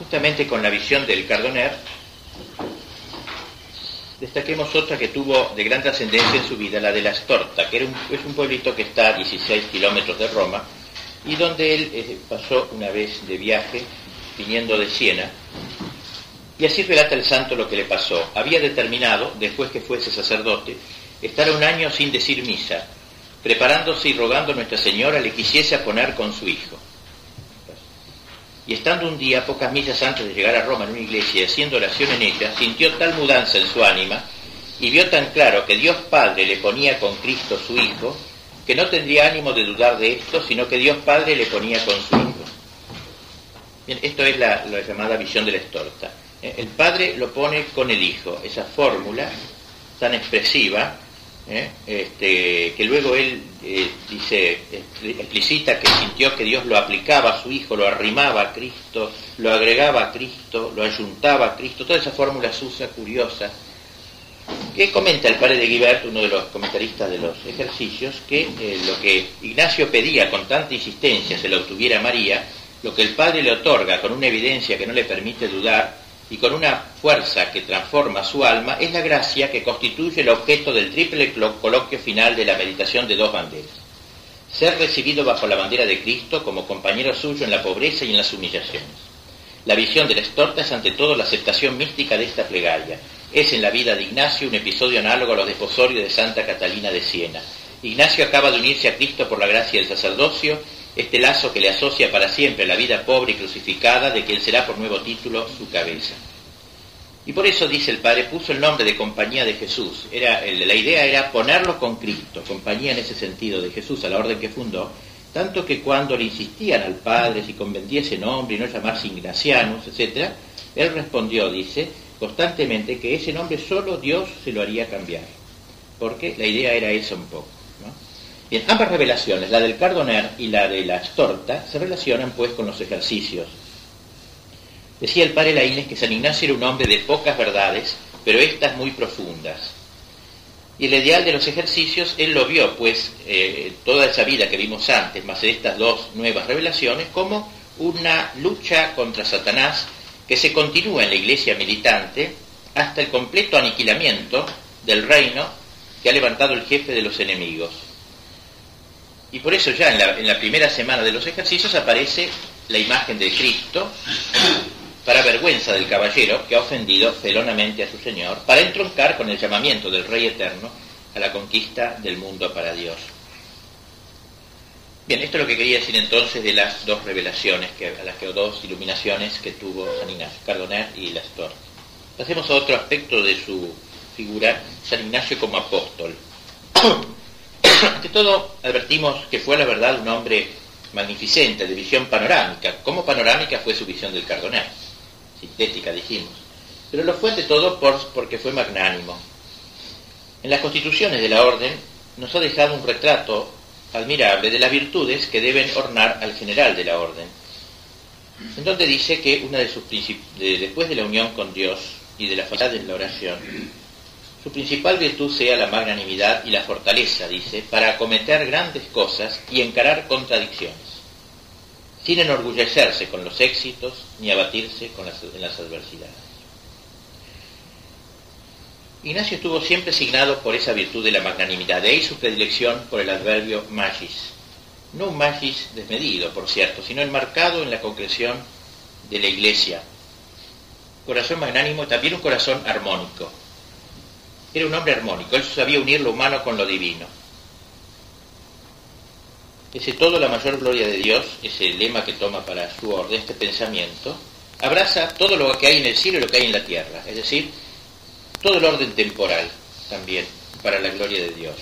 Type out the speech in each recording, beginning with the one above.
Justamente con la visión del Cardoner, destaquemos otra que tuvo de gran trascendencia en su vida, la de la Estorta, que es un pueblito que está a 16 kilómetros de Roma y donde él eh, pasó una vez de viaje viniendo de Siena. Y así relata el santo lo que le pasó. Había determinado, después que fuese sacerdote, estar un año sin decir misa, preparándose y rogando a Nuestra Señora le quisiese poner con su hijo. Y estando un día, pocas millas antes de llegar a Roma en una iglesia y haciendo oración en ella, sintió tal mudanza en su ánima y vio tan claro que Dios Padre le ponía con Cristo su Hijo, que no tendría ánimo de dudar de esto, sino que Dios Padre le ponía con su Hijo. Bien, esto es la, llamada visión de la estorta. Eh, el Padre lo pone con el Hijo, esa fórmula tan expresiva, ¿eh? este, que luego él eh, dice, explicita que sintió que Dios lo aplicaba a su Hijo, lo arrimaba a Cristo, lo agregaba a Cristo, lo ayuntaba a Cristo, toda esa fórmula sucia, curiosa, que comenta el padre de Guibert, uno de los comentaristas de los ejercicios, que eh, lo que Ignacio pedía con tanta insistencia se lo obtuviera María, lo que el padre le otorga con una evidencia que no le permite dudar, y con una fuerza que transforma su alma es la gracia que constituye el objeto del triple coloquio final de la meditación de dos banderas. Ser recibido bajo la bandera de Cristo como compañero suyo en la pobreza y en las humillaciones. La visión de la estorta es ante todo la aceptación mística de esta plegaria. Es en la vida de Ignacio un episodio análogo a los desposorios de Santa Catalina de Siena. Ignacio acaba de unirse a Cristo por la gracia del sacerdocio este lazo que le asocia para siempre la vida pobre y crucificada de quien será por nuevo título su cabeza. Y por eso dice el Padre, puso el nombre de compañía de Jesús. Era, la idea era ponerlo con Cristo, compañía en ese sentido de Jesús, a la orden que fundó, tanto que cuando le insistían al Padre si convendía ese nombre y no llamarse Ignacianos, etc., él respondió, dice, constantemente que ese nombre solo Dios se lo haría cambiar, porque la idea era esa un poco. Bien, ambas revelaciones, la del Cardoner y la de la Astorta, se relacionan pues con los ejercicios. Decía el padre Laínez que San Ignacio era un hombre de pocas verdades, pero estas muy profundas. Y el ideal de los ejercicios, él lo vio, pues, eh, toda esa vida que vimos antes, más estas dos nuevas revelaciones, como una lucha contra Satanás que se continúa en la iglesia militante hasta el completo aniquilamiento del reino que ha levantado el jefe de los enemigos. Y por eso ya en la, primera semana de los ejercicios aparece la imagen de Cristo para vergüenza del caballero que ha ofendido felonamente a su Señor, para entroncar con el llamamiento del Rey Eterno a la conquista del mundo para Dios. Bien, esto es lo que quería decir entonces de las dos revelaciones, que, a las que, dos iluminaciones que tuvo San Ignacio, Cardoner y Lastor. Pasemos a otro aspecto de su figura, San Ignacio como apóstol. Ante todo, advertimos que fue la verdad un hombre magnificente, de visión panorámica. Como panorámica fue su visión del Cardoner, sintética dijimos. Pero lo fue ante todo por, porque fue magnánimo. En las constituciones de la orden nos ha dejado un retrato admirable de las virtudes que deben ornar al general de la orden, en donde dice que una de sus después de la unión con Dios y de la falta de la oración, su principal virtud sea la magnanimidad y la fortaleza, dice, para acometer grandes cosas y encarar contradicciones, sin enorgullecerse con los éxitos ni abatirse con las, en las adversidades. Ignacio estuvo siempre signado por esa virtud de la magnanimidad, de ahí su predilección por el adverbio magis. No un magis desmedido, por cierto, sino enmarcado en la concreción de la iglesia. Corazón magnánimo, también un corazón armónico, era un hombre armónico, él sabía unir lo humano con lo divino. Ese todo la mayor gloria de Dios, ese lema que toma para su orden, este pensamiento, abraza todo lo que hay en el cielo y lo que hay en la tierra, es decir, todo el orden temporal también, para la gloria de Dios.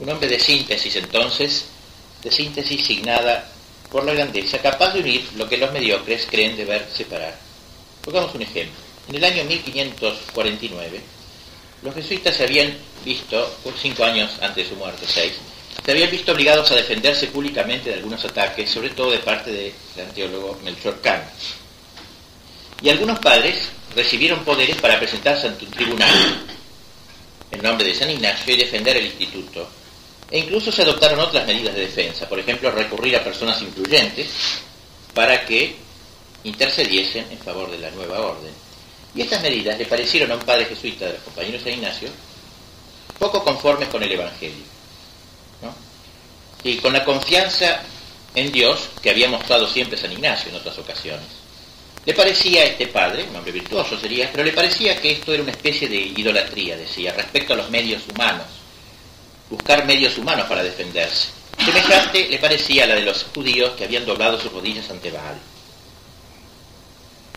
Un hombre de síntesis entonces, de síntesis signada por la grandeza, capaz de unir lo que los mediocres creen deber separar. Pongamos un ejemplo. En el año 1549, los jesuitas se habían visto, cinco años antes de su muerte, seis, se habían visto obligados a defenderse públicamente de algunos ataques, sobre todo de parte del teólogo Melchor Cano. Y algunos padres recibieron poderes para presentarse ante un tribunal en nombre de San Ignacio y defender el instituto. E incluso se adoptaron otras medidas de defensa, por ejemplo, recurrir a personas influyentes para que intercediesen en favor de la nueva orden. Y estas medidas le parecieron a un padre jesuita de los compañeros de Ignacio poco conformes con el Evangelio. Y con la confianza en Dios que había mostrado siempre San Ignacio en otras ocasiones. Le parecía a este padre, un hombre virtuoso sería, pero le parecía que esto era una especie de idolatría, decía, respecto a los medios humanos, buscar medios humanos para defenderse. Semejante le parecía a la de los judíos que habían doblado sus rodillas ante Baal.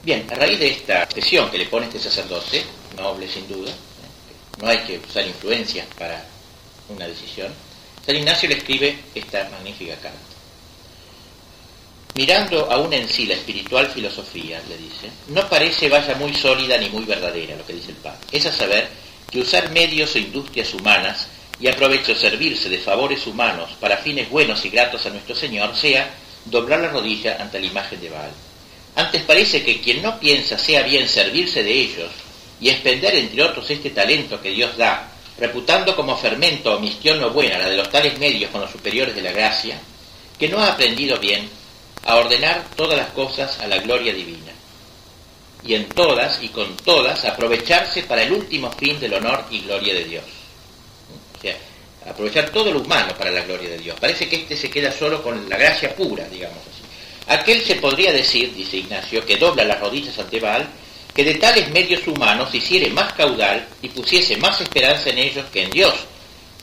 Bien, a raíz de esta presión que le pone este sacerdote, noble sin duda, no hay que usar influencias para una decisión, San Ignacio le escribe esta magnífica carta. Mirando aún en sí la espiritual filosofía, le dice, no parece vaya muy sólida ni muy verdadera lo que dice el Padre. Es a saber que usar medios o industrias humanas y aprovecho servirse de favores humanos para fines buenos y gratos a nuestro Señor sea doblar la rodilla ante la imagen de Baal. Antes parece que quien no piensa sea bien servirse de ellos y expender entre otros este talento que Dios da, reputando como fermento o mistión no buena la de los tales medios con los superiores de la gracia, que no ha aprendido bien a ordenar todas las cosas a la gloria divina, y en todas y con todas aprovecharse para el último fin del honor y gloria de Dios. O sea, aprovechar todo lo humano para la gloria de Dios. Parece que este se queda solo con la gracia pura, digamos así. Aquel se podría decir, dice Ignacio, que dobla las rodillas ante Baal, que de tales medios humanos hiciere más caudal y pusiese más esperanza en ellos que en Dios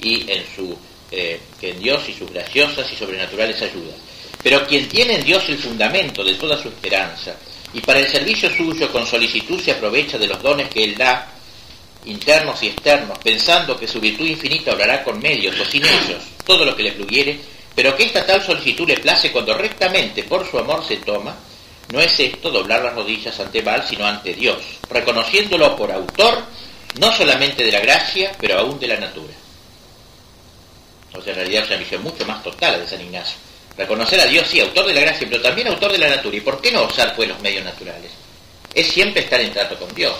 y en su eh, que en Dios y sus graciosas y sobrenaturales ayudas. Pero quien tiene en Dios el fundamento de toda su esperanza, y para el servicio suyo con solicitud se aprovecha de los dones que Él da, internos y externos, pensando que su virtud infinita obrará con medios o sin ellos, todo lo que le pluguiere, pero que esta tal solicitud le place cuando rectamente por su amor se toma, no es esto doblar las rodillas ante Baal, sino ante Dios, reconociéndolo por autor, no solamente de la gracia, pero aún de la natura. O sea, en realidad es una visión mucho más total de San Ignacio Reconocer a Dios, sí, autor de la gracia, pero también autor de la natura. ¿Y por qué no usar pues los medios naturales? Es siempre estar en trato con Dios.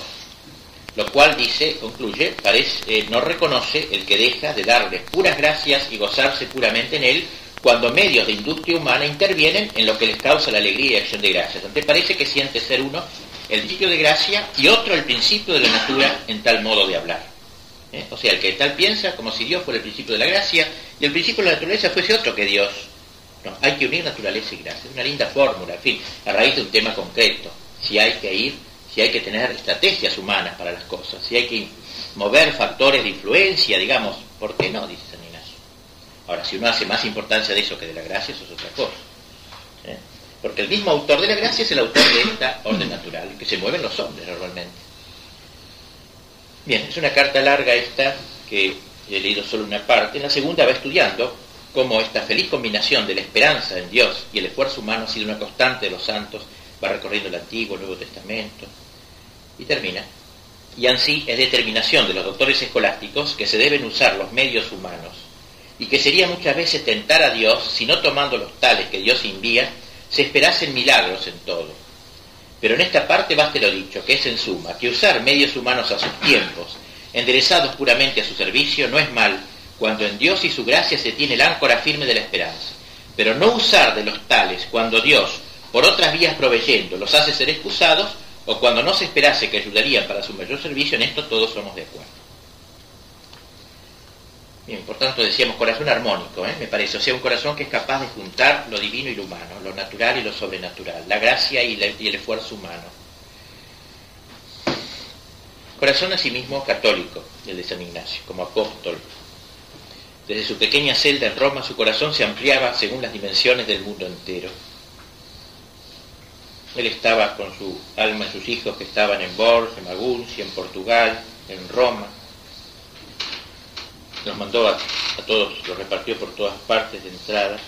Lo cual dice, concluye, parece, eh, no reconoce el que deja de darle puras gracias y gozarse puramente en él cuando medios de industria humana intervienen en lo que les causa la alegría y acción de gracias. Entonces parece que siente ser uno el principio de gracia y otro el principio de la natura en tal modo de hablar. ¿Eh? O sea, el que tal piensa como si Dios fuera el principio de la gracia y el principio de la naturaleza fuese otro que Dios hay que unir naturaleza y gracia. Es una linda fórmula, en fin, a raíz de un tema concreto. Si hay que ir, si hay que tener estrategias humanas para las cosas, si hay que mover factores de influencia, digamos, ¿por qué no? Dice. Ahora, si uno hace más importancia de eso que de la gracia, eso es otra cosa. ¿eh? Porque el mismo autor de la gracia es el autor de esta orden natural, que se mueven los hombres normalmente. Bien, es una carta larga esta, que he leído solo una parte. En la segunda va estudiando cómo esta feliz combinación de la esperanza en Dios y el esfuerzo humano ha sido una constante de los santos, va recorriendo el Antiguo, el Nuevo Testamento, y termina. Y así es determinación de los doctores escolásticos que se deben usar los medios humanos, y que sería muchas veces tentar a Dios si no tomando los tales que Dios envía, se esperasen milagros en todo. Pero en esta parte baste lo dicho, que es en suma, que usar medios humanos a sus tiempos, enderezados puramente a su servicio, no es mal, cuando en Dios y su gracia se tiene el áncora firme de la esperanza. Pero no usar de los tales cuando Dios, por otras vías proveyendo, los hace ser excusados, o cuando no se esperase que ayudarían para su mayor servicio, en esto todos somos de acuerdo. Por tanto decíamos corazón armónico, ¿eh? me parece, o sea, un corazón que es capaz de juntar lo divino y lo humano, lo natural y lo sobrenatural, la gracia y, y el esfuerzo humano. Corazón asimismo católico, el de San Ignacio, como apóstol, desde su pequeña celda en Roma su corazón se ampliaba según las dimensiones del mundo entero. Él estaba con su alma y sus hijos que estaban en Borges, en Maguncia, en Portugal, en Roma. Los mandó a, todos, los repartió por todas partes de entrada.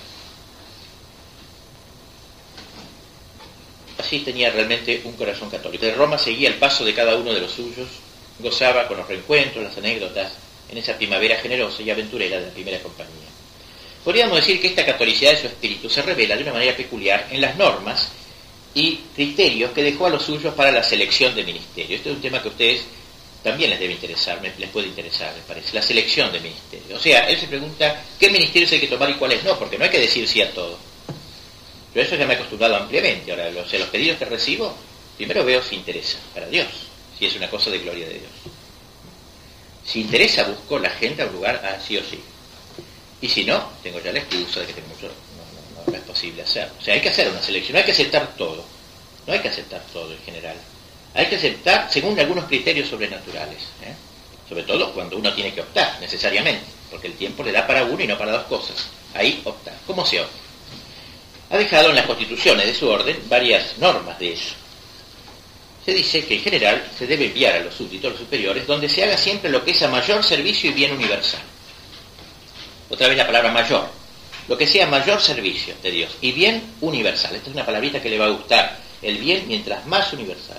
Así tenía realmente un corazón católico. De Roma seguía el paso de cada uno de los suyos, gozaba con los reencuentros, las anécdotas, en esa primavera generosa y aventurera de la primera compañía. Podríamos decir que esta catolicidad de su espíritu se revela de una manera peculiar en las normas y criterios que dejó a los suyos para la selección de ministerio. Este es un tema que ustedes también les debe interesar, les puede interesar, me parece, la selección de ministerio. O sea, él se pregunta qué ministerios hay que tomar y cuáles no, porque no hay que decir sí a todo. Yo eso ya me he acostumbrado ampliamente. Ahora, los, los pedidos que recibo, primero veo si interesa para Dios, si es una cosa de gloria de Dios. Si interesa, busco la agenda, un lugar, ah, sí o sí. Y si no, tengo ya la excusa de que tengo mucho, no, es posible hacer. O sea, hay que hacer una selección, no hay que aceptar todo. No hay que aceptar todo en general. Hay que aceptar según algunos criterios sobrenaturales. ¿eh? Sobre todo cuando uno tiene que optar, necesariamente, porque el tiempo le da para uno y no para dos cosas. Ahí optar. ¿Cómo se opta? Ha dejado en las constituciones de su orden varias normas de eso. Se dice que en general se debe enviar a los súbditos, los superiores, donde se haga siempre lo que es a mayor servicio y bien universal. Otra vez la palabra mayor. Lo que sea mayor servicio de Dios y bien universal. Esta es una palabrita que le va a gustar. El bien mientras más universal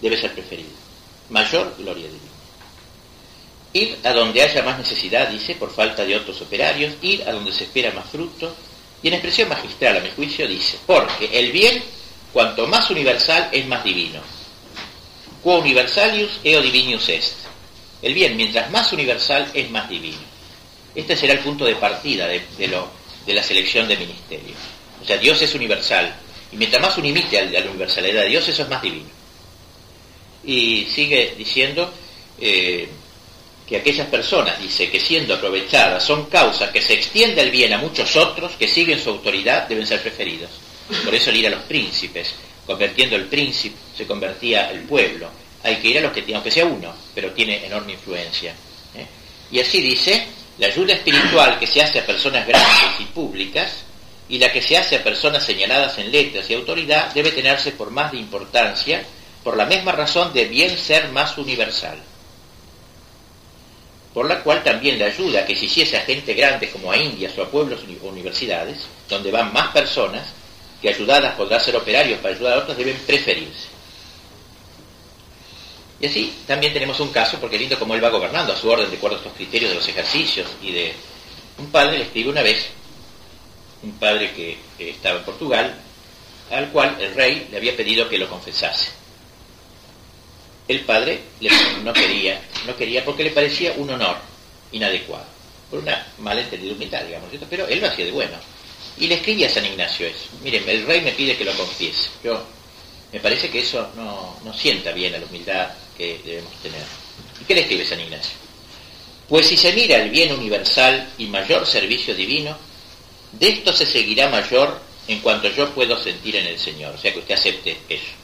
debe ser preferido. Mayor gloria divina. Ir a donde haya más necesidad, dice, por falta de otros operarios, ir a donde se espera más fruto. Y en expresión magistral, a mi juicio, dice, porque el bien, cuanto más universal, es más divino. Quo universalius eo divinius est. El bien, mientras más universal, es más divino. Este será el punto de partida de, de la selección de ministerio. O sea, Dios es universal. Y mientras más unimite a la universalidad de Dios, eso es más divino. Y sigue diciendo, eh, que aquellas personas, dice, que siendo aprovechadas son causas que se extiende el bien a muchos otros que siguen su autoridad, deben ser preferidos. Por eso el ir a los príncipes, convirtiendo el príncipe, se convertía el pueblo. Hay que ir a los que, aunque sea uno, pero tiene enorme influencia. ¿eh? Y así dice, la ayuda espiritual que se hace a personas grandes y públicas y la que se hace a personas señaladas en letras y autoridad debe tenerse por más de importancia, por la misma razón de bien ser más universal por la cual también le ayuda que se hiciese a gente grande como a Indias o a pueblos o universidades, donde van más personas, que ayudadas podrán ser operarios para ayudar a otros, deben preferirse. Y así también tenemos un caso, porque lindo como él va gobernando a su orden de acuerdo a estos criterios de los ejercicios y de... Un padre le escribe una vez, un padre que estaba en Portugal, al cual el rey le había pedido que lo confesase el padre no quería, no quería porque le parecía un honor inadecuado, por una malentendida humildad, digamos, pero él lo hacía de bueno. Y le escribía a San Ignacio eso, miren, el rey me pide que lo confiese. Yo, me parece que eso no, no sienta bien a la humildad que debemos tener. ¿Y qué le escribe San Ignacio? Pues si se mira el bien universal y mayor servicio divino, de esto se seguirá mayor en cuanto yo puedo sentir en el Señor. O sea que usted acepte eso.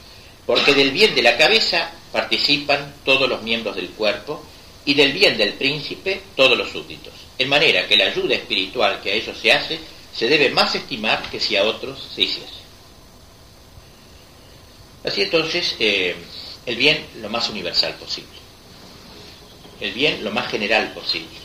Porque del bien de la cabeza participan todos los miembros del cuerpo y del bien del príncipe todos los súbditos, en manera que la ayuda espiritual que a ellos se hace se debe más estimar que si a otros se hiciese. Así entonces, eh, el bien lo más universal posible, el bien lo más general posible.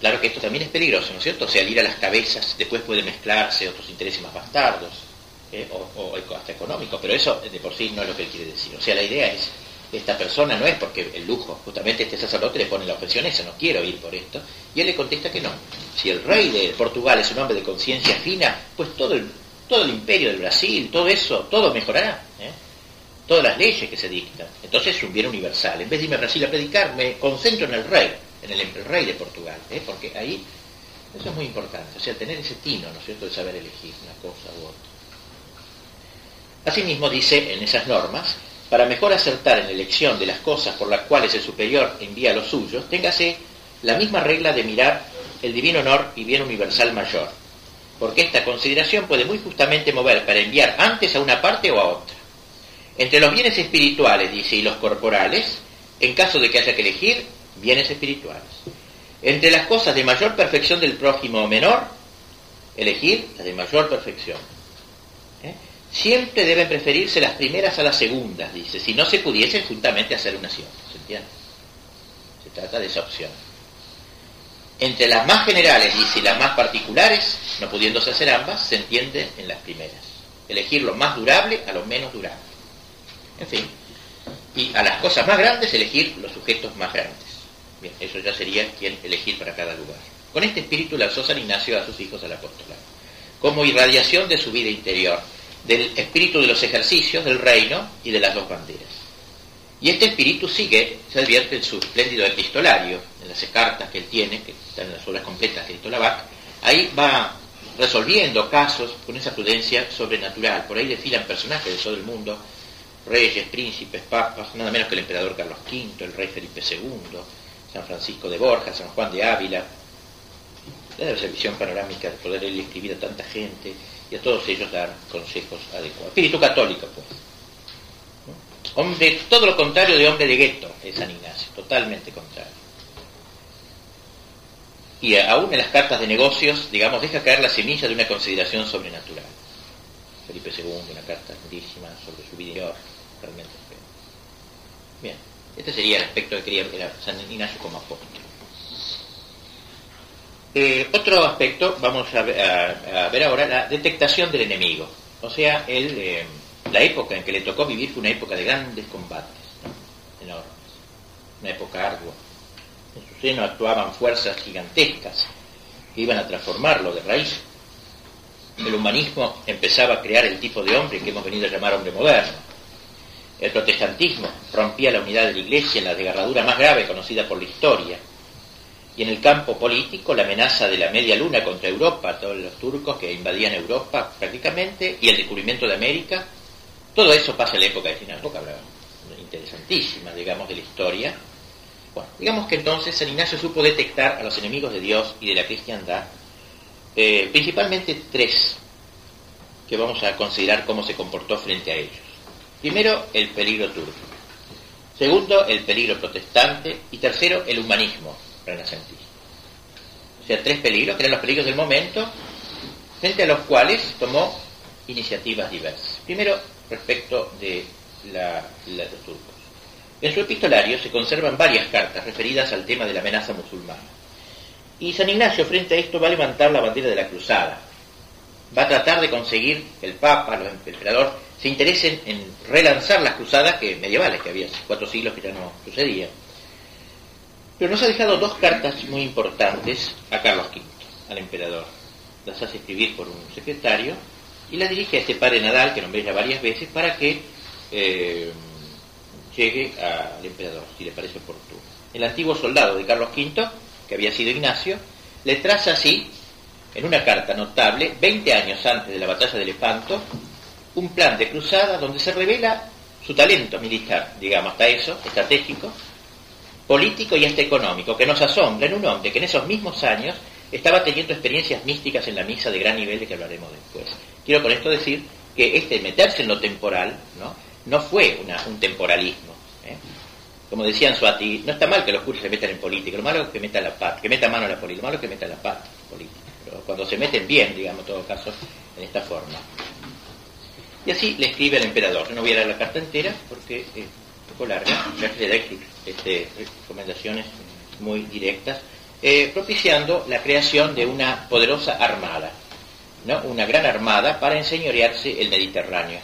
Claro que esto también es peligroso, ¿no es cierto? O sea, al ir a las cabezas después puede mezclarse otros intereses más bastardos, eh, o, hasta económico, pero eso de por sí no es lo que él quiere decir. O sea, la idea es, esta persona no es porque el lujo, justamente este sacerdote le pone la objeción esa, no quiero ir por esto, y él le contesta que no. Si el rey de Portugal es un hombre de conciencia fina, pues todo el, todo el imperio del Brasil, todo eso, todo mejorará. ¿eh? Todas las leyes que se dictan. Entonces es un bien universal. En vez de irme a Brasil a predicar, me concentro en el rey, en el, rey de Portugal, ¿eh? porque ahí eso es muy importante. O sea, tener ese tino, ¿no es cierto?, de saber elegir una cosa u otra. Asimismo dice en esas normas, para mejor acertar en la elección de las cosas por las cuales el superior envía a los suyos, téngase la misma regla de mirar el divino honor y bien universal mayor, porque esta consideración puede muy justamente mover para enviar antes a una parte o a otra. Entre los bienes espirituales, dice, y los corporales, en caso de que haya que elegir, bienes espirituales. Entre las cosas de mayor perfección del prójimo o menor, elegir las de mayor perfección. Siempre deben preferirse las primeras a las segundas, dice, si no se pudiesen juntamente hacer una acción. ¿Se entiende? Se trata de esa opción. Entre las más generales, dice, y las más particulares, no pudiéndose hacer ambas, se entiende en las primeras. Elegir lo más durable a lo menos durable. En fin. Y a las cosas más grandes, elegir los sujetos más grandes. Bien, eso ya sería quien elegir para cada lugar. Con este espíritu lanzó San Ignacio a sus hijos al apostolado, como irradiación de su vida interior del espíritu de los ejercicios del reino y de las dos banderas. Y este espíritu sigue, se advierte en su espléndido epistolario, en las cartas que él tiene, que están en las obras completas que editó Lavac, ahí va resolviendo casos con esa prudencia sobrenatural. Por ahí desfilan personajes de todo el mundo, reyes, príncipes, papas, nada menos que el emperador Carlos V, el rey Felipe II, San Francisco de Borja, San Juan de Ávila. Ser visión panorámica de poder él escribir a tanta gente y a todos ellos dar consejos adecuados. Espíritu católico, pues. Hombre, todo lo contrario de hombre de gueto es San Ignacio, totalmente contrario. Y aún en las cartas de negocios, digamos, deja caer la semilla de una consideración sobrenatural. Felipe II, una carta lindísima sobre su vida, realmente. Bien, este sería el aspecto que quería ver San Ignacio como apóstol. Eh, otro aspecto, vamos a ver, ahora, la detectación del enemigo. O sea, el, eh, la época en que le tocó vivir fue una época de grandes combates, enormes, una época ardua. En su seno actuaban fuerzas gigantescas que iban a transformarlo de raíz. El humanismo empezaba a crear el tipo de hombre que hemos venido a llamar hombre moderno. El protestantismo rompía la unidad de la Iglesia en la desgarradura más grave conocida por la historia. Y en el campo político, la amenaza de la media luna contra Europa, todos los turcos que invadían Europa prácticamente, y el descubrimiento de América, todo eso pasa en la época de final, época interesantísima, digamos, de la historia. Bueno, digamos que entonces San Ignacio supo detectar a los enemigos de Dios y de la cristiandad, eh, principalmente tres, que vamos a considerar cómo se comportó frente a ellos. Primero, el peligro turco. Segundo, el peligro protestante. Y tercero, el humanismo renacentista. O sea, tres peligros, que eran los peligros del momento, frente a los cuales tomó iniciativas diversas. Primero, respecto de la, los turcos. En su epistolario se conservan varias cartas referidas al tema de la amenaza musulmana. Y San Ignacio frente a esto va a levantar la bandera de la cruzada. Va a tratar de conseguir que el Papa, el emperador, se interesen en relanzar las cruzadas que, medievales, que había cuatro siglos que ya no sucedían. Pero nos ha dejado dos cartas muy importantes a Carlos V, al emperador. Las hace escribir por un secretario y la dirige a este padre Nadal, que nombré ya varias veces, para que eh, llegue al emperador, si le parece oportuno. El antiguo soldado de Carlos V, que había sido Ignacio, le traza así, en una carta notable, 20 años antes de la batalla de Lepanto, un plan de cruzada donde se revela su talento militar, digamos, hasta eso, estratégico, político y hasta económico, que nos asombra en un hombre que en esos mismos años estaba teniendo experiencias místicas en la misa de gran nivel de que hablaremos después. Quiero con esto decir que este meterse en lo temporal no, no fue un temporalismo. ¿eh? Como decían Suati, no está mal que los cursos se metan en política, lo malo es que metan la paz, que meta mano a la política, lo malo es que metan la paz política. Pero cuando se meten bien, digamos, en todo caso, en esta forma. Y así le escribe al emperador. No voy a leer la carta entera porque es un poco larga, ya que le da este, recomendaciones muy directas eh, propiciando la creación de una poderosa armada, ¿no? una gran armada para enseñorearse el Mediterráneo.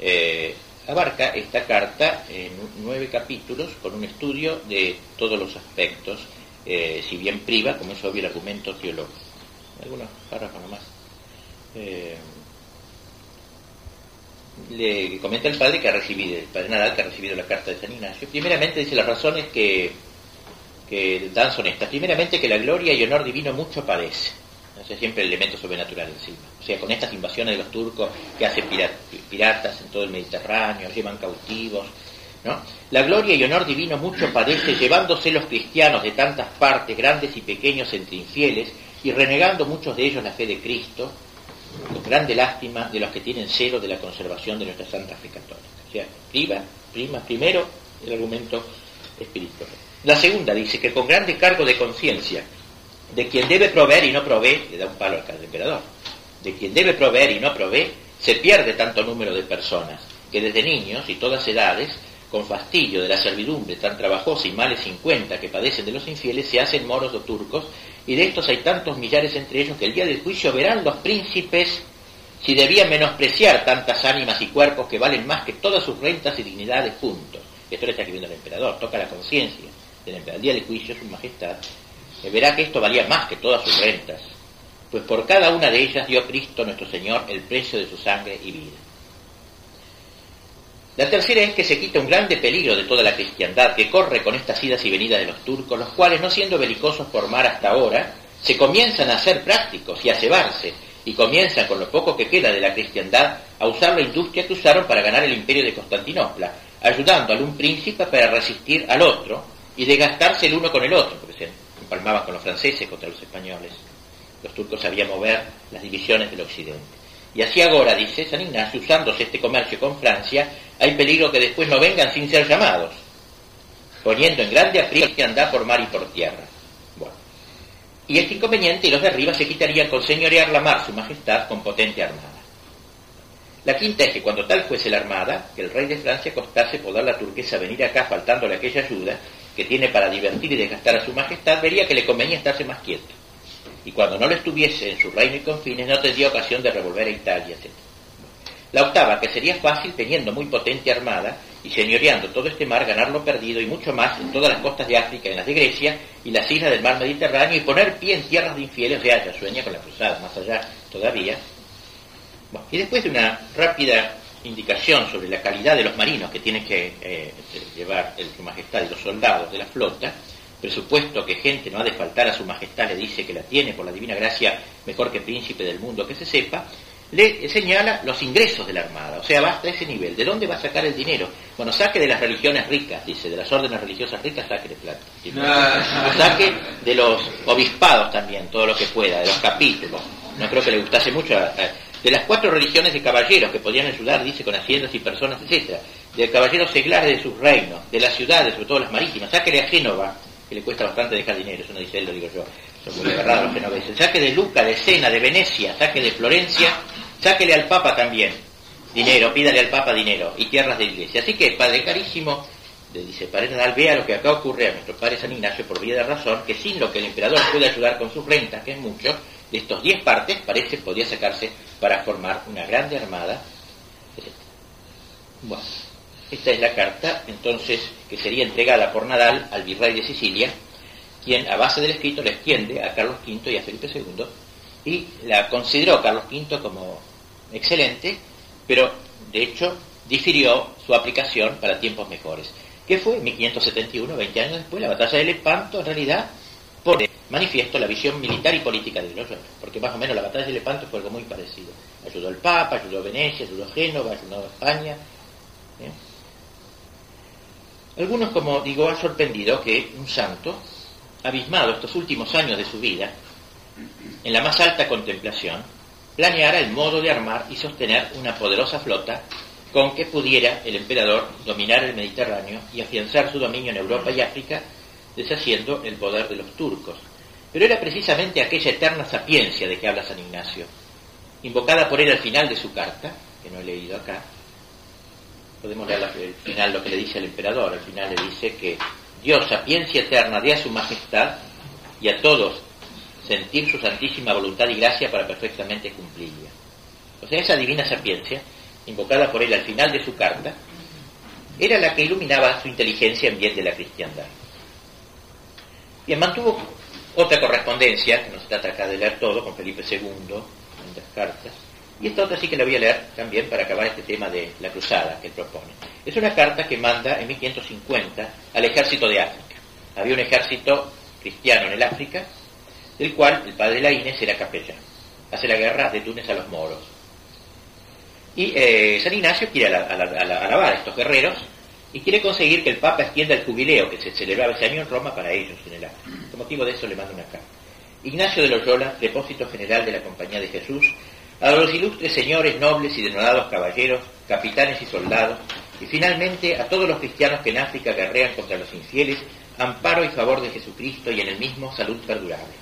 Eh, abarca esta carta en nueve capítulos con un estudio de todos los aspectos, eh, si bien priva, como es obvio, el argumento teológico. Algunos párrafos nomás. Le comenta el padre que ha recibido, el padre Nadal que ha recibido la carta de San Ignacio. Primeramente dice las razones que que dan son estas. Primeramente que la gloria y honor divino mucho padece. es siempre el elemento sobrenatural encima. O sea, con estas invasiones de los turcos que hacen piratas en todo el Mediterráneo, llevan cautivos, ¿no? La gloria y honor divino mucho padece, llevándose los cristianos de tantas partes, grandes y pequeños, entre infieles, y renegando muchos de ellos la fe de Cristo, grande lástima de los que tienen cero de la conservación de nuestra Santa Fe Católica. O sea, prima, primero el argumento espiritual. La segunda dice que con grande cargo de conciencia de quien debe proveer y no provee, le da un palo al emperador, de quien debe proveer y no provee, se pierde tanto número de personas que desde niños y todas edades, con fastidio de la servidumbre tan trabajosa y males sin cuenta que padecen de los infieles, se hacen moros o turcos, y de estos hay tantos millares entre ellos que el día del juicio verán los príncipes si debían menospreciar tantas ánimas y cuerpos que valen más que todas sus rentas y dignidades juntos. Esto le está escribiendo el emperador, toca la conciencia el día del juicio, su majestad, eh, verá que esto valía más que todas sus rentas, pues por cada una de ellas dio Cristo nuestro Señor el precio de su sangre y vida. La tercera es que se quita un grande peligro de toda la cristiandad que corre con estas idas y venidas de los turcos, los cuales, no siendo belicosos por mar hasta ahora, se comienzan a ser prácticos y a cebarse, y comienzan con lo poco que queda de la cristiandad a usar la industria que usaron para ganar el imperio de Constantinopla, ayudando al un príncipe para resistir al otro y desgastarse el uno con el otro, porque se empalmaban con los franceses contra los españoles. Los turcos sabían mover las divisiones del occidente. Y así ahora, dice San Ignacio, usándose este comercio con Francia, hay peligro que después no vengan sin ser llamados, poniendo en grande aprieto que andar por mar y por tierra. Bueno. Y este inconveniente y los de arriba se quitarían con señorear la mar su majestad con potente armada. La quinta es que cuando tal fuese la armada, que el rey de Francia costase poder la turquesa venir acá faltándole aquella ayuda que tiene para divertir y desgastar a su majestad, vería que le convenía estarse más quieto y cuando no lo estuviese en su reino y confines no tendría ocasión de revolver a Italia, etc. La octava, que sería fácil teniendo muy potente armada y señoreando todo este mar, ganar lo perdido y mucho más en todas las costas de África, en las de Grecia y las islas del mar Mediterráneo y poner pie en tierras de infieles, o sea, ya sueña con la cruzada, más allá todavía. y después de una rápida indicación sobre la calidad de los marinos que tiene que eh, llevar el, su majestad y los soldados de la flota, presupuesto que gente no ha de faltar a su majestad le dice que la tiene por la divina gracia mejor que príncipe del mundo que se sepa, le señala los ingresos de la Armada, o sea, basta ese nivel. ¿De dónde va a sacar el dinero? Bueno, saque de las religiones ricas, dice, de las órdenes religiosas ricas, saque de plata. Ah. Saque de los obispados también, todo lo que pueda, de los capítulos. No creo que le gustase mucho de las cuatro religiones de caballeros que podían ayudar, dice, con haciendas y personas, etcétera, de caballeros seglares de sus reinos, de las ciudades, sobre todo las marítimas, sáquele a Génova, que le cuesta bastante dejar dinero, eso no dice él, lo digo yo, son muy agarrados los genoveses. Saque de Luca, de Sena, de Venecia, saque de Florencia, sáquele al Papa también dinero, pídale al Papa dinero y tierras de iglesia. Así que, Padre Carísimo, le dice Padre vea lo que acá ocurre a nuestro Padre San Ignacio por vía de razón, que sin lo que el emperador puede ayudar con sus rentas, que es mucho, de estos diez partes parece podía sacarse para formar una grande armada. Bueno. Esta es la carta, entonces, que sería entregada por Nadal al virrey de Sicilia, quien a base del escrito le extiende a Carlos V y a Felipe II, y la consideró Carlos V como excelente, pero de hecho difirió su aplicación para tiempos mejores. ¿Qué fue? En 1571, 20 años después, la batalla de Lepanto, en realidad, pone manifiesto la visión militar y política de Loyola, porque más o menos la batalla de Lepanto fue algo muy parecido. Ayudó al Papa, ayudó Venecia, ayudó Génova, ayudó España. ¿eh? Algunos, como digo, han sorprendido que un santo, abismado estos últimos años de su vida, en la más alta contemplación, planeara el modo de armar y sostener una poderosa flota con que pudiera el emperador dominar el Mediterráneo y afianzar su dominio en Europa y África, deshaciendo el poder de los turcos. Pero era precisamente aquella eterna sapiencia de que habla San Ignacio, invocada por él al final de su carta, que no he leído acá, podemos leer al final lo que le dice al emperador, al final le dice que Dios, sapiencia eterna, dé a su majestad y a todos sentir su santísima voluntad y gracia para perfectamente cumplirla. O sea, esa divina sapiencia, invocada por él al final de su carta, era la que iluminaba su inteligencia en bien de la cristiandad. Bien, mantuvo otra correspondencia, que no se trata acá de leer todo, con Felipe II, en las cartas, y esta otra sí que la voy a leer también para acabar este tema de la cruzada que él propone. Es una carta que manda en 1550 al ejército de África. Había un ejército cristiano en el África, del cual el padre Laínez era capellán. Hace la guerra de Túnez a los moros. Y eh, San Ignacio quiere alabar a estos guerreros y quiere conseguir que el Papa extienda el jubileo que se celebraba ese año en Roma para ellos en el África. Por motivo de eso le manda una carta. Ignacio de Loyola, depósito general de la Compañía de Jesús, a los ilustres señores nobles y denodados caballeros, capitanes y soldados, y finalmente a todos los cristianos que en África guerrean contra los infieles, amparo y favor de Jesucristo y en el mismo salud perdurable.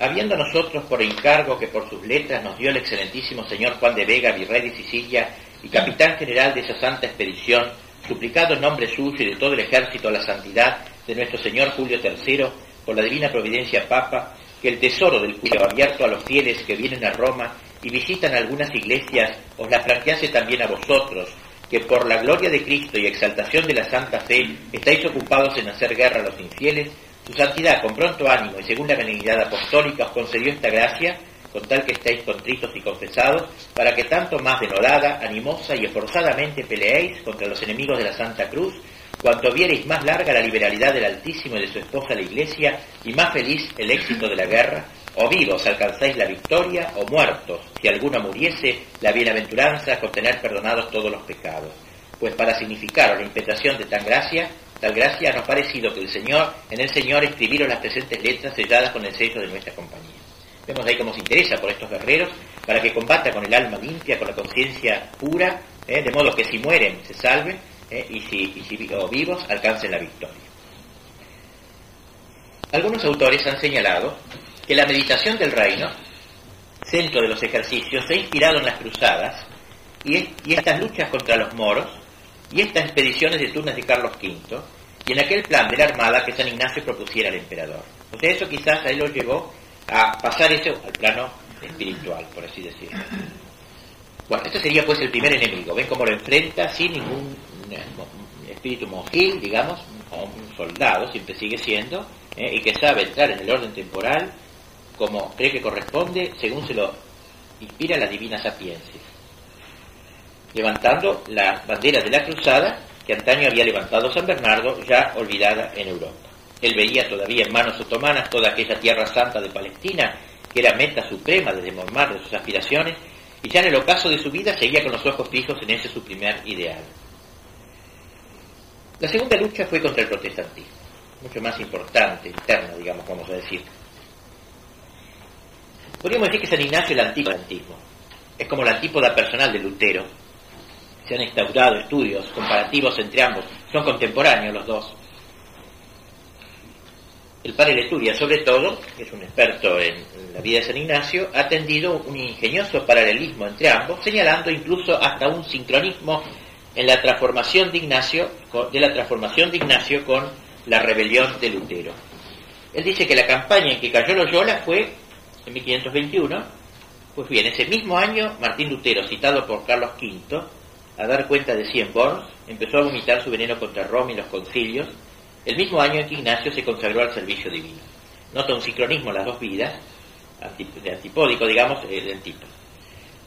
Habiendo nosotros por encargo que por sus letras nos dio el excelentísimo señor Juan de Vega, virrey de Sicilia y capitán general de esa santa expedición, suplicado en nombre suyo y de todo el ejército a la santidad de nuestro señor Julio III, por la divina providencia Papa, que el tesoro del cuyo abierto a los fieles que vienen a Roma y visitan algunas iglesias, os la franquease también a vosotros, que por la gloria de Cristo y exaltación de la Santa Fe estáis ocupados en hacer guerra a los infieles, su santidad con pronto ánimo y según la benignidad apostólica os concedió esta gracia, con tal que estéis contritos y confesados, para que tanto más denodada, animosa y esforzadamente peleéis contra los enemigos de la Santa Cruz, cuanto viereis más larga la liberalidad del Altísimo y de su esposa la Iglesia, y más feliz el éxito de la guerra, o vivos alcanzáis la victoria, o muertos, si alguno muriese, la bienaventuranza con tener perdonados todos los pecados. Pues para significar la impetración de tan gracia, tal gracia nos ha parecido que el Señor, en el Señor escribieron las presentes letras selladas con el sello de nuestra compañía. Vemos ahí cómo se interesa por estos guerreros, para que combata con el alma limpia, con la conciencia pura, ¿eh? de modo que si mueren se salven, ¿eh? y si, y si vivos alcancen la victoria. Algunos autores han señalado que la meditación del reino, centro de los ejercicios, se ha inspirado en las cruzadas y, estas luchas contra los moros y estas expediciones de turnas de Carlos V y en aquel plan de la armada que San Ignacio propusiera al emperador. O eso quizás a él lo llevó a pasar eso al plano espiritual, por así decirlo. Bueno, este sería pues el primer enemigo. Ven cómo lo enfrenta sin ningún espíritu monjil, digamos, o un soldado, siempre sigue siendo, ¿eh? y que sabe entrar en el orden temporal como cree que corresponde, según se lo inspira la divina sapiencia, levantando la bandera de la cruzada que antaño había levantado San Bernardo, ya olvidada en Europa. Él veía todavía en manos otomanas toda aquella tierra santa de Palestina, que era meta suprema de desmormar de sus aspiraciones, y ya en el ocaso de su vida seguía con los ojos fijos en ese su primer ideal. La segunda lucha fue contra el protestantismo, mucho más importante, interna, digamos, vamos a decir. Podríamos decir que San Ignacio es el antiparantismo. Es como la antípoda personal de Lutero. Se han instaurado estudios comparativos entre ambos. Son contemporáneos los dos. El padre Leturia, sobre todo, que es un experto en la vida de San Ignacio, ha tendido un ingenioso paralelismo entre ambos, señalando incluso hasta un sincronismo en la transformación de Ignacio, de la transformación de Ignacio con la rebelión de Lutero. Él dice que la campaña en que cayó Loyola fue en 1521, pues bien, ese mismo año Martín Lutero, citado por Carlos V, a dar cuenta de Cien Borns, empezó a vomitar su veneno contra Roma y los concilios, el mismo año en que Ignacio se consagró al servicio divino. Nota un sincronismo en las dos vidas, de antipódico, digamos, eh, del tipo.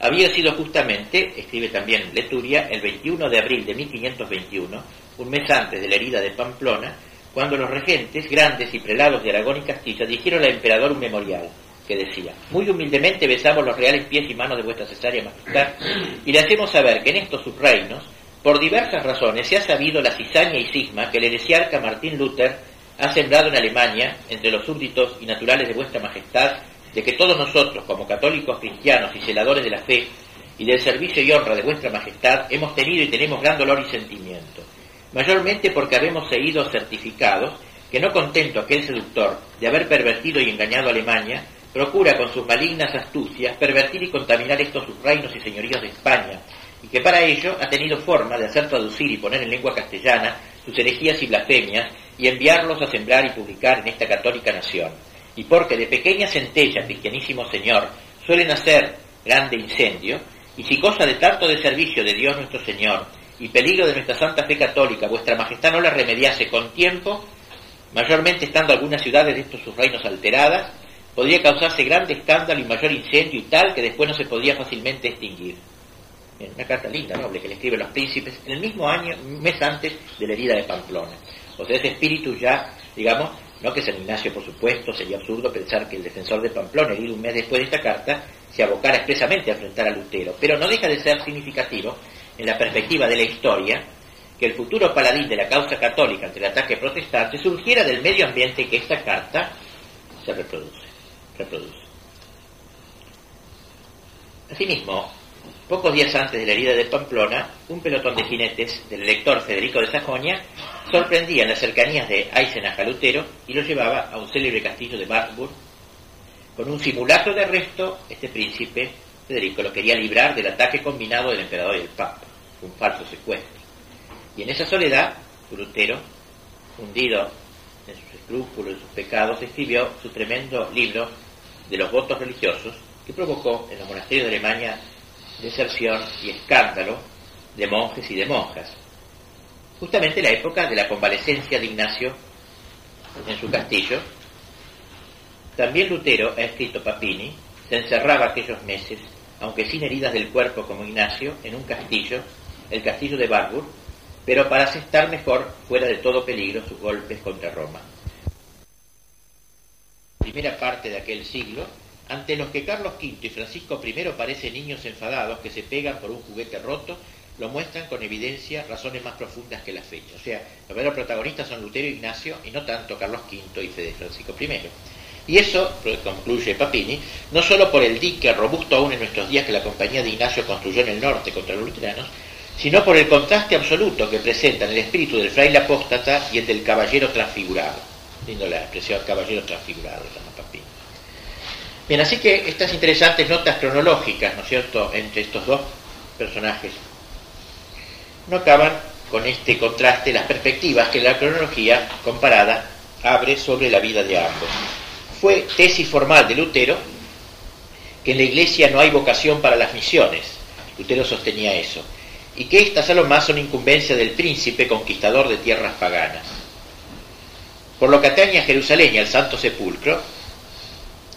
Había sido justamente, escribe también Leturia, el 21 de abril de 1521, un mes antes de la herida de Pamplona, cuando los regentes, grandes y prelados de Aragón y Castilla, dijeron al emperador un memorial que decía, muy humildemente besamos los reales pies y manos de vuestra cesárea majestad y le hacemos saber que en estos sus reinos, por diversas razones, se ha sabido la cizaña y cisma que el heresiarca Martín Luther ha sembrado en Alemania entre los súbditos y naturales de vuestra majestad de que todos nosotros, como católicos cristianos y celadores de la fe y del servicio y honra de vuestra majestad, hemos tenido y tenemos gran dolor y sentimiento, mayormente porque habemos sido certificados que no contento aquel seductor de haber pervertido y engañado a Alemania, procura con sus malignas astucias pervertir y contaminar estos sus reinos y señoríos de España, y que para ello ha tenido forma de hacer traducir y poner en lengua castellana sus herejías y blasfemias y enviarlos a sembrar y publicar en esta católica nación. Y porque de pequeña centella, cristianísimo Señor, suelen hacer grande incendio, y si cosa de tanto de servicio de Dios nuestro Señor, y peligro de nuestra santa fe católica, vuestra majestad no la remediase con tiempo, mayormente estando algunas ciudades de estos sus reinos alteradas, podría causarse grande escándalo y mayor incendio y tal que después no se podía fácilmente extinguir. una carta linda, noble, que le escriben los príncipes en el mismo año, un mes antes de la herida de Pamplona. O sea, ese espíritu ya, digamos, no que San Ignacio, por supuesto, sería absurdo pensar que el defensor de Pamplona, herido un mes después de esta carta, se abocara expresamente a enfrentar a Lutero, pero no deja de ser significativo, en la perspectiva de la historia, que el futuro paladín de la causa católica ante el ataque protestante surgiera del medio ambiente que esta carta se reproduce. Reproduce. Asimismo, Pocos días antes de la herida de Pamplona, un pelotón de jinetes del elector Federico de Sajonia sorprendía en las cercanías de Eisenach a Lutero y lo llevaba a un célebre castillo de Wartburg. Con un simulacro de arresto, este príncipe, Federico, lo quería librar del ataque combinado del emperador y el papa, un falso secuestro. Y en esa soledad, Lutero, hundido en sus escrúpulos y sus pecados, escribió su tremendo libro de los votos religiosos que provocó en los monasterios de Alemania deserción y escándalo de monjes y de monjas. Justamente la época de la convalecencia de Ignacio en su castillo, también Lutero, ha escrito Papini, se encerraba aquellos meses, aunque sin heridas del cuerpo como Ignacio, en un castillo, el castillo de Warburg, pero para asestar mejor, fuera de todo peligro, sus golpes contra Roma. Primera parte de aquel siglo, ante los que Carlos V y Francisco I parecen niños enfadados que se pegan por un juguete roto, lo muestran con evidencia razones más profundas que la fecha. O sea, los verdaderos protagonistas son Lutero e Ignacio y no tanto Carlos V y Fede Francisco I. Y eso, concluye Papini, no solo por el dique robusto aún en nuestros días que la compañía de Ignacio construyó en el norte contra los luteranos, sino por el contraste absoluto que presentan el espíritu del fraile apóstata y el del caballero transfigurado. Lindo la expresión caballero transfigurado, llama Papini. Bien, así que estas interesantes notas cronológicas, ¿no es cierto?, entre estos dos personajes, no acaban con este contraste, las perspectivas que la cronología comparada abre sobre la vida de ambos fue tesis formal de Lutero que en la iglesia no hay vocación para las misiones. Lutero sostenía eso. Y que estas a lo más son incumbencia del príncipe conquistador de tierras paganas. Por lo que atañe a Jerusalén y al Santo Sepulcro,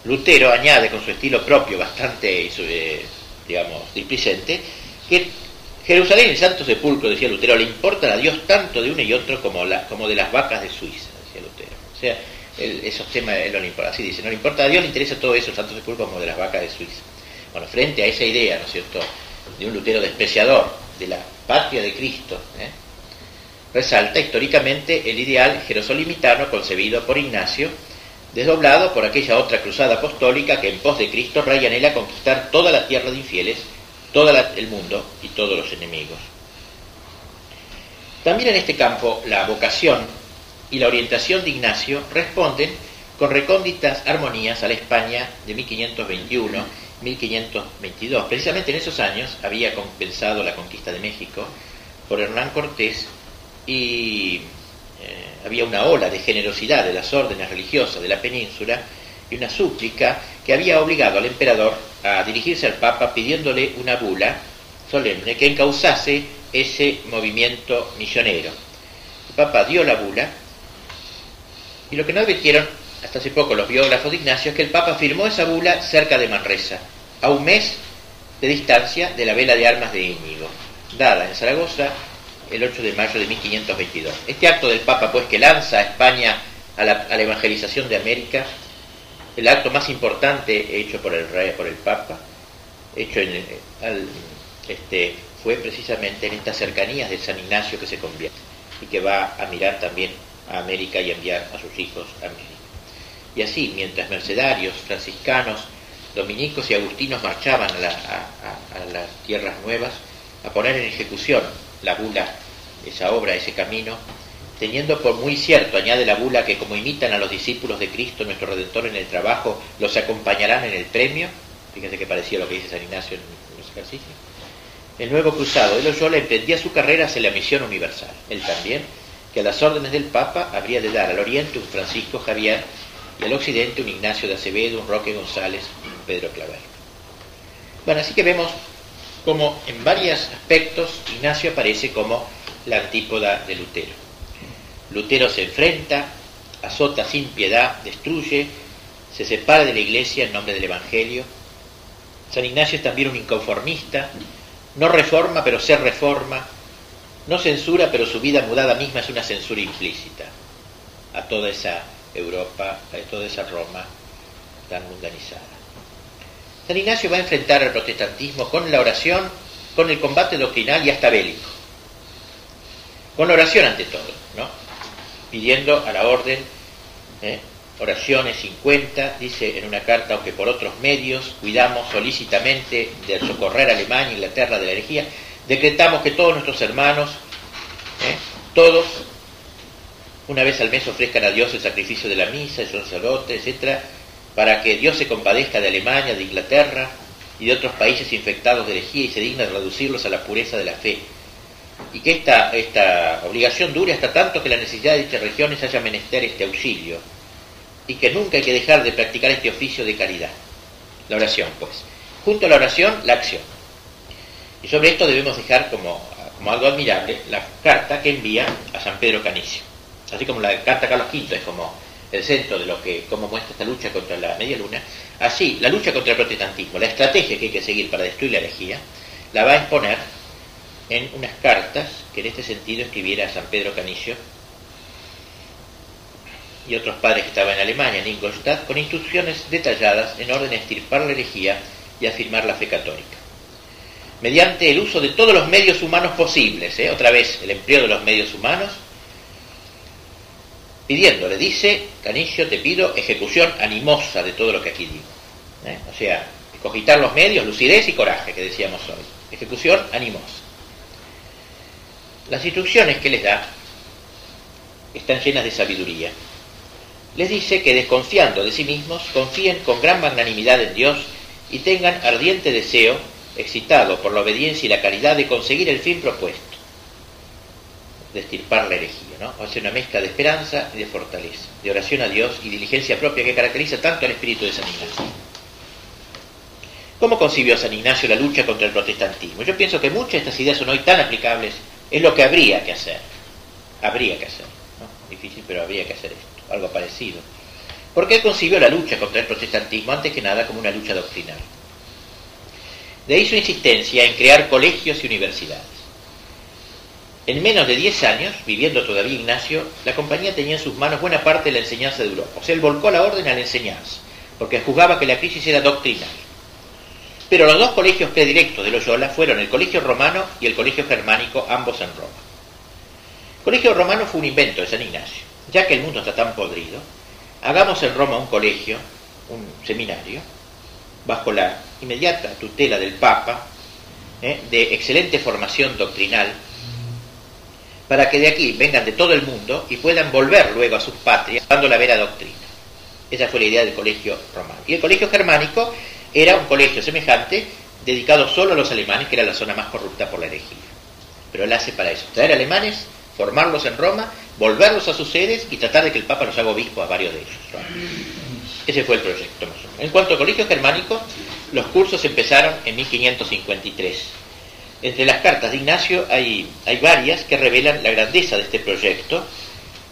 Lutero añade con su estilo propio, bastante, eh, digamos, displicente, que Jerusalén y el Santo Sepulcro, decía Lutero, le importan a Dios tanto de uno y otro como, de las vacas de Suiza, decía Lutero. O sea, esos temas él no le importa. Así dice, no le importa a Dios, le interesa todo eso, el Santo Sepulcro como de las vacas de Suiza. Bueno, frente a esa idea, ¿no es cierto?, de un Lutero despreciador de la patria de Cristo, ¿eh? Resalta históricamente el ideal jerosolimitano concebido por Ignacio, desdoblado por aquella otra cruzada apostólica que en pos de Cristo raya anhela conquistar toda la tierra de infieles, todo el mundo y todos los enemigos. También en este campo la vocación y la orientación de Ignacio responden con recónditas armonías a la España de 1521-1522. Precisamente en esos años había compensado la conquista de México por Hernán Cortés y eh, había una ola de generosidad de las órdenes religiosas de la península y una súplica que había obligado al emperador a dirigirse al Papa pidiéndole una bula solemne que encauzase ese movimiento misionero. El Papa dio la bula y lo que no advirtieron hasta hace poco los biógrafos de Ignacio es que el Papa firmó esa bula cerca de Manresa, a un mes de distancia de la vela de armas de Íñigo, dada en Zaragoza el 8 de mayo de 1522. Este acto del Papa, pues, que lanza a España a la, evangelización de América, el acto más importante hecho por el rey, por el Papa, hecho este, fue precisamente en estas cercanías de San Ignacio que se convierte y que va a mirar también a América y enviar a sus hijos a América. Y así, mientras mercedarios, franciscanos, dominicos y agustinos marchaban a, las tierras nuevas a poner en ejecución la bula, esa obra, ese camino, teniendo por muy cierto, añade la bula, que como imitan a los discípulos de Cristo, nuestro Redentor en el trabajo, los acompañarán en el premio, fíjense que parecía lo que dice San Ignacio en los ejercicios, el nuevo cruzado de Loyola emprendía su carrera hacia la misión universal. Él también que a las órdenes del Papa habría de dar al oriente un Francisco Javier y al occidente un Ignacio de Acevedo, un Roque González, un Pedro Claver. Bueno, así que vemos como en varios aspectos Ignacio aparece como la antípoda de Lutero. Lutero se enfrenta, azota sin piedad, destruye, se separa de la iglesia en nombre del Evangelio. San Ignacio es también un inconformista, no reforma pero se reforma, no censura, pero su vida mudada misma es una censura implícita a toda esa Europa, a toda esa Roma tan mundanizada. San Ignacio va a enfrentar al protestantismo con la oración, con el combate doctrinal y hasta bélico. Con oración ante todo, ¿no? Pidiendo a la orden ¿eh? oraciones 50, dice en una carta, aunque por otros medios cuidamos solícitamente de socorrer a Alemania, Inglaterra de la herejía, decretamos que todos nuestros hermanos, ¿eh? todos, una vez al mes ofrezcan a Dios el sacrificio de la misa, el sacerdote, etc., para que Dios se compadezca de Alemania, de Inglaterra y de otros países infectados de herejía y se digna de reducirlos a la pureza de la fe. Y que esta, esta obligación dure hasta tanto que la necesidad de dichas regiones haya menester este auxilio. Y que nunca hay que dejar de practicar este oficio de caridad. La oración, pues. Junto a la oración, la acción. Y sobre esto debemos dejar como, algo admirable la carta que envía a San Pedro Canicio. Así como la carta Carlos V es como el centro de lo que, cómo muestra esta lucha contra la media luna, así la lucha contra el protestantismo, la estrategia que hay que seguir para destruir la herejía, la va a exponer en unas cartas que en este sentido escribiera a San Pedro Canillo y otros padres que estaban en Alemania, en Ingolstadt, con instrucciones detalladas en orden a estirpar la herejía y afirmar la fe católica. Mediante el uso de todos los medios humanos posibles, ¿eh? otra vez el empleo de los medios humanos, pidiéndole, dice Canillo, te pido ejecución animosa de todo lo que aquí digo. ¿eh? O sea, cogitar los medios, lucidez y coraje, que decíamos hoy. Ejecución animosa. Las instrucciones que les da están llenas de sabiduría. Les dice que desconfiando de sí mismos, confíen con gran magnanimidad en Dios y tengan ardiente deseo, excitado por la obediencia y la caridad, de conseguir el fin propuesto, de estirpar la herejía, ¿no? O sea, una mezcla de esperanza y de fortaleza, de oración a Dios y diligencia propia que caracteriza tanto al espíritu de San Ignacio. ¿Cómo concibió San Ignacio la lucha contra el protestantismo? Yo pienso que muchas de estas ideas son hoy tan aplicables, es lo que habría que hacer. Habría que hacer. ¿no? Difícil, pero habría que hacer esto, algo parecido. Porque él concibió la lucha contra el protestantismo antes que nada como una lucha doctrinal. De ahí su insistencia en crear colegios y universidades. En menos de 10 años, viviendo todavía Ignacio, la compañía tenía en sus manos buena parte de la enseñanza de Europa. O sea, él volcó la orden a la enseñanza, porque juzgaba que la crisis era doctrinal. Pero los dos colegios predilectos de Loyola fueron el Colegio Romano y el Colegio Germánico, ambos en Roma. El Colegio Romano fue un invento de San Ignacio. Ya que el mundo está tan podrido, hagamos en Roma un colegio, un seminario, bajo la inmediata tutela del Papa, ¿eh? de excelente formación doctrinal, para que de aquí vengan de todo el mundo y puedan volver luego a sus patrias dando la vera doctrina. Esa fue la idea del colegio romano. Y el colegio germánico era un colegio semejante dedicado solo a los alemanes, que era la zona más corrupta por la herejía. Pero él hace para eso, traer alemanes, formarlos en Roma, volverlos a sus sedes y tratar de que el Papa los haga obispo a varios de ellos. Ese fue el proyecto. En cuanto al colegio germánico, los cursos empezaron en 1553. Entre las cartas de Ignacio hay, hay varias que revelan la grandeza de este proyecto,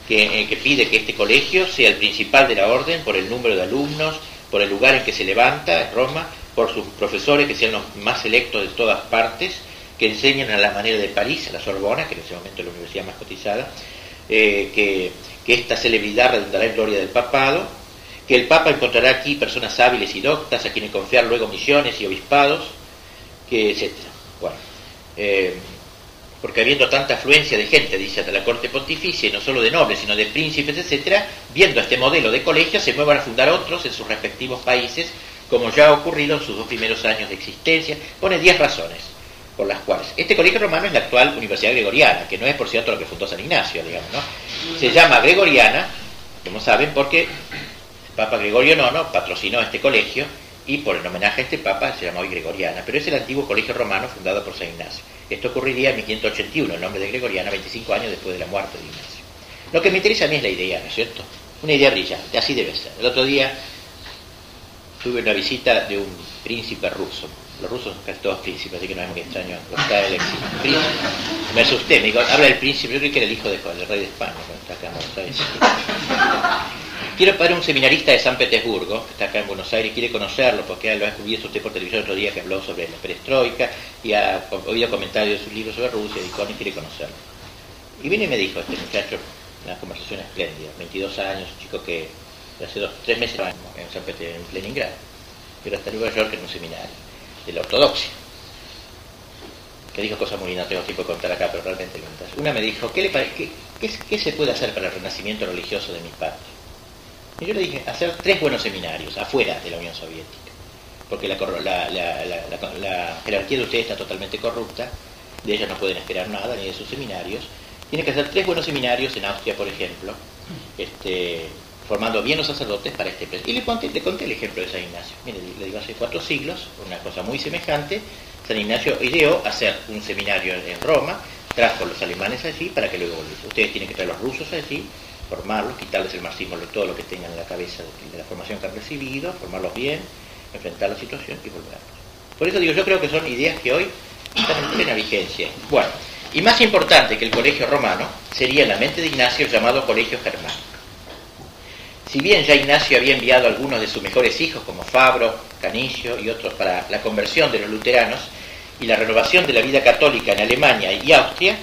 que, que pide que este colegio sea el principal de la orden por el número de alumnos, por el lugar en que se levanta, Roma, por sus profesores, que sean los más selectos de todas partes, que enseñan a la manera de París, a la Sorbona, que en ese momento es la universidad más cotizada, eh, que, esta celebridad redundará en gloria del papado, que el Papa encontrará aquí personas hábiles y doctas a quienes confiar luego misiones y obispados, que etc. Bueno, eh, porque habiendo tanta afluencia de gente, dice, de la corte pontificia, y no solo de nobles, sino de príncipes, etcétera, viendo este modelo de colegio, se muevan a fundar otros en sus respectivos países, como ya ha ocurrido en sus dos primeros años de existencia. Pone diez razones por las cuales. Este colegio romano es la actual Universidad Gregoriana, que no es, por cierto, lo que fundó San Ignacio, digamos, ¿no? Se llama Gregoriana, como saben, porque el Papa Gregorio IX patrocinó este colegio y por el homenaje a este Papa se llama hoy Gregoriana, pero es el antiguo colegio romano fundado por San Ignacio. Esto ocurriría en 1581, el nombre de Gregoriana, 25 años después de la muerte de Ignacio. Lo que me interesa a mí es la idea, ¿no es cierto? Una idea brillante, así debe ser. El otro día tuve una visita de un príncipe ruso. Los rusos son casi todos príncipes, así que no es muy extraño el exilio. Me asusté, me dijo, habla el príncipe, yo creí que era el hijo del rey de España, cuando está acá en Buenos Quiero para un seminarista de San Petersburgo, que está acá en Buenos Aires, quiere conocerlo, porque lo ha visto usted por televisión el otro día que habló sobre la perestroika y ha oído comentarios de sus libros sobre Rusia y quiere conocerlo. Y vino y me dijo este muchacho, una conversación espléndida, 22 años, un chico que hace dos, tres meses en San Petersburgo, en Leningrado, pero hasta Nueva York en un seminario de la ortodoxia que dijo cosas muy no tengo tiempo de contar acá, pero realmente lindas. Una me dijo, ¿qué, le qué, qué, se puede hacer para el renacimiento religioso de mi patria? Y yo le dije, hacer tres buenos seminarios afuera de la Unión Soviética, porque la, jerarquía de ustedes está totalmente corrupta, de ellos no pueden esperar nada, ni de sus seminarios. Tiene que hacer tres buenos seminarios en Austria, por ejemplo, este, formando bien los sacerdotes para este Y le conté, le conté el ejemplo de San Ignacio. Mire, le digo, hace cuatro siglos, una cosa muy semejante, San Ignacio ideó hacer un seminario en Roma, trajo a los alemanes allí para que luego. Ustedes tienen que traer los rusos allí, formarlos, quitarles el marxismo de todo lo que tengan en la cabeza de, la formación que han recibido, formarlos bien, enfrentar la situación y volverlos. Por eso digo, yo creo que son ideas que hoy están en plena vigencia. Bueno, y más importante que el colegio romano sería la mente de Ignacio llamado colegio germánico. Si bien ya Ignacio había enviado algunos de sus mejores hijos, como Fabro, Canicio y otros, para la conversión de los luteranos, y la renovación de la vida católica en Alemania y Austria,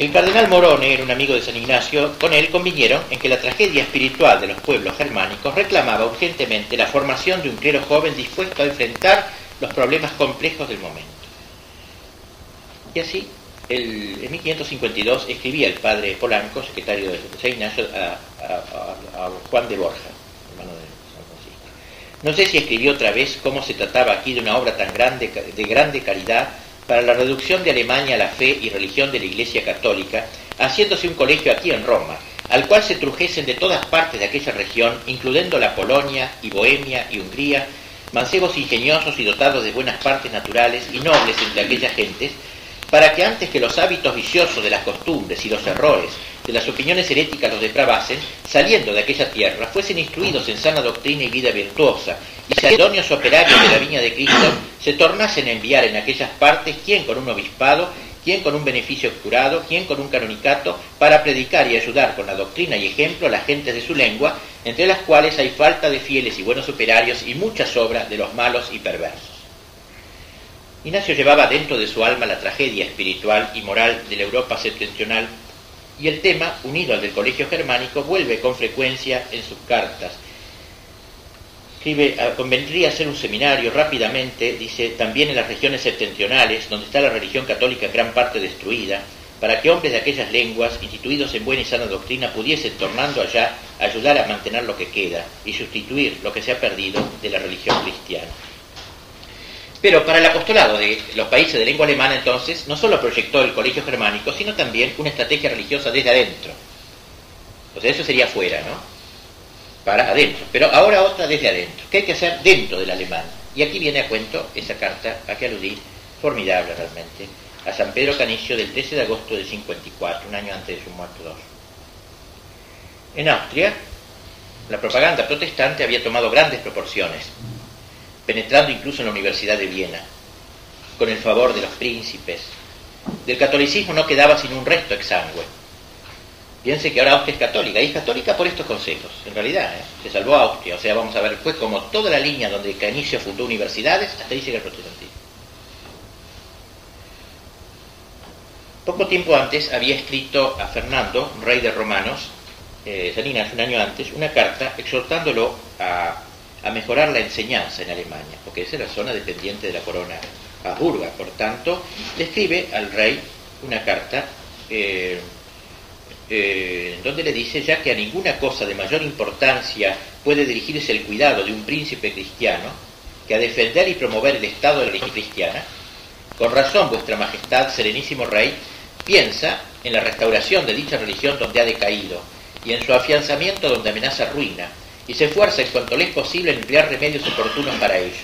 el cardenal Morone era un amigo de San Ignacio, con él convinieron en que la tragedia espiritual de los pueblos germánicos reclamaba urgentemente la formación de un clero joven dispuesto a enfrentar los problemas complejos del momento. Y así, en 1552 escribía el padre Polanco, secretario de San Ignacio, a, Juan de Borja, hermano de San Francisco. No sé si escribió otra vez cómo se trataba aquí de una obra tan grande, de grande caridad, para la reducción de Alemania a la fe y religión de la Iglesia Católica, haciéndose un colegio aquí en Roma, al cual se trujesen de todas partes de aquella región, incluyendo la Polonia y Bohemia y Hungría, mancebos ingeniosos y dotados de buenas partes naturales y nobles entre aquellas gentes, para que antes que los hábitos viciosos de las costumbres y los errores de las opiniones heréticas los depravasen, saliendo de aquella tierra, fuesen instruidos en sana doctrina y vida virtuosa, y idóneos operarios de la viña de Cristo se tornasen a enviar en aquellas partes, quien con un obispado, quien con un beneficio curado, quien con un canonicato, para predicar y ayudar con la doctrina y ejemplo a las gentes de su lengua, entre las cuales hay falta de fieles y buenos operarios y mucha sobra de los malos y perversos. Ignacio llevaba dentro de su alma la tragedia espiritual y moral de la Europa septentrional y el tema, unido al del colegio germánico, vuelve con frecuencia en sus cartas. Escribe, ah, convendría hacer un seminario rápidamente, dice, también en las regiones septentrionales, donde está la religión católica en gran parte destruida, para que hombres de aquellas lenguas, instituidos en buena y sana doctrina, pudiesen, tornando allá, ayudar a mantener lo que queda y sustituir lo que se ha perdido de la religión cristiana. Pero para el apostolado de los países de lengua alemana entonces, no solo proyectó el colegio germánico, sino también una estrategia religiosa desde adentro. O sea, eso sería fuera, ¿no? Para adentro. Pero ahora otra desde adentro. ¿Qué hay que hacer dentro del alemán? Y aquí viene a cuento esa carta a que aludí, formidable realmente, a San Pedro Canicio del 13 de agosto del 54, un año antes de su muerte dos. En Austria, la propaganda protestante había tomado grandes proporciones penetrando incluso en la Universidad de Viena, con el favor de los príncipes. Del catolicismo no quedaba sino un resto exangüe. Piense que ahora Austria es católica, y es católica por estos consejos, en realidad, ¿eh? se salvó Austria, o sea, vamos a ver, fue como toda la línea donde Canicio fundó universidades, hasta ahí llega el protestantismo. Poco tiempo antes había escrito a Fernando, rey de romanos, eh, Salinas, un año antes, una carta exhortándolo a a mejorar la enseñanza en Alemania, porque esa es la zona dependiente de la corona Habsburga. Por tanto, le escribe al rey una carta eh, eh, donde le dice ya que a ninguna cosa de mayor importancia puede dirigirse el cuidado de un príncipe cristiano que a defender y promover el estado de la religión cristiana, con razón vuestra majestad, serenísimo rey, piensa en la restauración de dicha religión donde ha decaído y en su afianzamiento donde amenaza ruina, y se esfuerza en cuanto le es posible en emplear remedios oportunos para ello.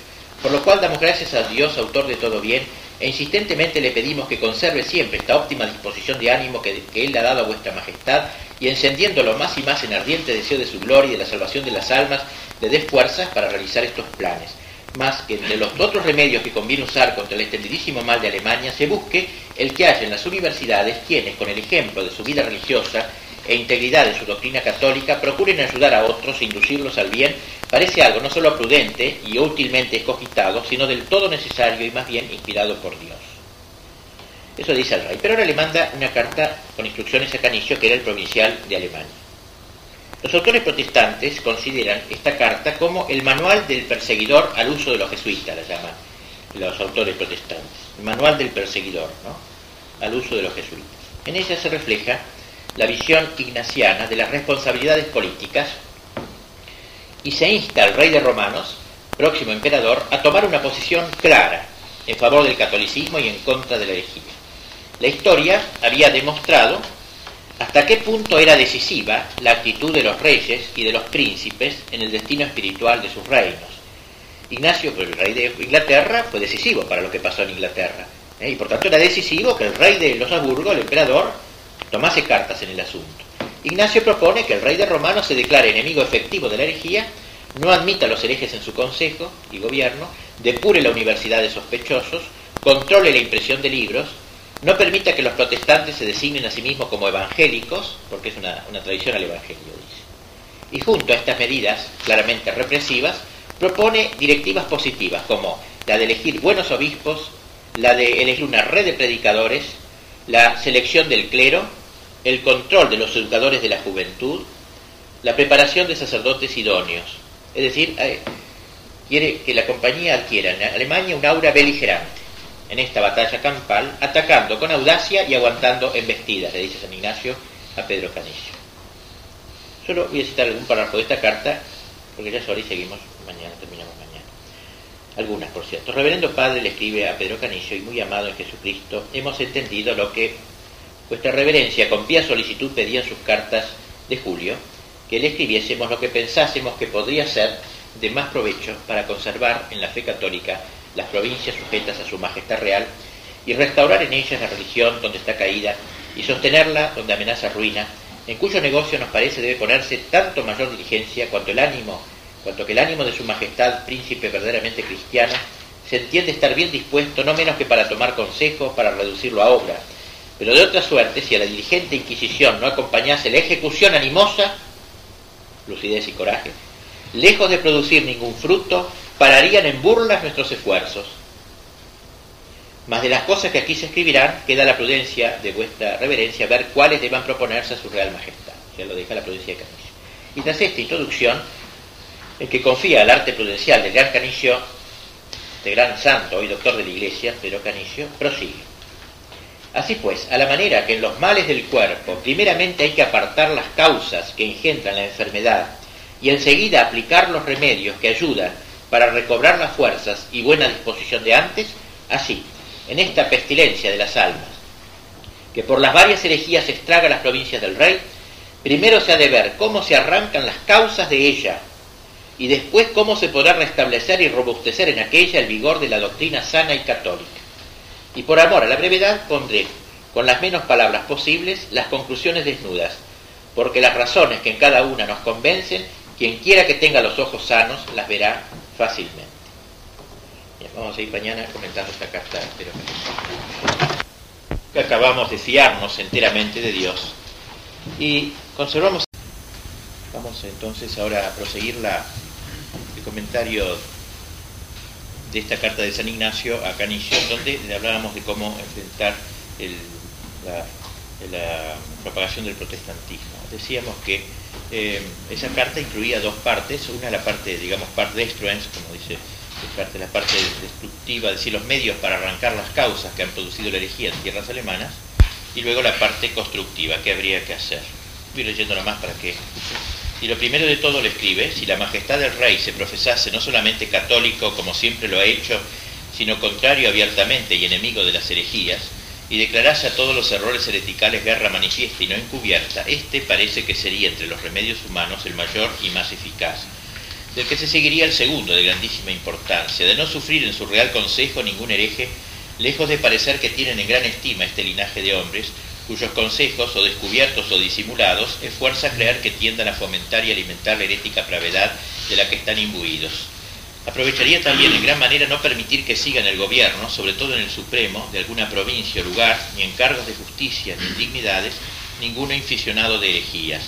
Por lo cual damos gracias a Dios, autor de todo bien, e insistentemente le pedimos que conserve siempre esta óptima disposición de ánimo que, Él le ha dado a vuestra majestad, y encendiéndolo más y más en ardiente deseo de su gloria y de la salvación de las almas, le dé fuerzas para realizar estos planes. Más que entre los otros remedios que conviene usar contra el extendidísimo mal de Alemania, se busque el que haya en las universidades quienes, con el ejemplo de su vida religiosa, e integridad de su doctrina católica, procuren ayudar a otros e inducirlos al bien, parece algo no solo prudente y útilmente escogitado, sino del todo necesario y más bien inspirado por Dios. Eso dice el rey. Pero ahora le manda una carta con instrucciones a Canicio, que era el provincial de Alemania. Los autores protestantes consideran esta carta como el manual del perseguidor al uso de los jesuitas, la llaman los autores protestantes. El manual del perseguidor, ¿no? Al uso de los jesuitas. En ella se refleja la visión ignaciana de las responsabilidades políticas y se insta al rey de romanos, próximo emperador, a tomar una posición clara en favor del catolicismo y en contra de la herejía. La historia había demostrado hasta qué punto era decisiva la actitud de los reyes y de los príncipes en el destino espiritual de sus reinos. Ignacio, el rey de Inglaterra, fue decisivo para lo que pasó en Inglaterra. ¿eh? Y por tanto era decisivo que el rey de los Habsburgo, el emperador, tomase cartas en el asunto. Ignacio propone que el rey de Romano se declare enemigo efectivo de la herejía, no admita a los herejes en su consejo y gobierno, depure la universidad de sospechosos, controle la impresión de libros, no permita que los protestantes se designen a sí mismos como evangélicos, porque es una, tradición al evangelio, dice. Y junto a estas medidas claramente represivas, propone directivas positivas como la de elegir buenos obispos, la de elegir una red de predicadores, la selección del clero, el control de los educadores de la juventud, la preparación de sacerdotes idóneos. Es decir, eh, quiere que la compañía adquiera en Alemania un aura beligerante en esta batalla campal, atacando con audacia y aguantando embestidas, le dice San Ignacio a Pedro Canillo. Solo voy a citar algún párrafo de esta carta, porque ya es hora y seguimos mañana, mañana. Algunas, por cierto. Reverendo Padre le escribe a Pedro Canillo y muy amado en Jesucristo, hemos entendido lo que vuestra reverencia con pía solicitud pedía en sus cartas de julio, que le escribiésemos lo que pensásemos que podría ser de más provecho para conservar en la fe católica las provincias sujetas a su majestad real y restaurar en ellas la religión donde está caída y sostenerla donde amenaza ruina, en cuyo negocio nos parece debe ponerse tanto mayor diligencia cuanto el ánimo, cuanto que el ánimo de su majestad, príncipe verdaderamente cristiano, se entiende estar bien dispuesto no menos que para tomar consejo, para reducirlo a obra, pero de otra suerte, si a la diligente Inquisición no acompañase la ejecución animosa, lucidez y coraje, lejos de producir ningún fruto, pararían en burlas nuestros esfuerzos. Mas de las cosas que aquí se escribirán, queda la prudencia de vuestra reverencia ver cuáles deban proponerse a su real majestad. Ya lo deja la prudencia de Canicio. Y tras esta introducción, el que confía al arte prudencial del gran Canicio, de gran santo y doctor de la iglesia, Pedro Canicio, prosigue. Así pues, a la manera que en los males del cuerpo, primeramente hay que apartar las causas que engendran la enfermedad y enseguida aplicar los remedios que ayudan para recobrar las fuerzas y buena disposición de antes, así, en esta pestilencia de las almas, que por las varias herejías estraga las provincias del rey, primero se ha de ver cómo se arrancan las causas de ella y después cómo se podrá restablecer y robustecer en aquella el vigor de la doctrina sana y católica. Y por amor a la brevedad pondré, con las menos palabras posibles, las conclusiones desnudas, porque las razones que en cada una nos convencen, quien quiera que tenga los ojos sanos las verá fácilmente. vamos a ir mañana comentando esta carta, acabamos de fiarnos enteramente de Dios y conservamos. Vamos entonces ahora a proseguir la, el comentario de esta carta de San Ignacio a Canillo, donde hablábamos de cómo enfrentar la, propagación del protestantismo. Decíamos que eh, esa carta incluía dos partes, una la parte, digamos, part destruens, como dice la parte destructiva, es decir, los medios para arrancar las causas que han producido la herejía en tierras alemanas, y luego la parte constructiva, que habría que hacer. Voy leyendo más para que y lo primero de todo le escribe, si la majestad del rey se profesase no solamente católico como siempre lo ha hecho, sino contrario abiertamente y enemigo de las herejías, y declarase a todos los errores hereticales guerra manifiesta y no encubierta, este parece que sería entre los remedios humanos el mayor y más eficaz, del que se seguiría el segundo de grandísima importancia, de no sufrir en su real consejo ningún hereje, lejos de parecer que tienen en gran estima este linaje de hombres, cuyos consejos, o descubiertos o disimulados, es fuerza creer que tiendan a fomentar y alimentar la herética pravedad de la que están imbuidos. Aprovecharía también en gran manera no permitir que sigan el gobierno, sobre todo en el Supremo, de alguna provincia o lugar, ni en cargos de justicia ni en dignidades, ninguno inficionado de herejías.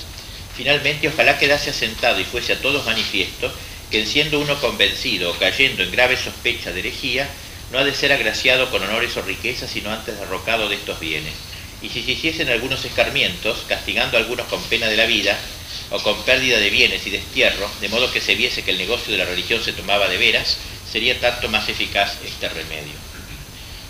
Finalmente, ojalá quedase asentado y fuese a todos manifiesto que, siendo uno convencido o cayendo en grave sospecha de herejía, no ha de ser agraciado con honores o riquezas, sino antes derrocado de estos bienes y si se hiciesen algunos escarmientos, castigando a algunos con pena de la vida, o con pérdida de bienes y destierro, de modo que se viese que el negocio de la religión se tomaba de veras, sería tanto más eficaz este remedio.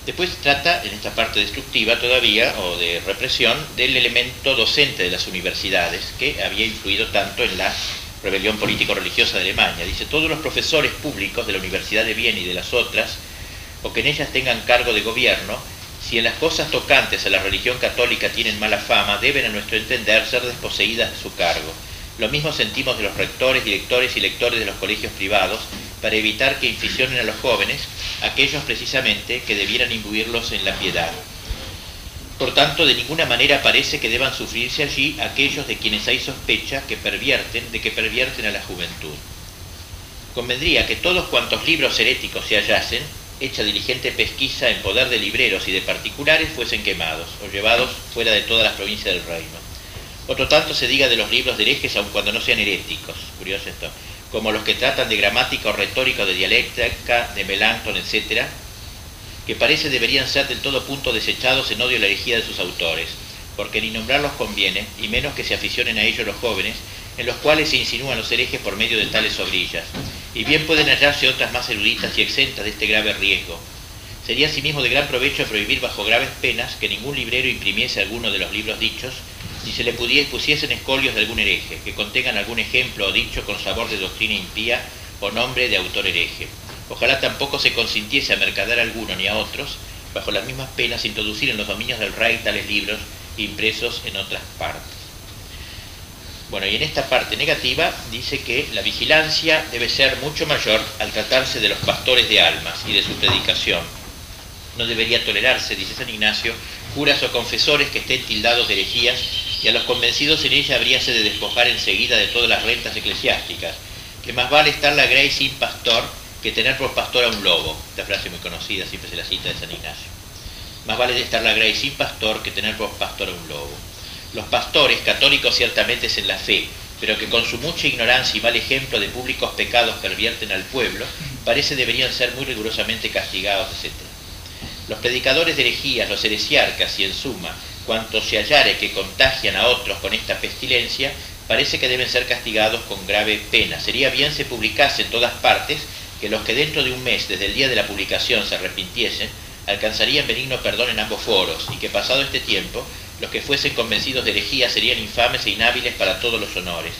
Después trata, en esta parte destructiva todavía, o de represión, del elemento docente de las universidades, que había influido tanto en la rebelión político-religiosa de Alemania. Dice, todos los profesores públicos de la Universidad de Viena y de las otras, o que en ellas tengan cargo de gobierno, si en las cosas tocantes a la religión católica tienen mala fama, deben a nuestro entender ser desposeídas de su cargo. Lo mismo sentimos de los rectores, directores y lectores de los colegios privados, para evitar que inficionen a los jóvenes, aquellos precisamente que debieran imbuirlos en la piedad. Por tanto, de ninguna manera parece que deban sufrirse allí aquellos de quienes hay sospecha que pervierten, de que pervierten a la juventud. Convendría que todos cuantos libros heréticos se hallasen, hecha diligente pesquisa en poder de libreros y de particulares fuesen quemados o llevados fuera de todas las provincias del reino. Otro tanto se diga de los libros de herejes aun cuando no sean heréticos, curioso esto, como los que tratan de gramática o retórica de dialéctica, de Melanchthon, etc., que parece deberían ser del todo punto desechados en odio a la herejía de sus autores, porque ni nombrarlos conviene, y menos que se aficionen a ellos los jóvenes, en los cuales se insinúan los herejes por medio de tales sobrillas, y bien pueden hallarse otras más eruditas y exentas de este grave riesgo. Sería asimismo de gran provecho prohibir bajo graves penas que ningún librero imprimiese alguno de los libros dichos, ni se le pusiesen escolios de algún hereje, que contengan algún ejemplo o dicho con sabor de doctrina impía o nombre de autor hereje Ojalá tampoco se consintiese a mercader alguno ni a otros, bajo las mismas penas, introducir en los dominios del rey tales libros impresos en otras partes. Bueno, y en esta parte negativa dice que la vigilancia debe ser mucho mayor al tratarse de los pastores de almas y de su predicación. No debería tolerarse, dice San Ignacio, curas o confesores que estén tildados de herejías y a los convencidos en ella habríase de despojar enseguida de todas las rentas eclesiásticas, que más vale estar la grey sin pastor que tener por pastor a un lobo. Esta frase muy conocida, siempre se la cita de San Ignacio. Más vale estar la grey sin pastor que tener por pastor a un lobo. Los pastores, católicos ciertamente en la fe, pero que con su mucha ignorancia y mal ejemplo de públicos pecados pervierten al pueblo, parece deberían ser muy rigurosamente castigados, etc. Los predicadores de herejías, los heresiarcas y en suma, cuantos se hallare que contagian a otros con esta pestilencia, parece que deben ser castigados con grave pena. Sería bien se publicase en todas partes que los que dentro de un mes desde el día de la publicación se arrepintiesen, alcanzarían benigno perdón en ambos foros, y que pasado este tiempo, los que fuesen convencidos de herejía serían infames e inhábiles para todos los honores,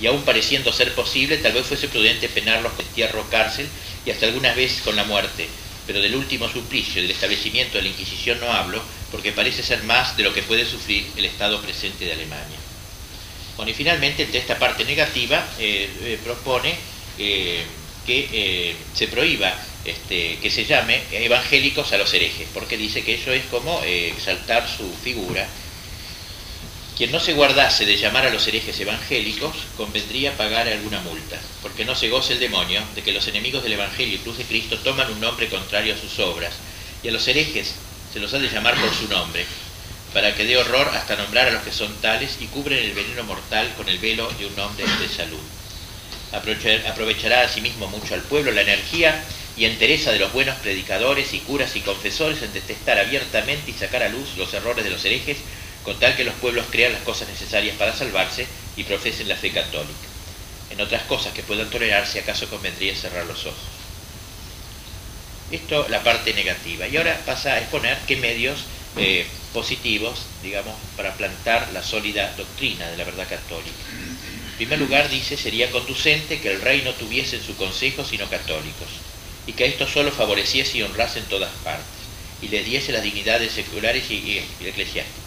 y aun pareciendo ser posible, tal vez fuese prudente penarlos con tierra cárcel, y hasta algunas veces con la muerte, pero del último suplicio del establecimiento de la Inquisición no hablo, porque parece ser más de lo que puede sufrir el Estado presente de Alemania. Bueno, y finalmente, entre esta parte negativa, eh, eh, propone eh, que se prohíba este, que se llame evangélicos a los herejes, porque dice que eso es como exaltar su figura. Quien no se guardase de llamar a los herejes evangélicos convendría pagar alguna multa, porque no se goce el demonio de que los enemigos del Evangelio y Cruz de Cristo toman un nombre contrario a sus obras, y a los herejes se los ha de llamar por su nombre, para que dé horror hasta nombrar a los que son tales y cubren el veneno mortal con el velo de un nombre de salud aprovechará asimismo mucho al pueblo la energía y entereza de los buenos predicadores y curas y confesores en detestar abiertamente y sacar a luz los errores de los herejes, con tal que los pueblos crean las cosas necesarias para salvarse y profesen la fe católica. En otras cosas que puedan tolerarse, acaso convendría cerrar los ojos. Esto la parte negativa. Y ahora pasa a exponer qué medios eh, positivos, digamos, para plantar la sólida doctrina de la verdad católica. En primer lugar, dice, sería conducente que el rey no tuviese en su consejo sino católicos, y que esto solo favoreciese y honrase en todas partes, y les diese las dignidades seculares y eclesiásticas.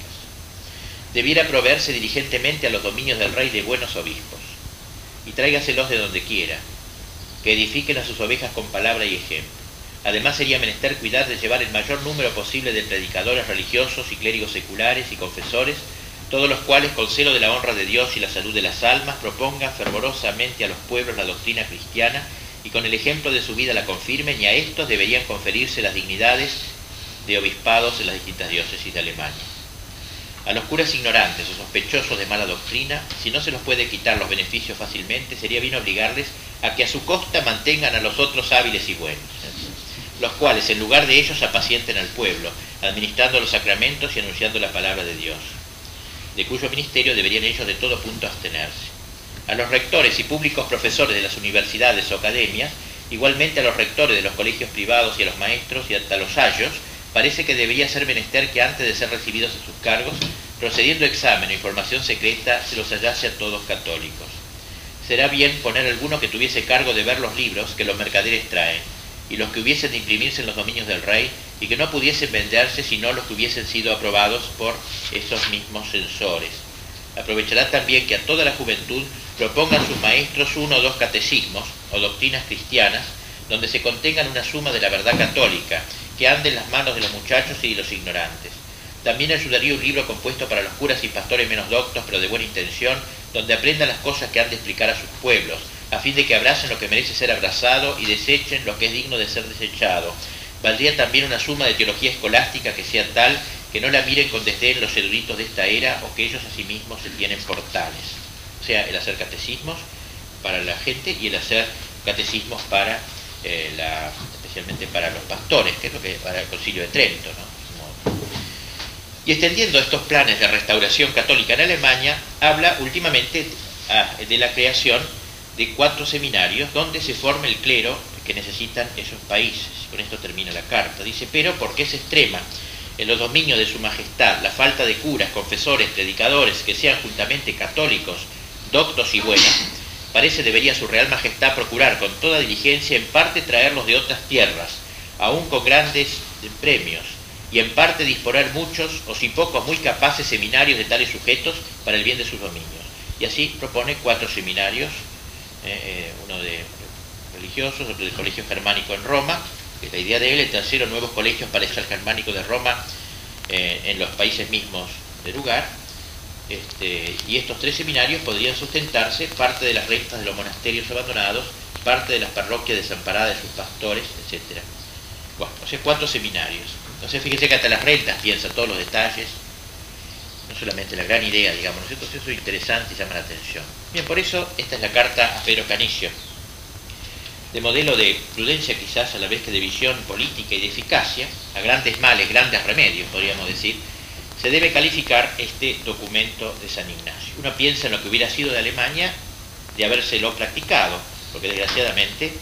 Debiera proveerse diligentemente a los dominios del rey de buenos obispos, y tráigaselos de donde quiera, que edifiquen a sus ovejas con palabra y ejemplo. Además sería menester cuidar de llevar el mayor número posible de predicadores religiosos y clérigos seculares y confesores todos los cuales con celo de la honra de Dios y la salud de las almas propongan fervorosamente a los pueblos la doctrina cristiana y con el ejemplo de su vida la confirmen y a estos deberían conferirse las dignidades de obispados en las distintas diócesis de Alemania. A los curas ignorantes o sospechosos de mala doctrina, si no se los puede quitar los beneficios fácilmente, sería bien obligarles a que a su costa mantengan a los otros hábiles y buenos, los cuales en lugar de ellos apacienten al pueblo, administrando los sacramentos y anunciando la palabra de Dios de cuyo ministerio deberían ellos de todo punto abstenerse. A los rectores y públicos profesores de las universidades o academias, igualmente a los rectores de los colegios privados y a los maestros y hasta los ayos, parece que debería ser menester que antes de ser recibidos en sus cargos, procediendo examen o información secreta, se los hallase a todos católicos. Será bien poner alguno que tuviese cargo de ver los libros que los mercaderes traen, y los que hubiesen de imprimirse en los dominios del rey, y que no pudiesen venderse sino los que hubiesen sido aprobados por esos mismos censores. Aprovechará también que a toda la juventud propongan sus maestros uno o dos catecismos o doctrinas cristianas donde se contengan una suma de la verdad católica, que ande en las manos de los muchachos y de los ignorantes. También ayudaría un libro compuesto para los curas y pastores menos doctos, pero de buena intención, donde aprendan las cosas que han de explicar a sus pueblos, a fin de que abracen lo que merece ser abrazado y desechen lo que es digno de ser desechado, Valdría también una suma de teología escolástica que sea tal que no la miren con desdén los eruditos de esta era o que ellos a sí mismos se tienen por tales. O sea, el hacer catecismos para la gente y el hacer catecismos para eh, la, especialmente para los pastores, que es lo que para el Concilio de Trento. Y extendiendo estos planes de restauración católica en Alemania, habla últimamente ah, de la creación de cuatro seminarios donde se forme el clero que necesitan esos países. Con esto termina la carta. Dice, pero porque es extrema en los dominios de su majestad la falta de curas, confesores, predicadores que sean juntamente católicos, doctos y buenos, parece debería su real majestad procurar con toda diligencia en parte traerlos de otras tierras, aún con grandes premios, y en parte disponer muchos, o si pocos, muy capaces seminarios de tales sujetos para el bien de sus dominios. Y así propone cuatro seminarios, eh, eh, uno de religiosos, otro del Colegio Germánico en Roma, la idea de él, el tercero, nuevos colegios para el germánico de Roma eh, en los países mismos del lugar. Este, y estos tres seminarios podrían sustentarse parte de las rentas de los monasterios abandonados, parte de las parroquias desamparadas de sus pastores, etc. Bueno, o sea, cuatro seminarios. Entonces fíjese que hasta las rentas piensa todos los detalles, no solamente la gran idea, digamos, ¿no? Entonces eso es interesante y llama la atención. Bien, por eso esta es la carta a Pedro Canicio, de modelo de prudencia quizás a la vez que de visión política y de eficacia, a grandes males, grandes remedios, podríamos decir, se debe calificar este documento de San Ignacio. Uno piensa en lo que hubiera sido de Alemania de habérselo practicado, porque desgraciadamente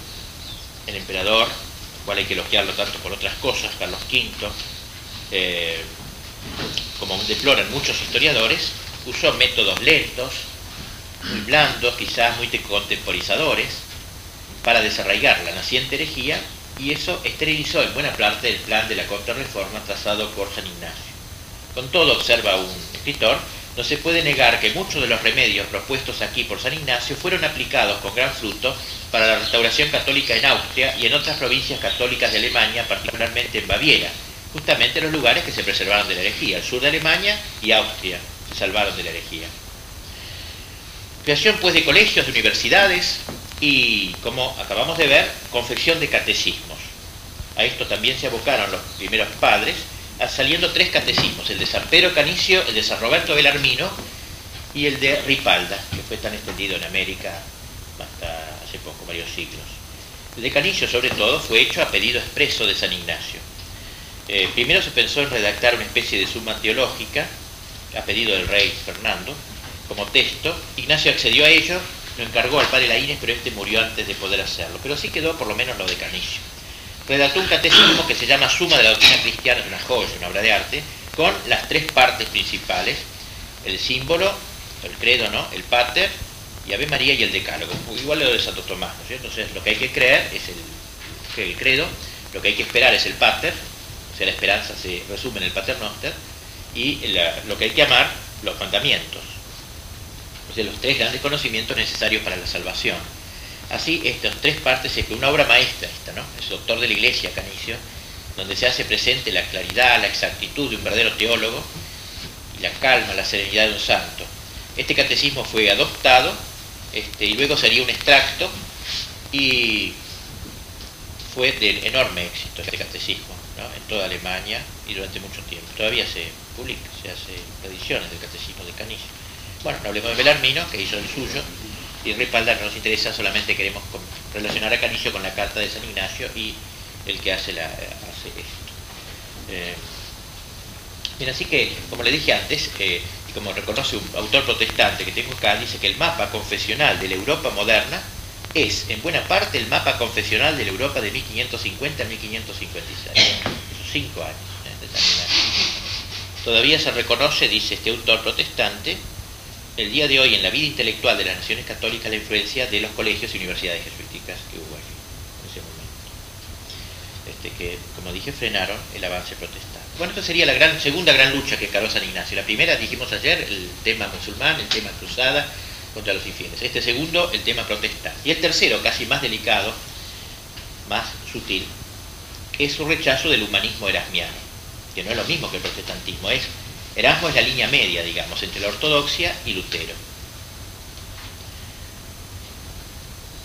el emperador, cual hay que elogiarlo tanto por otras cosas, Carlos V, eh, como deploran muchos historiadores, usó métodos lentos, muy blandos, quizás muy contemporizadores, para desarraigar la naciente herejía y eso esterilizó en buena parte el plan de la contrarreforma trazado por San Ignacio. Con todo, observa un escritor, no se puede negar que muchos de los remedios propuestos aquí por San Ignacio fueron aplicados con gran fruto para la restauración católica en Austria y en otras provincias católicas de Alemania, particularmente en Baviera, justamente los lugares que se preservaron de la herejía, el sur de Alemania y Austria, se salvaron de la herejía. Creación pues de colegios, de universidades, y, como acabamos de ver, confección de catecismos. A esto también se abocaron los primeros padres, saliendo tres catecismos, el de San Pedro Canicio, el de San Roberto Belarmino y el de Ripalda, que fue tan extendido en América hasta hace poco, varios siglos. El de Canicio, sobre todo, fue hecho a pedido expreso de San Ignacio. Eh, primero se pensó en redactar una especie de suma teológica, a pedido del rey Fernando, como texto. Ignacio accedió a ello lo encargó al padre Laínez, pero este murió antes de poder hacerlo. Pero sí quedó por lo menos lo de Canicio. Redactó un catecismo que se llama Suma de la Doctrina Cristiana, es una joya, una obra de arte, con las tres partes principales, el símbolo, el credo, ¿no? El pater, y Ave María y el decálogo. Igual lo de Santo Tomás, ¿no es cierto? Entonces lo que hay que creer es el, credo, lo que hay que esperar es el pater, o sea, la esperanza se resume en el pater noster, y lo que hay que amar, los mandamientos de los tres grandes conocimientos necesarios para la salvación. Así, estas tres partes es una obra maestra esta, ¿no? Es doctor de la iglesia, Canicio, donde se hace presente la claridad, la exactitud de un verdadero teólogo y la calma, la serenidad de un santo. Este catecismo fue adoptado este, y luego sería un extracto y fue de enorme éxito este catecismo en toda Alemania y durante mucho tiempo. Todavía se publica, se hace ediciones del catecismo de Canicio. Bueno, no hablemos de Belarmino, que hizo el suyo, y Ripalda no nos interesa, solamente queremos relacionar a Canicio con la carta de San Ignacio y el que hace esto. Eh, bien, así que, como le dije antes, eh, y como reconoce un autor protestante que tengo acá, dice que el mapa confesional de la Europa moderna es, en buena parte, el mapa confesional de la Europa de 1550 a 1556. Esos cinco años ¿eh? Todavía se reconoce, dice este autor protestante, el día de hoy en la vida intelectual de las naciones católicas la influencia de los colegios y universidades jesuíticas que hubo allí en ese momento. Este, que, como dije, frenaron el avance protestante. Bueno, esta sería la gran, segunda gran lucha que encaró San Ignacio. La primera, dijimos ayer, el tema musulmán, el tema cruzada contra los infieles. Este segundo, el tema protestante. Y el tercero, casi más delicado, más sutil, es su rechazo del humanismo erasmiano, que no es lo mismo que el protestantismo, es Erasmo es la línea media, digamos, entre la ortodoxia y Lutero.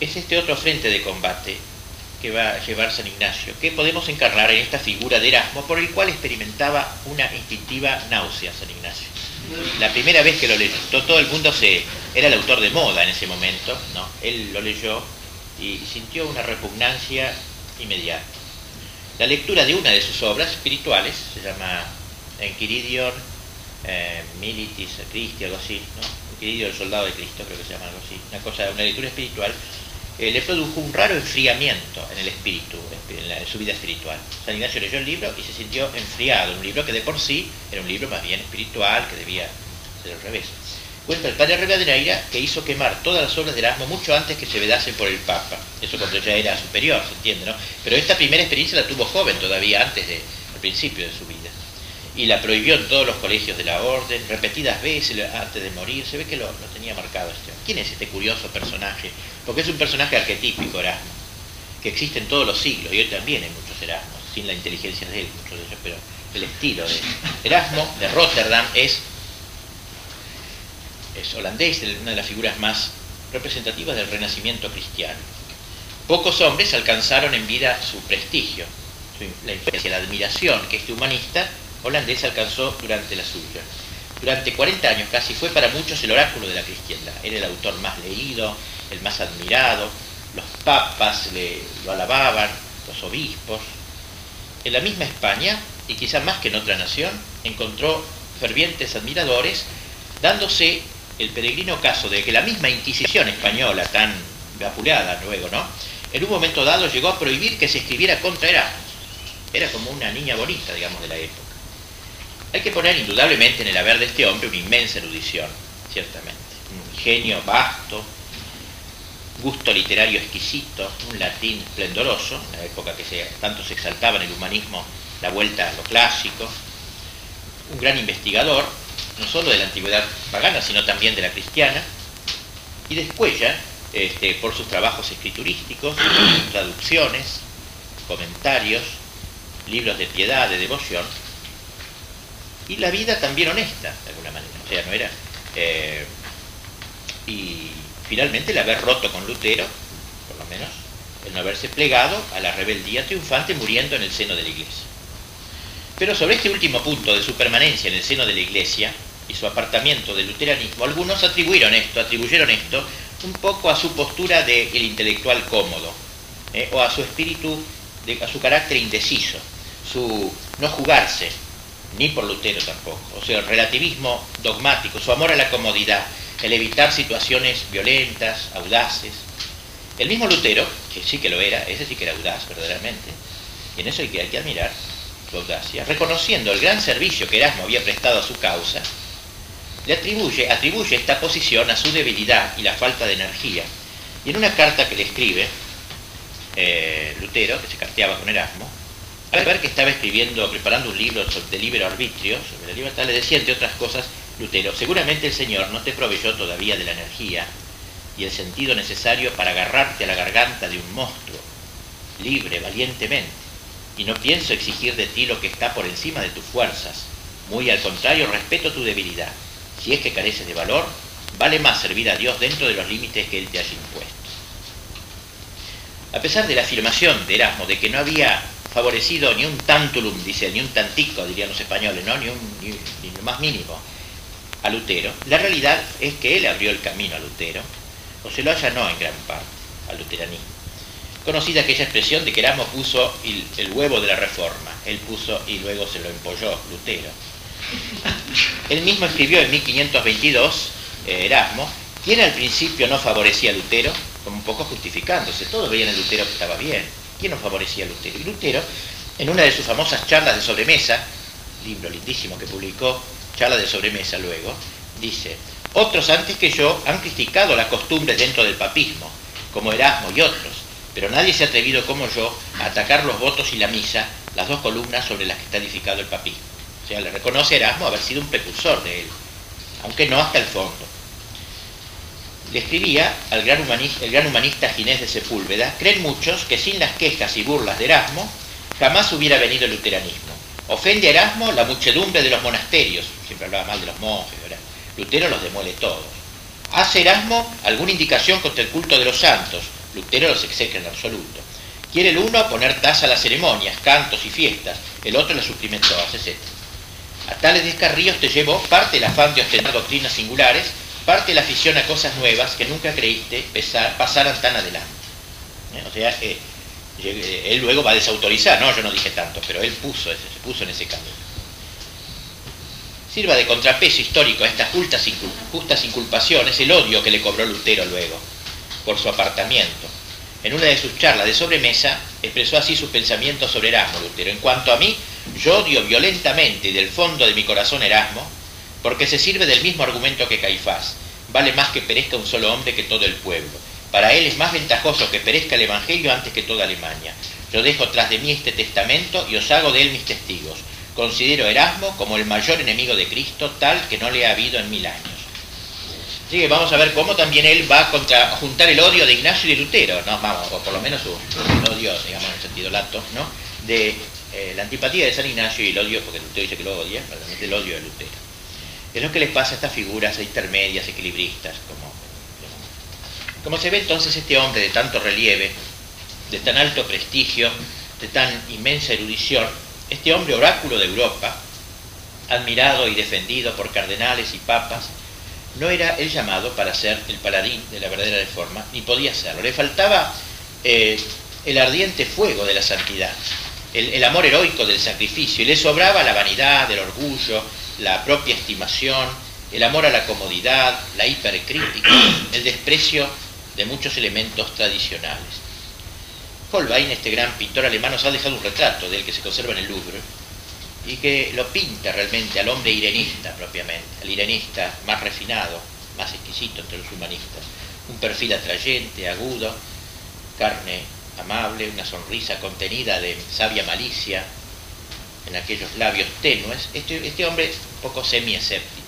Es este otro frente de combate que va a llevar San Ignacio, que podemos encarnar en esta figura de Erasmo, por el cual experimentaba una instintiva náusea San Ignacio. La primera vez que lo leyó, todo el mundo se, era el autor de moda en ese momento, ¿no? él lo leyó y sintió una repugnancia inmediata. la lectura de una de sus obras espirituales, se llama Enquiridion eh, Militis Christi, algo así, ¿no? Enquiridion el soldado de Cristo, creo que se llama algo así, una cosa, una lectura espiritual, eh, le produjo un raro enfriamiento en el espíritu, en, su vida espiritual. San Ignacio leyó el libro y se sintió enfriado, un libro que de por sí era un libro más bien espiritual, que debía ser al revés. Cuenta el padre Rivadeneira que hizo quemar todas las obras de Erasmo mucho antes que se vedasen por el Papa. Eso cuando ya era superior, se entiende, ¿no? Pero esta primera experiencia la tuvo joven todavía, antes de, al principio de su vida. Y la prohibió en todos los colegios de la orden, repetidas veces antes de morir. Se ve que lo, tenía marcado este. ¿Quién es este curioso personaje? Porque es un personaje arquetípico, Erasmo, que existe en todos los siglos, y hoy también hay muchos Erasmos, sin la inteligencia de él, muchos de ellos, pero el estilo de Erasmo de Rotterdam es es holandés, una de las figuras más representativas del renacimiento cristiano. Pocos hombres alcanzaron en vida su prestigio, la influencia, la admiración que este humanista holandés alcanzó durante la suya. Durante 40 años casi fue para muchos el oráculo de la cristiandad. Era el autor más leído, el más admirado, los papas le, lo alababan, los obispos. En la misma España, y quizá más que en otra nación, encontró fervientes admiradores, dándose el peregrino caso de que la misma Inquisición española, tan vapuleada luego, ¿no? En un momento dado llegó a prohibir que se escribiera contra Erasmus. Era como una niña bonita, digamos, de la época. Hay que poner indudablemente en el haber de este hombre una inmensa erudición, ciertamente. Un ingenio vasto, gusto literario exquisito, un latín esplendoroso, en la época que se, tanto se exaltaba en el humanismo la vuelta a lo clásico, un gran investigador, no solo de la antigüedad pagana, sino también de la cristiana, y después ya, este, por sus trabajos escriturísticos, traducciones, comentarios, libros de piedad, de devoción, y la vida también honesta, de alguna manera. O sea, no era... Eh, y finalmente el haber roto con Lutero, por lo menos, el no haberse plegado a la rebeldía triunfante muriendo en el seno de la iglesia. Pero sobre este último punto de su permanencia en el seno de la iglesia, y su apartamiento del luteranismo, algunos atribuyeron esto, atribuyeron esto un poco a su postura del intelectual cómodo, eh, o a su espíritu, a su carácter indeciso, su no jugarse, ni por Lutero tampoco, o sea, el relativismo dogmático, su amor a la comodidad, el evitar situaciones violentas, audaces. El mismo Lutero, que sí que lo era, ese sí que era audaz verdaderamente, y en eso hay que, admirar su audacia, reconociendo el gran servicio que Erasmo había prestado a su causa, le atribuye, atribuye esta posición a su debilidad y la falta de energía. Y en una carta que le escribe eh, Lutero, que se carteaba con Erasmo, al que estaba escribiendo, preparando un libro de libre arbitrio, sobre la libertad, le decía, entre otras cosas, Lutero, seguramente el Señor no te proveyó todavía de la energía y el sentido necesario para agarrarte a la garganta de un monstruo, libre, valientemente, y no pienso exigir de ti lo que está por encima de tus fuerzas, muy al contrario, respeto tu debilidad si es que careces de valor, vale más servir a Dios dentro de los límites que Él te haya impuesto. A pesar de la afirmación de Erasmo de que no había favorecido ni un tantulum, dice, ni un tantico, dirían los españoles, ¿no? ni, un, ni, lo más mínimo, a Lutero, la realidad es que él abrió el camino a Lutero, o se lo allanó en gran parte al luteranismo. Conocida aquella expresión de que Erasmo puso el, huevo de la reforma, él puso y luego se lo empolló Lutero. Él mismo escribió en 1522, eh, Erasmo, quien al principio no favorecía a Lutero, como un poco justificándose, todos veían a Lutero que estaba bien, ¿quién no favorecía Lutero? Y Lutero, en una de sus famosas charlas de sobremesa, libro lindísimo que publicó, charla de sobremesa luego, dice, otros antes que yo han criticado la costumbre dentro del papismo, como Erasmo y otros, pero nadie se ha atrevido como yo a atacar los votos y la misa, las dos columnas sobre las que está edificado el papismo. O sea, le reconoce Erasmo haber sido un precursor de él, aunque no hasta el fondo. Le escribía al gran humanista, el gran humanista Ginés de Sepúlveda, creen muchos que sin las quejas y burlas de Erasmo jamás hubiera venido el luteranismo. Ofende a Erasmo la muchedumbre de los monasterios, siempre hablaba mal de los monjes, ¿verdad? Lutero los demuele todos. Hace Erasmo alguna indicación contra el culto de los santos, Lutero los execra en absoluto. Quiere el uno poner tasa a las ceremonias, cantos y fiestas, el otro las suprime todas, etc. A tales descarríos te llevó parte el afán de ostentar doctrinas singulares, parte la afición a cosas nuevas que nunca creíste pasaran tan adelante. ¿Eh? O sea, Él luego va a desautorizar, no, yo no dije tanto, pero él puso, se puso en ese camino. Sirva de contrapeso histórico a estas justas, justas inculpaciones el odio que le cobró Lutero luego por su apartamiento. En una de sus charlas de sobremesa expresó así sus pensamientos sobre Erasmo Lutero. En cuanto a mí, yo odio violentamente y del fondo de mi corazón Erasmo, porque se sirve del mismo argumento que Caifás. Vale más que perezca un solo hombre que todo el pueblo. Para él es más ventajoso que perezca el Evangelio antes que toda Alemania. Yo dejo tras de mí este testamento y os hago de él mis testigos. Considero a Erasmo como el mayor enemigo de Cristo, tal que no le ha habido en mil años. Así que vamos a ver cómo también él va a juntar el odio de Ignacio y de Lutero, ¿no? Vamos, o por lo menos el odio, digamos, en el sentido lato, ¿no? De eh, la antipatía de San Ignacio y el odio, porque Lutero dice que lo odia, realmente el odio de Lutero. Es lo que les pasa a estas figuras intermedias, equilibristas, como, como se ve entonces este hombre de tanto relieve, de tan alto prestigio, de tan inmensa erudición, este hombre oráculo de Europa, admirado y defendido por cardenales y papas, no era el llamado para ser el paladín de la verdadera reforma, ni podía serlo. Le faltaba eh, el ardiente fuego de la santidad, el, amor heroico del sacrificio, y le sobraba la vanidad, el orgullo, la propia estimación, el amor a la comodidad, la hipercrítica, el desprecio de muchos elementos tradicionales. Holbein, este gran pintor alemán, nos ha dejado un retrato del que se conserva en el Louvre y que lo pinta realmente al hombre irenista propiamente, al irenista más refinado, más exquisito entre los humanistas. Un perfil atrayente, agudo, carne amable, una sonrisa contenida de sabia malicia en aquellos labios tenues. Este, este hombre un poco semi-escéptico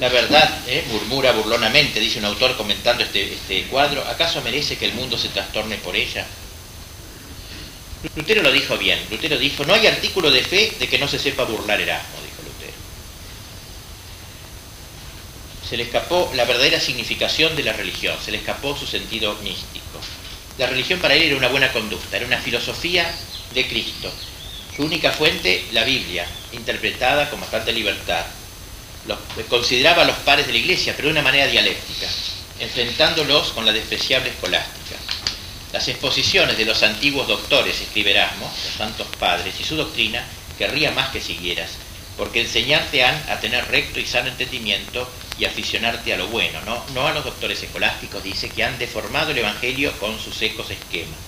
la verdad, ¿eh? murmura burlonamente, dice un autor comentando este, este cuadro, ¿acaso merece que el mundo se trastorne por ella? Lutero lo dijo bien, Lutero dijo, no hay artículo de fe de que no se sepa burlar Erasmo, dijo Lutero. Se le escapó la verdadera significación de la religión, se le escapó su sentido místico. La religión para él era una buena conducta, era una filosofía de Cristo. Su única fuente, la Biblia, interpretada con bastante libertad, consideraba a los pares de la iglesia, pero de una manera dialéctica, enfrentándolos con la despreciable escolástica. Las exposiciones de los antiguos doctores, escribe Erasmo, los santos padres, y su doctrina, querría más que siguieras, porque enseñarte han a tener recto y sano entendimiento y aficionarte a lo bueno, ¿no? no a los doctores escolásticos, dice, que han deformado el Evangelio con sus secos esquemas.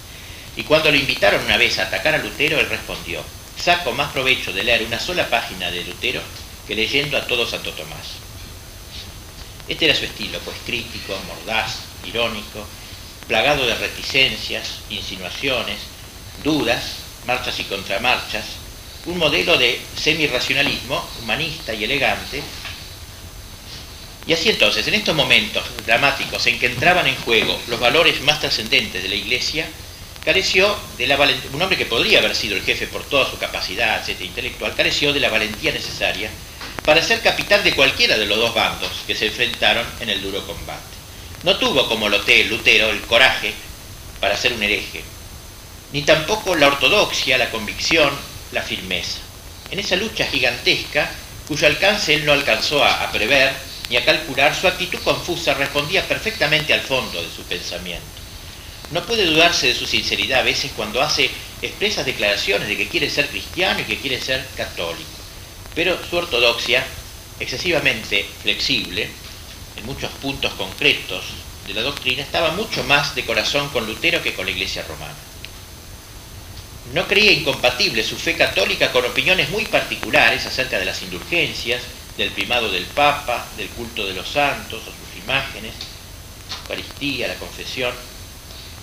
Y cuando lo invitaron una vez a atacar a Lutero, él respondió, saco más provecho de leer una sola página de Lutero que leyendo a todo Santo Tomás. Este era su estilo, pues crítico, mordaz, irónico, plagado de reticencias, insinuaciones, dudas, marchas y contramarchas, un modelo de semi-racionalismo humanista y elegante. Y así entonces, en estos momentos dramáticos en que entraban en juego los valores más trascendentes de la Iglesia, careció de la valentía, un hombre que podría haber sido el jefe por toda su capacidad, etcétera, intelectual, careció de la valentía necesaria para ser capitán de cualquiera de los dos bandos que se enfrentaron en el duro combate. No tuvo como Lutero el coraje para ser un hereje, ni tampoco la ortodoxia, la convicción, la firmeza. En esa lucha gigantesca, cuyo alcance él no alcanzó a, a prever ni a calcular, su actitud confusa respondía perfectamente al fondo de su pensamiento. No puede dudarse de su sinceridad a veces cuando hace expresas declaraciones de que quiere ser cristiano y que quiere ser católico. Pero su ortodoxia, excesivamente flexible, en muchos puntos concretos de la doctrina, estaba mucho más de corazón con Lutero que con la Iglesia romana. No creía incompatible su fe católica con opiniones muy particulares acerca de las indulgencias, del primado del Papa, del culto de los santos o sus imágenes, la Eucaristía, la confesión.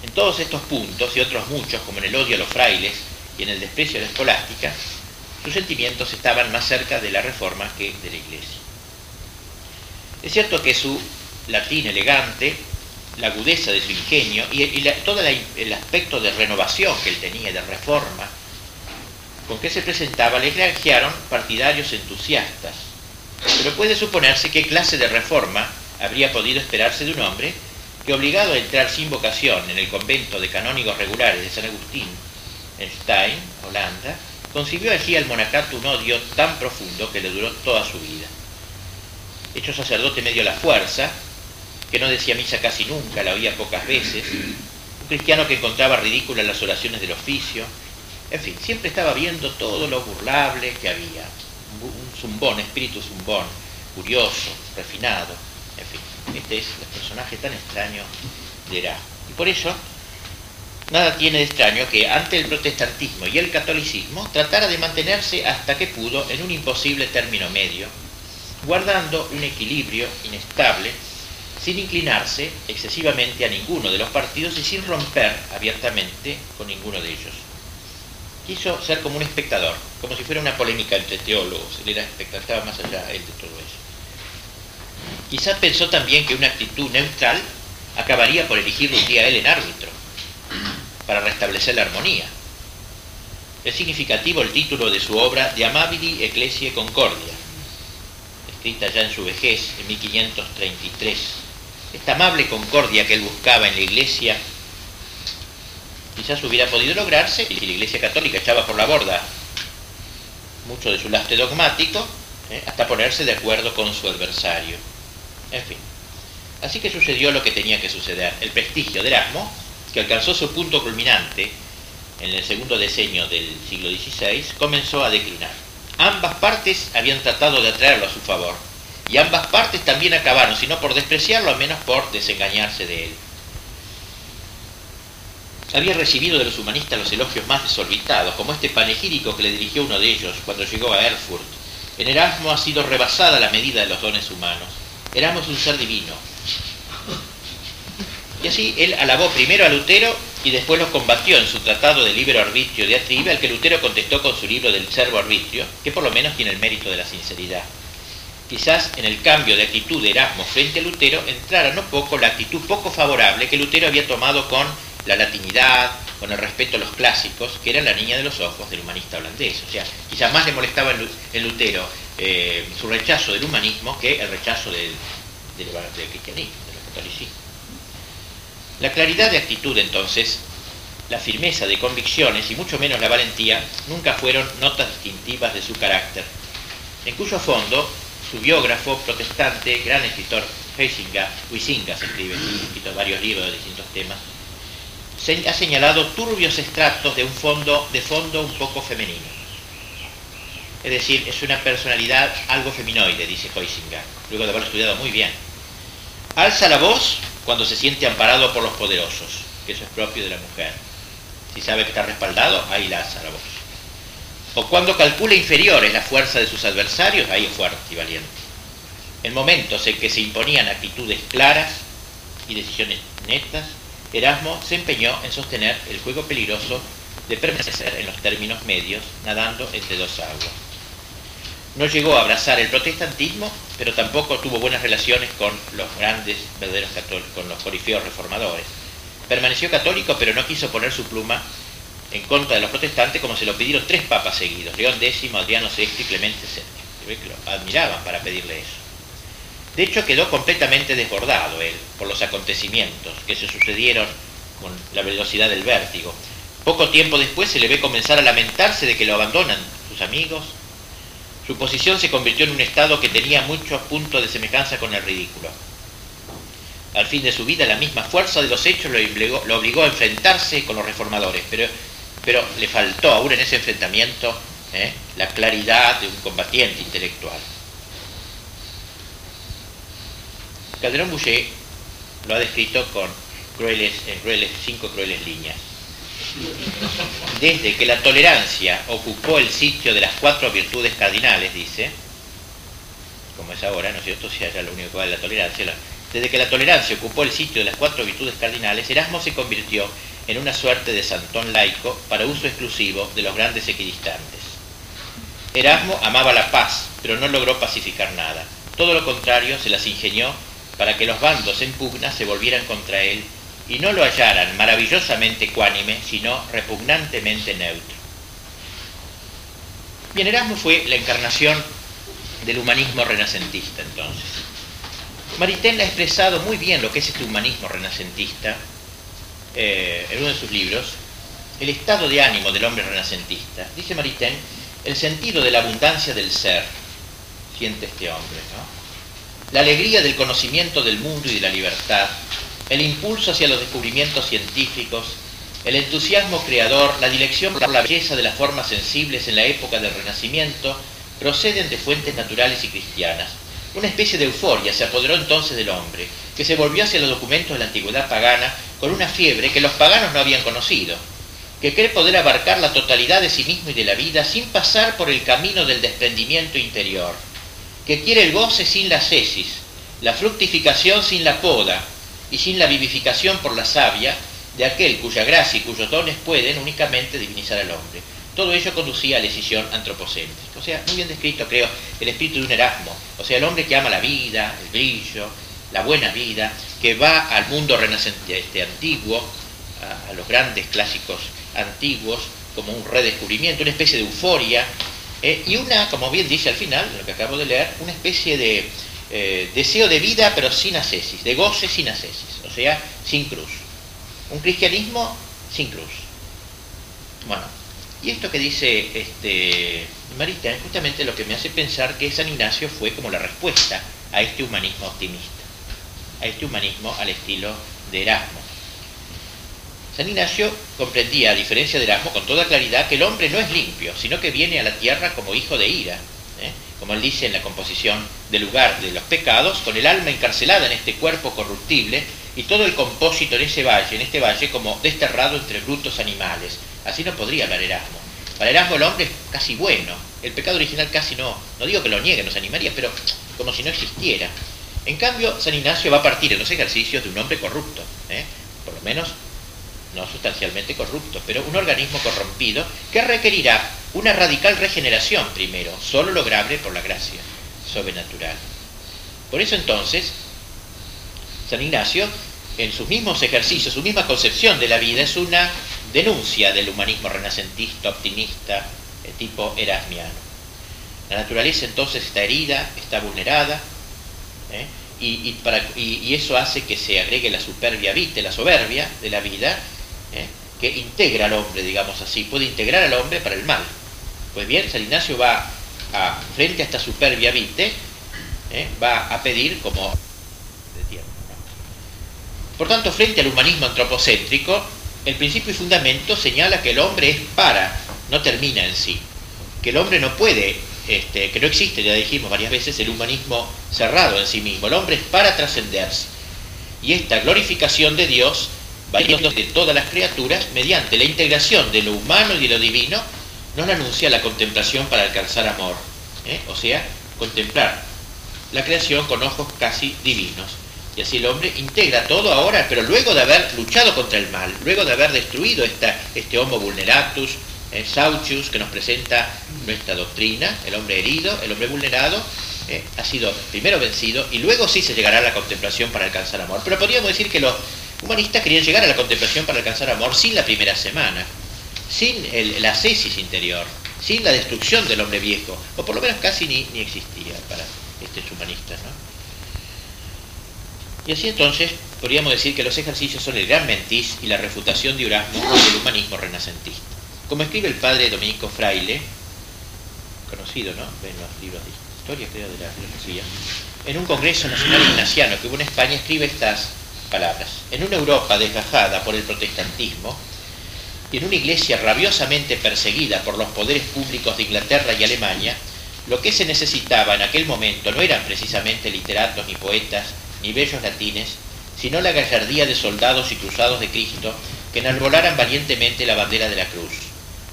En todos estos puntos y otros muchos, como en el odio a los frailes y en el desprecio a la escolástica, sus sentimientos estaban más cerca de la reforma que de la iglesia. Es cierto que su latín elegante, la agudeza de su ingenio y, todo el aspecto de renovación que él tenía, de reforma, con que se presentaba, le granjearon partidarios entusiastas. Pero puede suponerse qué clase de reforma habría podido esperarse de un hombre que obligado a entrar sin vocación en el convento de canónigos regulares de San Agustín, en Stein, Holanda, concibió allí al monacato un odio tan profundo que le duró toda su vida. Hecho sacerdote medio la fuerza, que no decía misa casi nunca, la oía pocas veces, un cristiano que encontraba ridículas las oraciones del oficio, en fin, siempre estaba viendo todo lo burlable que había, un zumbón, espíritu zumbón, curioso, refinado, este es el personaje tan extraño de Erasmo. Y por eso, nada tiene de extraño que ante el protestantismo y el catolicismo tratara de mantenerse hasta que pudo en un imposible término medio, guardando un equilibrio inestable sin inclinarse excesivamente a ninguno de los partidos y sin romper abiertamente con ninguno de ellos. Quiso ser como un espectador, como si fuera una polémica entre teólogos, él era espectador, estaba más allá él de todo eso. Quizás pensó también que una actitud neutral acabaría por elegirlo un día él en árbitro, para restablecer la armonía. Es significativo el título de su obra De Amabili Ecclesiae Concordia, escrita ya en su vejez, en 1533 esta amable concordia que él buscaba en la iglesia, quizás hubiera podido lograrse y la iglesia católica echaba por la borda mucho de su lastre dogmático, ¿eh? hasta ponerse de acuerdo con su adversario. En fin. Así que sucedió lo que tenía que suceder. El prestigio de Erasmo, que alcanzó su punto culminante en el segundo decenio del siglo XVI, comenzó a declinar. Ambas partes habían tratado de atraerlo a su favor, y ambas partes también acabaron, si no por despreciarlo, al menos por desengañarse de él. Había recibido de los humanistas los elogios más desorbitados, como este panegírico que le dirigió uno de ellos cuando llegó a Erfurt. En Erasmo ha sido rebasada la medida de los dones humanos. Erasmo un ser divino. Y así él alabó primero a Lutero y después lo combatió en su tratado de libre arbitrio de Atribe, al que Lutero contestó con su libro del servo arbitrio, que por lo menos tiene el mérito de la sinceridad. Quizás en el cambio de actitud de Erasmo frente a Lutero entrara no poco la actitud poco favorable que Lutero había tomado con la latinidad, con el respeto a los clásicos, que era la niña de los ojos del humanista holandés. O sea, quizás más le molestaba en Lutero eh, su rechazo del humanismo que el rechazo del, del, del cristianismo, del catolicismo. La claridad de actitud entonces, la firmeza de convicciones y mucho menos la valentía nunca fueron notas distintivas de su carácter, en cuyo fondo su biógrafo protestante, gran escritor Heisinga, Huizinga se escribe, escrito varios libros de distintos temas, ha señalado turbios extractos de un fondo, de fondo un poco femenino. Es decir, es una personalidad algo feminoide, dice Huizinga, luego de haberlo estudiado muy bien. Alza la voz cuando se siente amparado por los poderosos, que eso es propio de la mujer. Si sabe que está respaldado, ahí la alza la voz o cuando calcula inferiores la fuerza de sus adversarios, ahí es fuerte y valiente. En momentos en que se imponían actitudes claras y decisiones netas, Erasmo se empeñó en sostener el juego peligroso de permanecer en los términos medios, nadando entre dos aguas. No llegó a abrazar el protestantismo, pero tampoco tuvo buenas relaciones con los grandes verdaderos católicos, con los corifeos reformadores. Permaneció católico, pero no quiso poner su pluma en contra de los protestantes como se lo pidieron tres papas seguidos, León X, Adriano VI y Clemente VII. Que lo admiraban para pedirle eso. De hecho, quedó completamente desbordado él por los acontecimientos que se sucedieron con la velocidad del vértigo. Poco tiempo después se le ve comenzar a lamentarse de que lo abandonan sus amigos. Su posición se convirtió en un estado que tenía muchos puntos de semejanza con el ridículo. Al fin de su vida, la misma fuerza de los hechos lo obligó, a enfrentarse con los reformadores, pero pero le faltó aún en ese enfrentamiento ¿eh? la claridad de un combatiente intelectual. Calderón Boucher lo ha descrito con en crueles, cinco crueles líneas. Desde que la tolerancia ocupó el sitio de las cuatro virtudes cardinales, dice, como es ahora, ¿no es cierto? Si allá lo único que vale la tolerancia, desde que la tolerancia ocupó el sitio de las cuatro virtudes cardinales, Erasmo se convirtió en una suerte de santón laico para uso exclusivo de los grandes equidistantes. Erasmo amaba la paz, pero no logró pacificar nada. Todo lo contrario, se las ingenió para que los bandos en pugna se volvieran contra él y no lo hallaran maravillosamente ecuánime, sino repugnantemente neutro. Bien, Erasmo fue la encarnación del humanismo renacentista entonces. Maritain ha expresado muy bien lo que es este humanismo renacentista eh, en uno de sus libros, el estado de ánimo del hombre renacentista. Dice Maritain, el sentido de la abundancia del ser, siente este hombre, ¿no? La alegría del conocimiento del mundo y de la libertad, el impulso hacia los descubrimientos científicos, el entusiasmo creador, la dirección por la belleza de las formas sensibles en la época del Renacimiento proceden de fuentes naturales y cristianas. Una especie de euforia se apoderó entonces del hombre, que se volvió hacia los documentos de la antigüedad pagana con una fiebre que los paganos no habían conocido, que cree poder abarcar la totalidad de sí mismo y de la vida sin pasar por el camino del desprendimiento interior, que quiere el goce sin la cesis, la fructificación sin la poda y sin la vivificación por la savia de aquel cuya gracia y cuyos dones pueden únicamente divinizar al hombre. Todo ello conducía a la decisión antropocéntrica. O sea, muy bien descrito, creo, el espíritu de un Erasmo. O sea, el hombre que ama la vida, el brillo, la buena vida, que va al mundo renacente, este, antiguo, a, los grandes clásicos antiguos, como un redescubrimiento, una especie de euforia, eh, y una, como bien dice al final, lo que acabo de leer, una especie de eh, deseo de vida pero sin ascesis, de goce sin ascesis, o sea, sin cruz. Un cristianismo sin cruz. Bueno, y esto que dice este, Marita es justamente lo que me hace pensar que San Ignacio fue como la respuesta a este humanismo optimista, a este humanismo al estilo de Erasmo. San Ignacio comprendía, a diferencia de Erasmo, con toda claridad que el hombre no es limpio, sino que viene a la tierra como hijo de ira, ¿eh? como él dice en la composición del lugar de los pecados, con el alma encarcelada en este cuerpo corruptible y todo el compósito en ese valle, en este valle como desterrado entre brutos animales. Así no podría hablar Erasmo. Para Erasmo el hombre es casi bueno, el pecado original casi no, no digo que lo niegue, nos animaría, pero como si no existiera. En cambio, San Ignacio va a partir en los ejercicios de un hombre corrupto, ¿eh? por lo menos no sustancialmente corrupto, pero un organismo corrompido que requerirá una radical regeneración primero, solo lograble por la gracia sobrenatural. Por eso entonces, San Ignacio, en sus mismos ejercicios, su misma concepción de la vida, es una denuncia del humanismo renacentista, optimista, de tipo erasmiano. La naturaleza entonces está herida, está vulnerada, ¿eh? y, eso hace que se agregue la superbia vite, la soberbia de la vida, ¿eh? que integra al hombre, digamos así, puede integrar al hombre para el mal. Pues bien, San Ignacio va a, frente a esta superbia vite, ¿eh? va a pedir como de Por tanto, frente al humanismo antropocéntrico, el principio y fundamento señala que el hombre es para, no termina en sí. Que el hombre no puede, este, que no existe, ya dijimos varias veces, el humanismo cerrado en sí mismo. El hombre es para trascenderse. Y esta glorificación de Dios variando de todas las criaturas, mediante la integración de lo humano y de lo divino, nos anuncia la contemplación para alcanzar amor. ¿eh? O sea, contemplar la creación con ojos casi divinos. Y así el hombre integra todo ahora, pero luego de haber luchado contra el mal, luego de haber destruido esta, este homo vulneratus, eh, Sauchius, que nos presenta nuestra doctrina, el hombre herido, el hombre vulnerado, eh, ha sido primero vencido y luego sí se llegará a la contemplación para alcanzar amor. Pero podríamos decir que los humanistas querían llegar a la contemplación para alcanzar amor sin la primera semana, sin la cesis interior, sin la destrucción del hombre viejo, o por lo menos casi ni, existía para estos humanistas. ¿no? Y así entonces podríamos decir que los ejercicios son el gran mentis y la refutación de Urasmo del humanismo renacentista. Como escribe el padre Dominico Fraile, conocido ¿no? en los libros de historia, creo, de la filosofía, en un congreso nacional ignaciano que hubo en España, escribe estas En una Europa desgajada por el protestantismo y en una iglesia rabiosamente perseguida por los poderes públicos de Inglaterra y Alemania, lo que se necesitaba en aquel momento no eran precisamente literatos ni poetas ni bellos latines, sino la gallardía de soldados y cruzados de Cristo que enarbolaran valientemente la bandera de la cruz.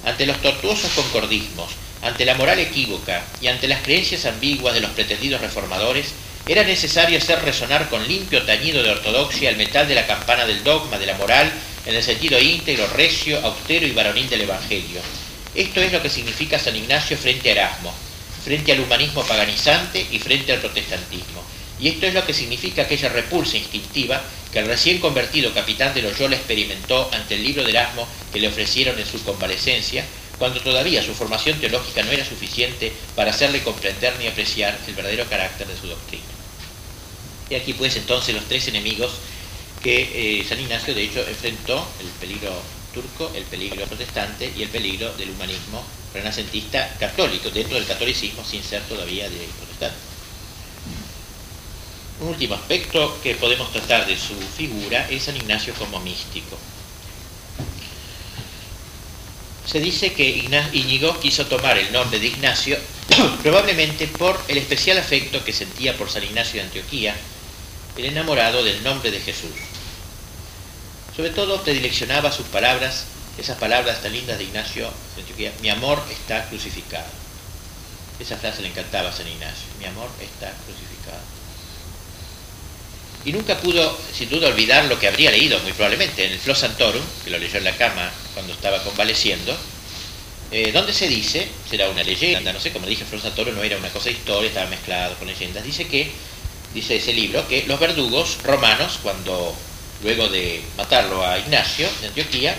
Ante los tortuosos concordismos, ante la moral equívoca y ante las creencias ambiguas de los pretendidos reformadores, era necesario hacer resonar con limpio tañido de ortodoxia el metal de la campana del dogma, de la moral, en el sentido íntegro, recio, austero y varonil del Evangelio. Esto es lo que significa San Ignacio frente a Erasmo, frente al humanismo paganizante y frente al protestantismo. Y esto es lo que significa aquella repulsa instintiva que el recién convertido capitán de Loyola experimentó ante el libro de Erasmo que le ofrecieron en su convalecencia, cuando todavía su formación teológica no era suficiente para hacerle comprender ni apreciar el verdadero carácter de su doctrina. Y aquí pues entonces los tres enemigos que eh, San Ignacio de hecho enfrentó, el peligro turco, el peligro protestante y el peligro del humanismo renacentista católico, dentro del catolicismo sin ser todavía de protestante. Un último aspecto que podemos tratar de su figura es San Ignacio como místico. Se dice que Íñigo quiso tomar el nombre de Ignacio probablemente por el especial afecto que sentía por San Ignacio de Antioquía, el enamorado del nombre de Jesús. Sobre todo predileccionaba sus palabras, esas palabras tan lindas de Ignacio mi amor está crucificado. Esa frase le encantaba a San Ignacio, mi amor está crucificado. Y nunca pudo, sin duda, olvidar lo que habría leído, muy probablemente, en el Flo Santorum, que lo leyó en la cama cuando estaba convaleciendo, eh, donde se dice, será una leyenda, no sé, como dije, Flo Santorum no era una cosa de historia, estaba mezclado con leyendas, dice que, dice ese libro, que los verdugos romanos, cuando luego de matarlo a Ignacio de Antioquía,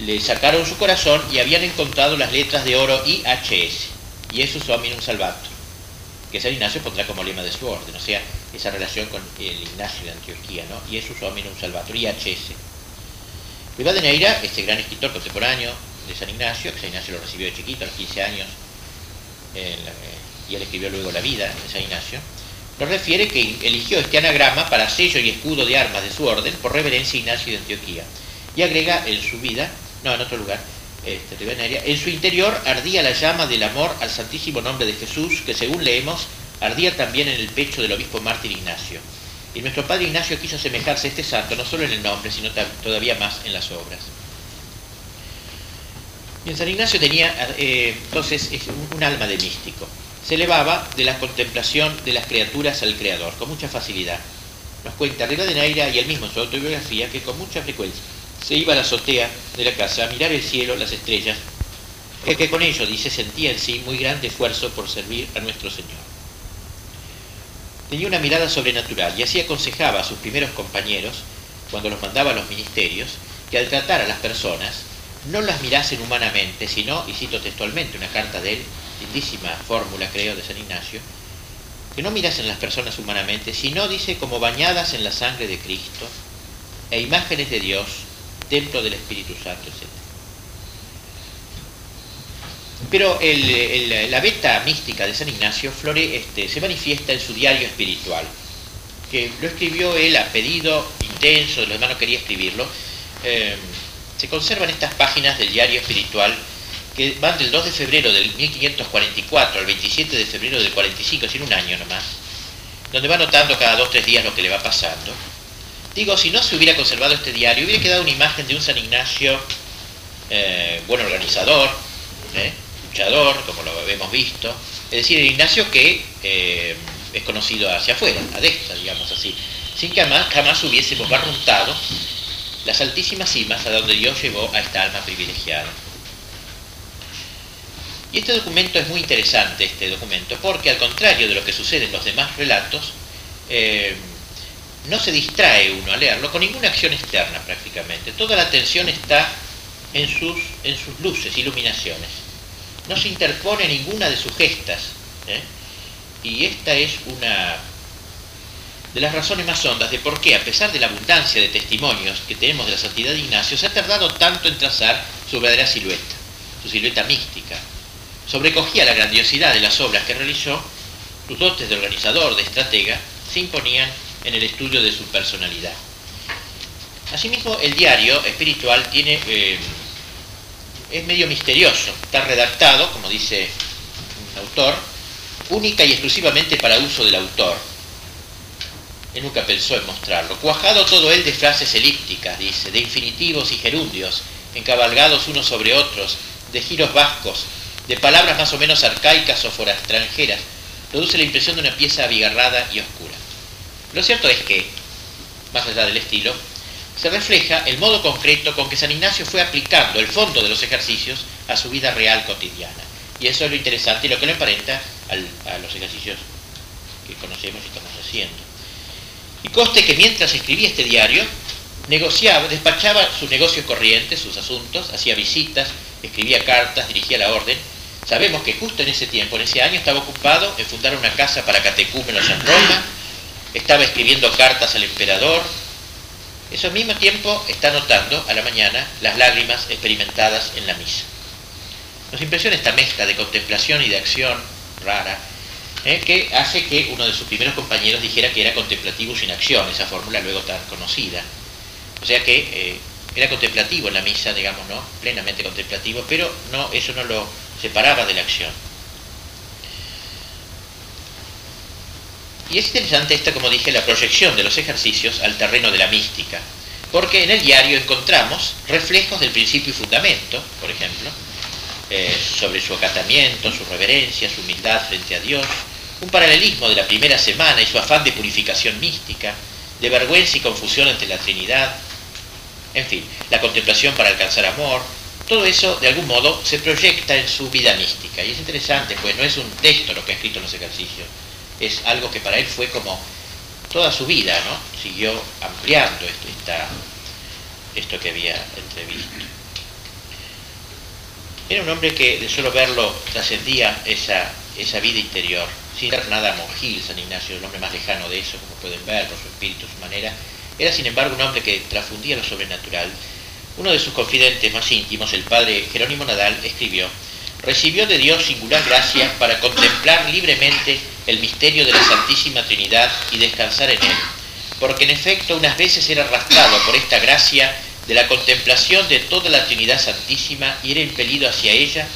le sacaron su corazón y habían encontrado las letras de oro IHS, y eso es Hominum Salvator, que San Ignacio pondrá como lema de su orden, o sea, esa relación con el Ignacio de Antioquía, ¿no? Y eso es Hominum Salvator, IHS. Rivadeneira, este gran escritor contemporáneo de San Ignacio, que San Ignacio lo recibió de chiquito, a los 15 años, y él escribió luego La vida de San Ignacio, nos refiere que eligió este anagrama para sello y escudo de armas de su orden por reverencia a Ignacio de Antioquía. Y agrega en su vida, no, en otro lugar, este, en su interior ardía la llama del amor al santísimo nombre de Jesús, que según leemos, ardía también en el pecho del obispo mártir Ignacio. Y nuestro padre Ignacio quiso asemejarse a este santo, no solo en el nombre, sino todavía más en las obras. Y en San Ignacio tenía eh, entonces un alma de místico se elevaba de la contemplación de las criaturas al Creador, con mucha facilidad. Nos cuenta Rivera de Naira y él mismo en su autobiografía que con mucha frecuencia se iba a la azotea de la casa a mirar el cielo, las estrellas, que con ello, dice, sentía en sí muy grande esfuerzo por servir a nuestro Señor. Tenía una mirada sobrenatural y así aconsejaba a sus primeros compañeros, cuando los mandaba a los ministerios, que al tratar a las personas no las mirasen humanamente, sino, y cito textualmente una carta de él, lindísima fórmula, creo, de San Ignacio, que no mirasen las personas humanamente, sino, dice, como bañadas en la sangre de Cristo e imágenes de Dios, templo del Espíritu Santo, etc. Pero la beta mística de San Ignacio Flore este, se manifiesta en su diario espiritual, que lo escribió él a pedido intenso de los hermanos quería escribirlo. Eh, se conservan estas páginas del diario espiritual que van del 2 de febrero del 1544 al 27 de febrero del 45, sin un año nomás, donde va notando cada dos o tres días lo que le va pasando. Digo, si no se hubiera conservado este diario, hubiera quedado una imagen de un San Ignacio eh, buen organizador, ¿eh? luchador, como lo hemos visto, es decir, el Ignacio que eh, es conocido hacia afuera, a destra, digamos así, sin que jamás, jamás hubiésemos barruntado las altísimas cimas a donde Dios llevó a esta alma privilegiada. Y este documento es muy interesante, este documento, porque al contrario de lo que sucede en los demás relatos, eh, no se distrae uno a leerlo con ninguna acción externa prácticamente. Toda la atención está en sus, luces, iluminaciones. No se interpone ninguna de sus gestas. ¿eh? Y esta es una de las razones más hondas de por qué, a pesar de la abundancia de testimonios que tenemos de la santidad de Ignacio, se ha tardado tanto en trazar su verdadera silueta, su silueta mística, sobrecogía la grandiosidad de las obras que realizó, sus dotes de organizador, de estratega, se imponían en el estudio de su personalidad. Asimismo, el diario espiritual tiene, eh, es medio misterioso, está redactado, como dice un autor, única y exclusivamente para uso del autor. Él nunca pensó en mostrarlo. Cuajado todo él de frases elípticas, dice, de infinitivos y gerundios, encabalgados unos sobre otros, de giros vascos, de palabras más o menos arcaicas o extranjeras, produce la impresión de una pieza abigarrada y oscura. Lo cierto es que, más allá del estilo, se refleja el modo concreto con que San Ignacio fue aplicando el fondo de los ejercicios a su vida real cotidiana. Y eso es lo interesante y lo que le emparenta a los ejercicios que conocemos y estamos haciendo. Y coste que mientras escribía este diario, negociaba, despachaba sus negocios corrientes, sus asuntos, hacía visitas, escribía cartas, dirigía la orden, Sabemos que justo en ese tiempo, en ese año, estaba ocupado en fundar una casa para catecúmenos en Roma, estaba escribiendo cartas al emperador. Eso mismo tiempo está notando a la mañana las lágrimas experimentadas en la misa. Nos impresiona esta mezcla de contemplación y de acción rara ¿eh? que hace que uno de sus primeros compañeros dijera que era contemplativo sin acción, esa fórmula luego tan conocida. O sea que eh, era contemplativo en la misa, digamos, ¿no? Plenamente contemplativo, pero no, eso no lo separaba de la acción. Y es interesante esta, como dije, la proyección de los ejercicios al terreno de la mística, porque en el diario encontramos reflejos del principio y fundamento, por ejemplo, eh, sobre su acatamiento, su reverencia, su humildad frente a Dios, un paralelismo de la primera semana y su afán de purificación mística, de vergüenza y confusión ante la Trinidad, en fin, la contemplación para alcanzar amor, todo eso de algún modo se proyecta en su vida mística. Y es interesante, pues no es un texto lo que ha escrito en los ejercicios, es algo que para él fue como toda su vida, ¿no? Siguió ampliando esto, esto que había entrevisto. Era un hombre que de solo verlo trascendía esa, esa vida interior, sin ser nada monjil, San Ignacio, el hombre más lejano de eso, como pueden ver, por su espíritu, su manera, era sin embargo un hombre que trasfundía lo sobrenatural. Uno de sus confidentes más íntimos, el padre Jerónimo Nadal, escribió, recibió de Dios singular gracia para contemplar libremente el misterio de la Santísima Trinidad y descansar en él, porque en efecto unas veces era arrastrado por esta gracia de la contemplación de toda la Trinidad Santísima y era impelido hacia ella,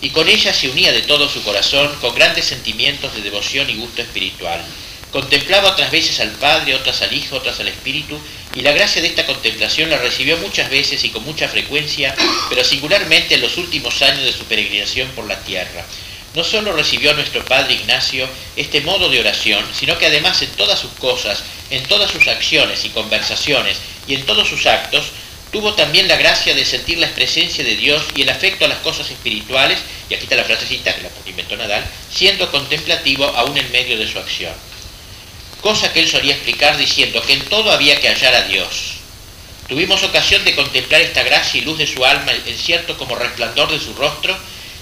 y con ella se unía de todo su corazón con grandes sentimientos de devoción y gusto espiritual Contemplaba otras veces al Padre, otras al Hijo, otras al Espíritu, y la gracia de esta contemplación la recibió muchas veces y con mucha frecuencia, pero singularmente en los últimos años de su peregrinación por la tierra. No solo recibió a nuestro Padre Ignacio este modo de oración, sino que además en todas sus cosas, en todas sus acciones y conversaciones y en todos sus actos, tuvo también la gracia de sentir la presencia de Dios y el afecto a las cosas espirituales, y aquí está la frasecita que la inventó Nadal, siendo contemplativo aún en medio de su acción cosa que él solía explicar diciendo que en todo había que hallar a Dios. Tuvimos ocasión de contemplar esta gracia y luz de su alma en cierto como resplandor de su rostro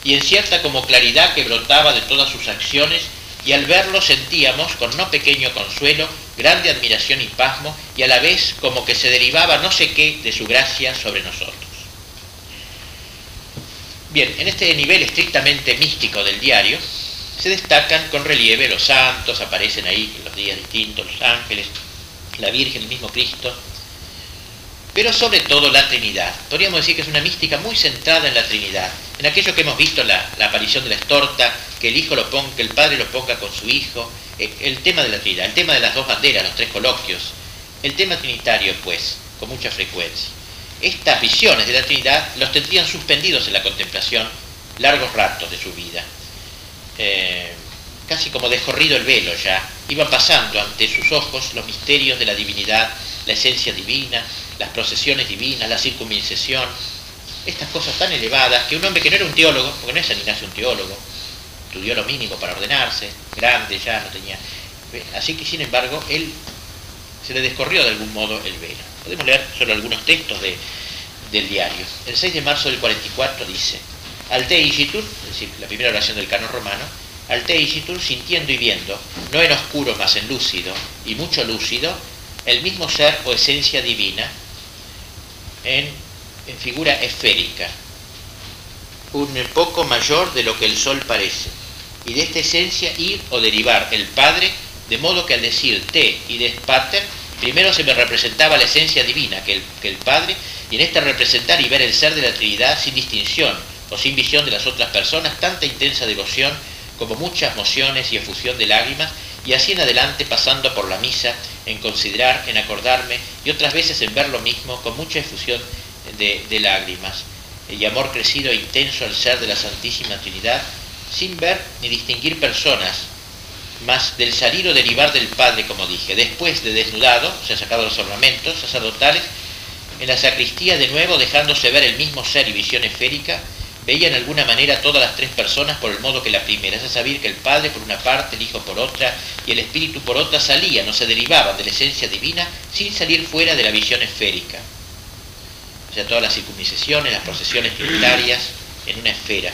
y en cierta como claridad que brotaba de todas sus acciones y al verlo sentíamos con no pequeño consuelo, grande admiración y pasmo y a la vez como que se derivaba no sé qué de su gracia sobre nosotros. Bien, en este nivel estrictamente místico del diario, se destacan con relieve los santos, aparecen ahí en los días distintos, los ángeles, la Virgen, el mismo Cristo, pero sobre todo la Trinidad. Podríamos decir que es una mística muy centrada en la Trinidad, en aquello que hemos visto, la, aparición de la estorta, que el Hijo lo ponga, que el Padre lo ponga con su Hijo, eh, el tema de la Trinidad, el tema de las dos banderas, los tres coloquios, el tema trinitario, pues, con mucha frecuencia. Estas visiones de la Trinidad los tendrían suspendidos en la contemplación largos ratos de su vida. Eh, casi como descorrido el velo ya, iban pasando ante sus ojos los misterios de la divinidad, la esencia divina, las procesiones divinas, la circuncisión, estas cosas tan elevadas que un hombre que no era un teólogo, porque no es San Ignacio un teólogo, estudió lo mínimo para ordenarse, grande ya, no tenía... Así que sin embargo, él se le descorrió de algún modo el velo. Podemos leer solo algunos textos del diario. El 6 de marzo del 44 dice, al teisitur, es decir, la primera oración del canon romano, al teisitur sintiendo y viendo, no en oscuro más en lúcido, y mucho lúcido, el mismo ser o esencia divina en, en figura esférica, un poco mayor de lo que el sol parece, y de esta esencia ir o derivar el Padre, de modo que al decir te y des pater, primero se me representaba la esencia divina que el, que el Padre, y en este representar y ver el ser de la Trinidad sin distinción, o sin visión de las otras personas, tanta intensa devoción como muchas mociones y efusión de lágrimas, y así en adelante pasando por la misa, en considerar, en acordarme, y otras veces en ver lo mismo con mucha efusión de, lágrimas, y amor crecido e intenso al ser de la Santísima Trinidad, sin ver ni distinguir personas, más del salir o derivar del Padre, como dije, después de desnudado, se han sacado los ornamentos sacerdotales, en la sacristía de nuevo dejándose ver el mismo ser y visión esférica, veía en alguna manera todas las tres personas por el modo que la primera, es saber que el Padre por una parte, el Hijo por otra y el Espíritu por otra salían o se derivaban de la esencia divina sin salir fuera de la visión esférica. O sea, todas las circuncisiones, las procesiones trinitarias en una esfera.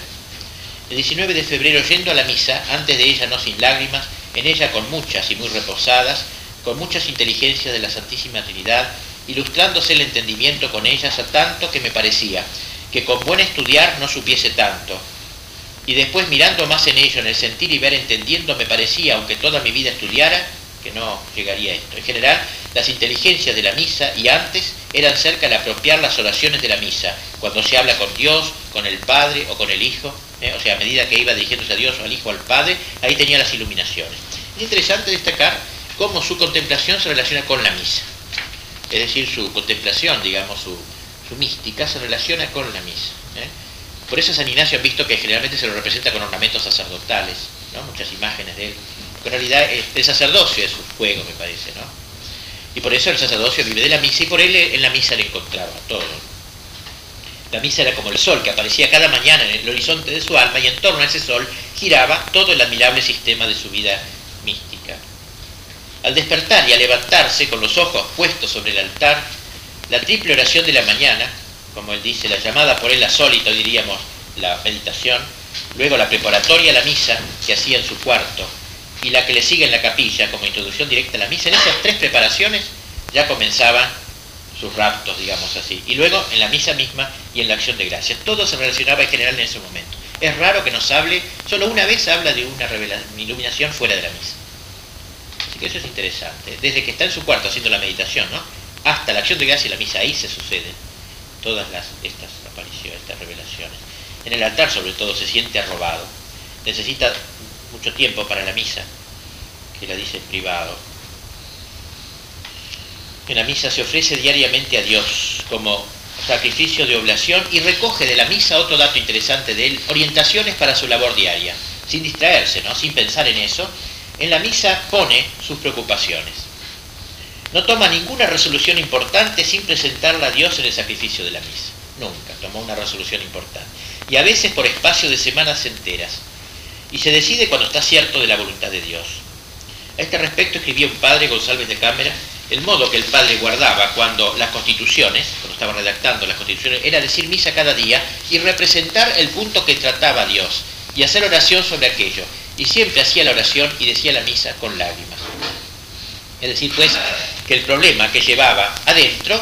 El 19 de febrero, yendo a la misa, antes de ella no sin lágrimas, en ella con muchas y muy reposadas, con muchas inteligencias de la Santísima Trinidad, ilustrándose el entendimiento con ellas a tanto que me parecía que con buen estudiar no supiese tanto, y después mirando más en ello, en el sentir y ver, entendiendo, me parecía, aunque toda mi vida estudiara, que no llegaría a esto. En general, las inteligencias de la misa y antes eran cerca de apropiar las oraciones de la misa, cuando se habla con Dios, con el Padre o con el Hijo, ¿eh? o sea, a medida que iba dirigiéndose a Dios o al Hijo o al Padre, ahí tenía las iluminaciones. Es interesante destacar cómo su contemplación se relaciona con la misa. Es decir, su contemplación, digamos, su, mística se relaciona con la misa. ¿eh? Por eso San Ignacio ha visto que generalmente se lo representa con ornamentos sacerdotales, ¿no? muchas imágenes de él. en realidad el sacerdocio es un juego, me parece, ¿no? Y por eso el sacerdocio vive de la misa y por él en la misa le encontraba todo. La misa era como el sol que aparecía cada mañana en el horizonte de su alma y en torno a ese sol giraba todo el admirable sistema de su vida mística. Al despertar y al levantarse con los ojos puestos sobre el altar, la triple oración de la mañana, como él dice, la llamada por él la sólita, diríamos la meditación, luego la preparatoria a la misa que hacía en su cuarto, y la que le sigue en la capilla como introducción directa a la misa, en esas tres preparaciones ya comenzaban sus raptos, digamos así. Y luego en la misa misma y en la acción de gracias. Todo se relacionaba en general en ese momento. Es raro que nos hable, solo una vez habla de una, iluminación fuera de la misa. Así que eso es interesante. Desde que está en su cuarto haciendo la meditación, ¿no? Hasta la acción de gracias y la misa, ahí se suceden todas estas apariciones, estas revelaciones. En el altar sobre todo se siente arrobado. Necesita mucho tiempo para la misa, que la dice en privado. En la misa se ofrece diariamente a Dios como sacrificio de oblación y recoge de la misa otro dato interesante de él, orientaciones para su labor diaria, sin distraerse, ¿no? sin pensar en eso. En la misa pone sus preocupaciones. No toma ninguna resolución importante sin presentarla a Dios en el sacrificio de la misa. Nunca tomó una resolución importante. Y a veces por espacio de semanas enteras y se decide cuando está cierto de la voluntad de Dios. A este respecto escribía un padre, González de Cámara, el modo que el padre guardaba cuando las constituciones, cuando estaba redactando las constituciones, era decir misa cada día y representar el punto que trataba Dios y hacer oración sobre aquello. Y siempre hacía la oración y decía la misa con lágrimas. Es decir, pues, que el problema que llevaba adentro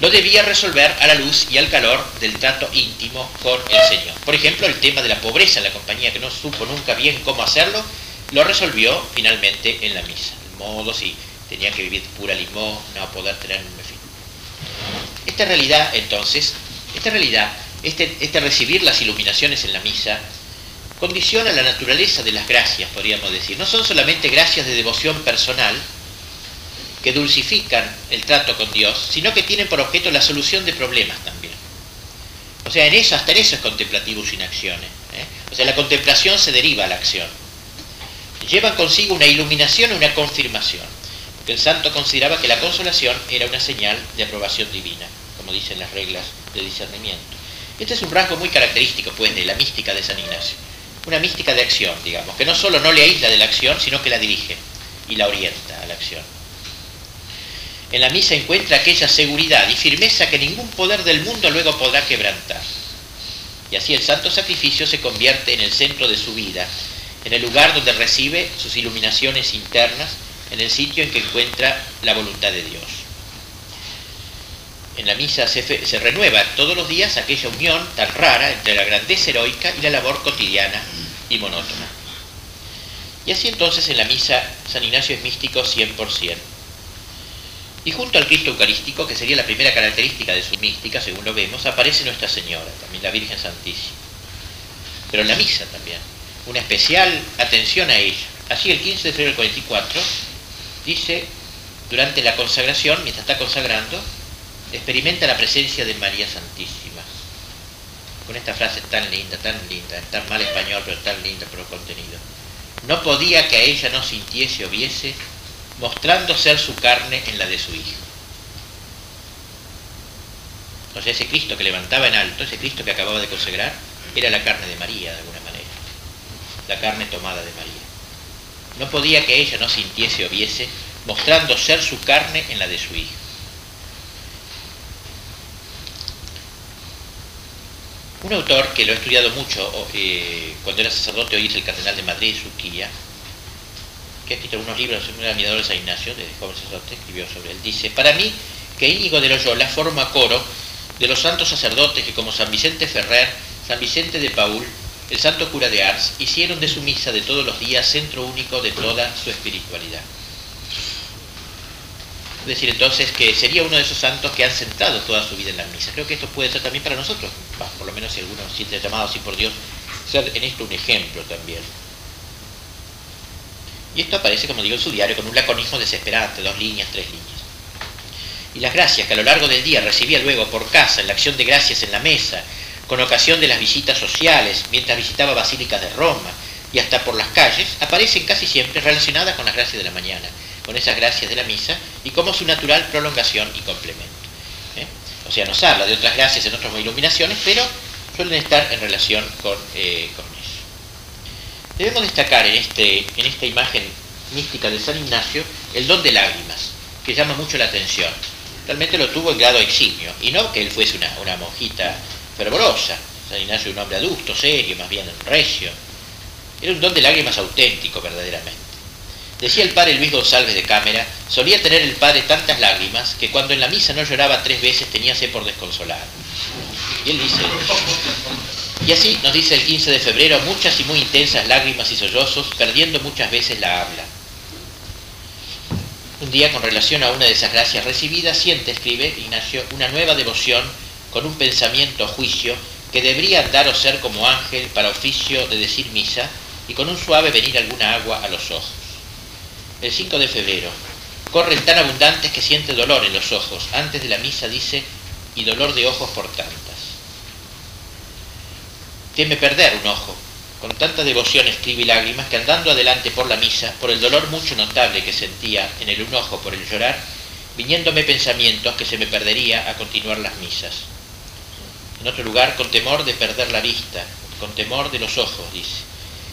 lo debía resolver a la luz y al calor del trato íntimo con el Señor. Por ejemplo, el tema de la pobreza en la compañía, que no supo nunca bien cómo hacerlo, lo resolvió finalmente en la misa. El modo si tenía que vivir pura limón, no poder tener un fin. Esta realidad, entonces, esta realidad, este, este recibir las iluminaciones en la misa, condiciona la naturaleza de las gracias, podríamos decir. No son solamente gracias de devoción personal, que dulcifican el trato con Dios, sino que tienen por objeto la solución de problemas también. O sea, en eso, hasta en eso es contemplativo sin acciones. ¿eh? O sea, la contemplación se deriva a la acción. Llevan consigo una iluminación y una confirmación. Porque el santo consideraba que la consolación era una señal de aprobación divina, como dicen las reglas de discernimiento. Este es un rasgo muy característico, pues, de la mística de San Ignacio. Una mística de acción, digamos, que no solo no le aísla de la acción, sino que la dirige y la orienta a la acción. En la misa encuentra aquella seguridad y firmeza que ningún poder del mundo luego podrá quebrantar. Y así el santo sacrificio se convierte en el centro de su vida, en el lugar donde recibe sus iluminaciones internas, en el sitio en que encuentra la voluntad de Dios. En la misa se, se renueva todos los días aquella unión tan rara entre la grandeza heroica y la labor cotidiana y monótona. Y así entonces en la misa San Ignacio es místico 100%. Y junto al Cristo Eucarístico, que sería la primera característica de su mística, según lo vemos, aparece Nuestra Señora, también la Virgen Santísima. Pero en la misa también, una especial atención a ella. Así el 15 de febrero del 44 dice, durante la consagración, mientras está consagrando, experimenta la presencia de María Santísima. Con esta frase tan linda, tan linda, tan mal español, pero tan linda el contenido. No podía que a ella no sintiese o viese mostrando ser su carne en la de su Hijo. O sea, ese Cristo que levantaba en alto, ese Cristo que acababa de consagrar, era la carne de María de alguna manera, la carne tomada de María. No podía que ella no sintiese o viese, mostrando ser su carne en la de su Hijo. Un autor que lo ha estudiado mucho eh, cuando era sacerdote, hoy es el cardenal de Madrid, Suquía, que ha escrito algunos libros, un admirador de San Ignacio, de joven sacerdote, escribió sobre él. Dice, para mí, que Íñigo de Loyola forma coro de los santos sacerdotes que como San Vicente Ferrer, San Vicente de Paul el santo cura de Ars, hicieron de su misa de todos los días centro único de toda su espiritualidad. Es decir, entonces que sería uno de esos santos que han centrado toda su vida en la misa. Creo que esto puede ser también para nosotros, por lo menos si alguno siente llamado así por Dios, ser en esto un ejemplo también. Y esto aparece, como digo, en su diario con un laconismo desesperante, dos líneas, tres líneas. Y las gracias que a lo largo del día recibía luego por casa, en la acción de gracias en la mesa, con ocasión de las visitas sociales, mientras visitaba basílicas de Roma y hasta por las calles, aparecen casi siempre relacionadas con las gracias de la mañana, con esas gracias de la misa y como su natural prolongación y complemento. ¿eh? O sea, nos habla de otras gracias en otras iluminaciones, pero suelen estar en relación con, eh, con Debemos destacar en, este, en esta imagen mística de San Ignacio el don de lágrimas, que llama mucho la atención. Realmente lo tuvo en grado eximio, y no que él fuese una, una monjita fervorosa. San Ignacio un hombre adulto, serio, más bien recio. Era un don de lágrimas auténtico, verdaderamente. Decía el padre Luis González de Cámara, solía tener el padre tantas lágrimas que cuando en la misa no lloraba tres veces teníase por desconsolar. Y él dice, y así nos dice el 15 de febrero, muchas y muy intensas lágrimas y sollozos, perdiendo muchas veces la habla. Un día, con relación a una de esas gracias recibidas, siente, escribe Ignacio, una nueva devoción con un pensamiento o juicio que debería andar o ser como ángel para oficio de decir misa y con un suave venir alguna agua a los ojos. El 5 de febrero, corren tan abundantes que siente dolor en los ojos. Antes de la misa dice, y dolor de ojos por tantas. Teme perder un ojo. Con tanta devoción escribe lágrimas que andando adelante por la misa, por el dolor mucho notable que sentía en el un ojo por el llorar, viniéndome pensamientos que se me perdería a continuar las misas. En otro lugar, con temor de perder la vista, con temor de los ojos, dice.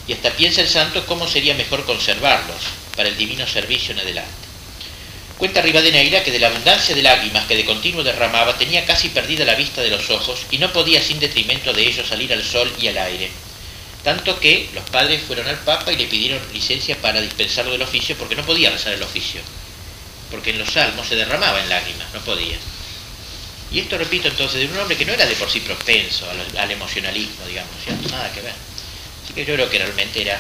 Y hasta piensa el santo cómo sería mejor conservarlos para el divino servicio en adelante. Cuenta Rivadeneira que de la abundancia de lágrimas que de continuo derramaba tenía casi perdida la vista de los ojos y no podía sin detrimento de ellos salir al sol y al aire. Tanto que los padres fueron al Papa y le pidieron licencia para dispensarlo del oficio porque no podía rezar el oficio. Porque en los salmos se derramaba en lágrimas, no podía. Y esto, repito, entonces, de un hombre que no era de por sí propenso al, emocionalismo, digamos, ¿cierto? Nada que ver. Así que yo creo que realmente era,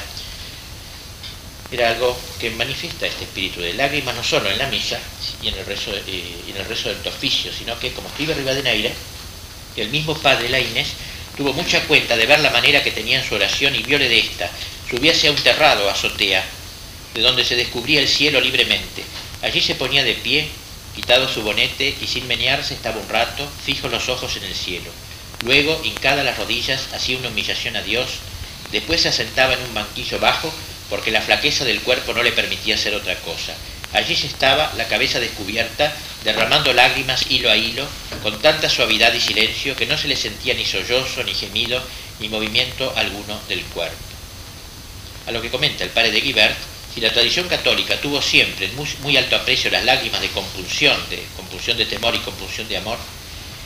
era algo que manifiesta este espíritu de lágrimas, no solo en la misa y en el rezo, eh, en el rezo del oficio, sino que, como escribe Rivadeneira, el mismo padre Laínez tuvo mucha cuenta de ver la manera que tenía en su oración y viole de esta, subiese a un terrado azotea, de donde se descubría el cielo libremente. Allí se ponía de pie Quitado su bonete y sin menearse estaba un rato, fijo los ojos en el cielo. Luego, hincada las rodillas, hacía una humillación a Dios. Después se asentaba en un banquillo bajo porque la flaqueza del cuerpo no le permitía hacer otra cosa. Allí se estaba, la cabeza descubierta, derramando lágrimas hilo a hilo, con tanta suavidad y silencio que no se le sentía ni sollozo, ni gemido, ni movimiento alguno del cuerpo. A lo que comenta el padre de Guibert, si la tradición católica tuvo siempre en muy, alto aprecio las lágrimas de compulsión, de compulsión de temor y compulsión de amor,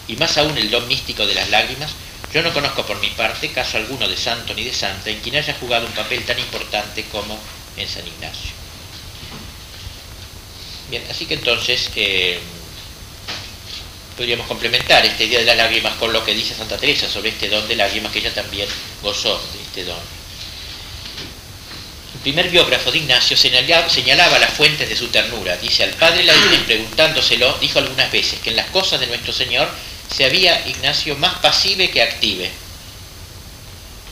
y más aún el don místico de las lágrimas, yo no conozco por mi parte caso alguno de santo ni de santa en quien haya jugado un papel tan importante como en San Ignacio. Bien, así que entonces eh, podríamos complementar esta idea de las lágrimas con lo que dice Santa Teresa sobre este don de lágrimas que ella también gozó de este don el primer biógrafo de Ignacio señalaba, las fuentes de su ternura. Dice, al padre Laínez, preguntándoselo, dijo algunas veces que en las cosas de nuestro Señor se había Ignacio más pasive que active,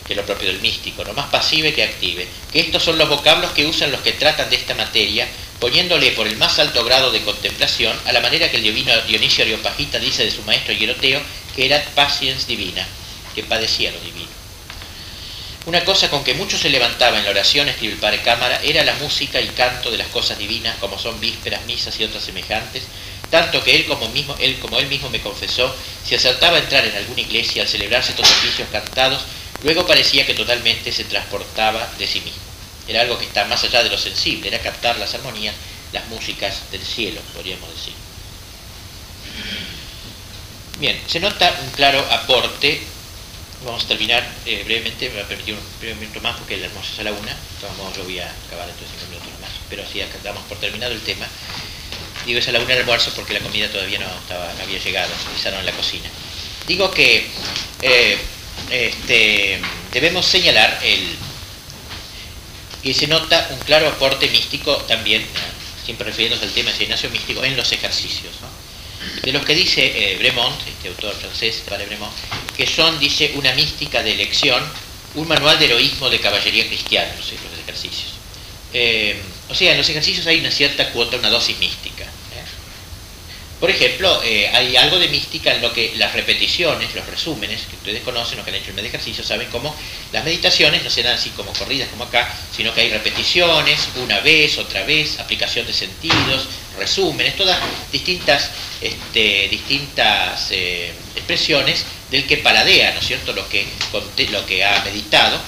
que lo propio del místico, no más pasive que active, que estos son los vocablos que usan los que tratan de esta materia, poniéndole por el más alto grado de contemplación, a la manera que el divino Dionisio Areopagita dice de su maestro Hieroteo, que era paciencia divina, que padecía lo divino. Una cosa con que mucho se levantaba en la oración, escribe el Cámara, era la música y canto de las cosas divinas, como son vísperas, misas y otras semejantes, tanto que él como, mismo, él como él mismo me confesó, si acertaba a entrar en alguna iglesia al celebrarse estos oficios cantados, luego parecía que totalmente se transportaba de sí mismo. Era algo que está más allá de lo sensible, era captar las armonías, las músicas del cielo, podríamos decir. Bien, se nota un claro aporte Vamos a terminar eh, brevemente, me va a permitir un breve minuto más porque el almuerzo es a la una, yo voy a acabar dentro de cinco minutos más, pero así damos por terminado el tema. Digo es a la una el almuerzo porque la comida todavía no, estaba, había llegado, en la cocina. Digo que eh, este, debemos señalar el, que se nota un claro aporte místico también, siempre refiriéndose al tema de Ignacio místico, en los ejercicios. De los que dice eh, Bremont, este autor francés, para Bremont, que son, dice, una mística de elección, un manual de heroísmo de caballería cristiana, los ejercicios. Eh, o sea, en los ejercicios hay una cierta cuota, una dosis mística. Por ejemplo, eh, hay algo de mística en lo que las repeticiones, los resúmenes, que ustedes conocen, los que han hecho el ejercicio, saben cómo las meditaciones no se dan así como corridas como acá, sino que hay repeticiones, una vez, otra vez, aplicación de sentidos, resúmenes, todas distintas, este, distintas eh, expresiones del que paladea, ¿no es cierto?, lo que, lo que ha meditado.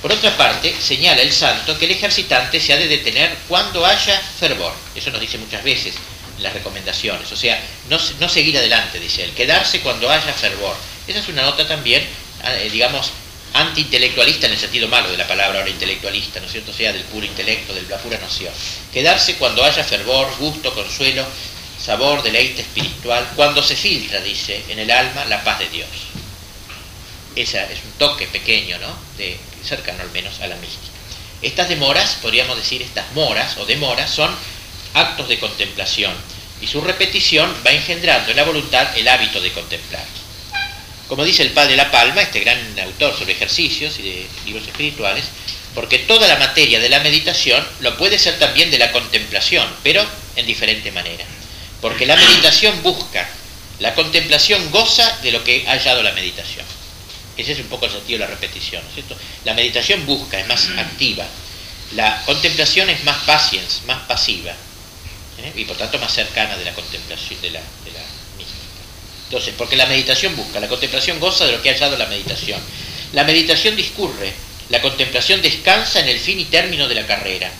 Por otra parte, señala el santo que el ejercitante se ha de detener cuando haya fervor. Eso nos dice muchas veces las recomendaciones. O sea, no, seguir adelante, dice él, quedarse cuando haya fervor. Esa es una nota también, ah, eh, digamos, antiintelectualista en el sentido malo de la palabra ahora intelectualista, ¿no es cierto? Sea, del puro intelecto, de la pura noción. Quedarse cuando haya fervor, gusto, consuelo, sabor, deleite espiritual, cuando se filtra, dice, en el alma la paz de Dios. Ese es un toque pequeño, ¿no? De, cercano al menos a la mística. Estas demoras, podríamos decir, estas moras o demoras, son actos de contemplación y su repetición va engendrando en la voluntad el hábito de contemplar. Como dice el padre La Palma, este gran autor sobre ejercicios y de libros espirituales, porque toda la materia de la meditación lo puede ser también de la contemplación, pero en diferente manera. Porque la meditación busca, la contemplación goza de lo que ha hallado la meditación. Ese es un poco el sentido de la repetición? La meditación busca, es más activa. La contemplación es más patience, más pasiva. ¿Eh? y por tanto más cercana de la contemplación de la, mística. Entonces, porque la meditación busca, la contemplación goza de lo que ha hallado la meditación. La meditación discurre, la contemplación descansa en el fin y término de la carrera.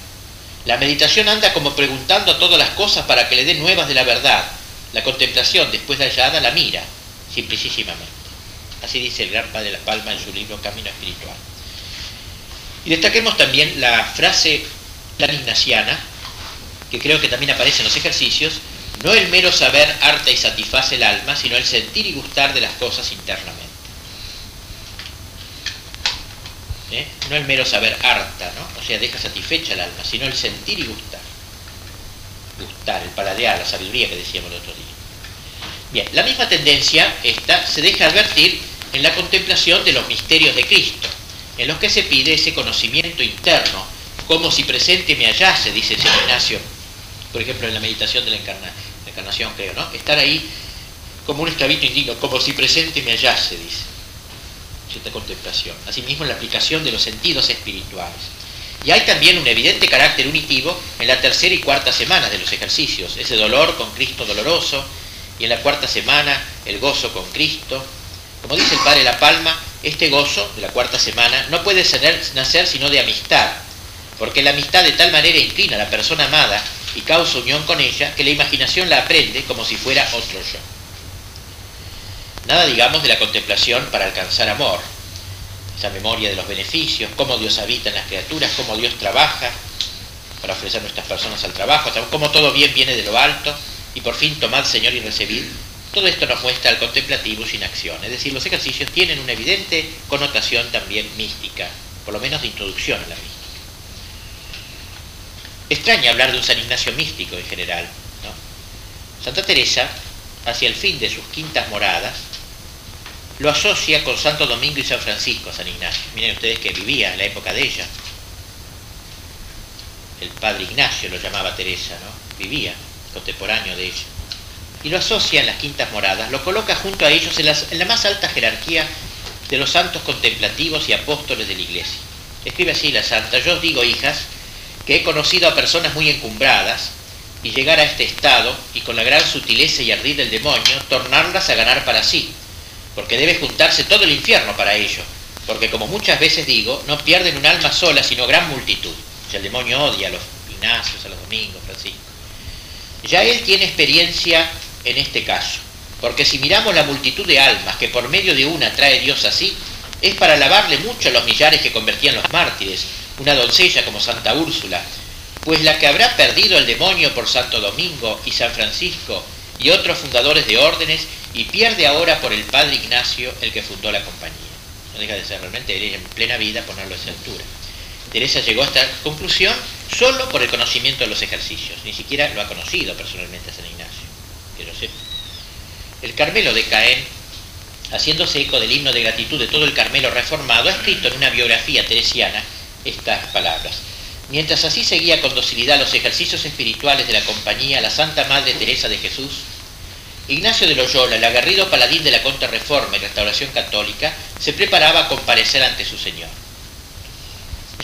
La meditación anda como preguntando a todas las cosas para que le dé nuevas de la verdad. La contemplación, después de hallada, la mira, simplicísimamente. Así dice el gran padre de la Palma en su libro Camino Espiritual. Y destaquemos también la frase tan ignaciana que creo que también aparece en los ejercicios, no el mero saber harta y satisface el alma, sino el sentir y gustar de las cosas internamente. ¿Eh? No el mero saber harta, ¿no? o sea, deja satisfecha el alma, sino el sentir y gustar. Gustar, el paladear, la sabiduría que decíamos el otro día. Bien, la misma tendencia esta se deja advertir en la contemplación de los misterios de Cristo, en los que se pide ese conocimiento interno, como si presente me hallase, dice San Ignacio por ejemplo, en la meditación de la, encarnación, creo, ¿no? Estar ahí como un esclavito indigno, como si presente me hallase, dice. Cierta contemplación. Asimismo, la aplicación de los sentidos espirituales. Y hay también un evidente carácter unitivo en la tercera y cuarta semana de los ejercicios, ese dolor con Cristo doloroso, y en la cuarta semana el gozo con Cristo. Como dice el Padre La Palma, este gozo de la cuarta semana no puede nacer sino de amistad, porque la amistad de tal manera inclina a la persona amada y causa unión con ella, que la imaginación la aprende como si fuera otro yo. Nada digamos de la contemplación para alcanzar amor, esa memoria de los beneficios, cómo Dios habita en las criaturas, cómo Dios trabaja para ofrecer a nuestras personas al trabajo, cómo todo bien viene de lo alto, y por fin tomad Señor y recibid. Todo esto nos muestra al contemplativo sin acción, es decir, los ejercicios tienen una evidente connotación también mística, por lo menos de introducción a la mística. Extraña hablar de un San Ignacio místico en general. Santa Teresa, hacia el fin de sus quintas moradas, lo asocia con Santo Domingo y San Francisco, San Ignacio. Miren ustedes que vivía en la época de ella. El padre Ignacio lo llamaba Teresa, ¿no? Vivía, contemporáneo de ella. Y lo asocia en las quintas moradas, lo coloca junto a ellos en, en la más alta jerarquía de los santos contemplativos y apóstoles de la iglesia. Escribe así la santa, yo os digo, hijas, que he conocido a personas muy encumbradas y llegar a este estado y con la gran sutileza y ardid del demonio tornarlas a ganar para sí, porque debe juntarse todo el infierno para ello, porque como muchas veces digo, no pierden un alma sola, sino gran multitud. O el demonio odia a los Ignacios, a los Domingos, Francisco. Ya él tiene experiencia en este caso, porque si miramos la multitud de almas que por medio de una trae Dios así, es para alabarle mucho a los millares que convertían los mártires, una doncella como Santa Úrsula, pues la que habrá perdido el demonio por Santo Domingo y San Francisco y otros fundadores de órdenes y pierde ahora por el Padre Ignacio el que fundó la compañía. deja de ser realmente, en plena vida ponerlo a esa altura. Teresa llegó a esta conclusión solo por el conocimiento de los ejercicios, ni siquiera lo ha conocido personalmente a San Ignacio, que. El Carmelo de Caen, haciéndose eco del himno de gratitud de todo el Carmelo reformado, ha escrito en una biografía teresiana estas palabras. Mientras así seguía con docilidad los ejercicios espirituales de la compañía la Santa Madre Teresa de Jesús, Ignacio de Loyola, el aguerrido paladín de la contrarreforma y restauración católica, se preparaba a comparecer ante su Señor.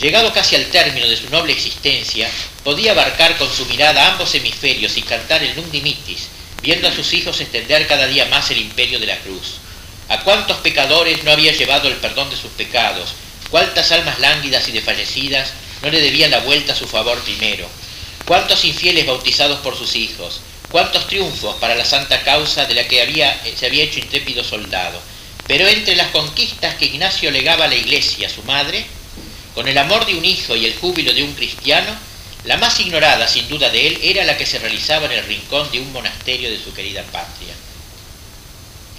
Llegado casi al término de su noble existencia, podía abarcar con su mirada ambos hemisferios y cantar el Nunc Dimittis, viendo a sus hijos extender cada día más el imperio de la cruz. A cuántos pecadores no había llevado el perdón de sus pecados, cuántas almas lánguidas y desfallecidas no le debían la vuelta a su favor primero, cuántos infieles bautizados por sus hijos, cuántos triunfos para la santa causa de la que había, se había hecho intrépido soldado. Pero entre las conquistas que Ignacio legaba a la iglesia, su madre, con el amor de un hijo y el júbilo de un cristiano, la más ignorada sin duda de él era la que se realizaba en el rincón de un monasterio de su querida patria.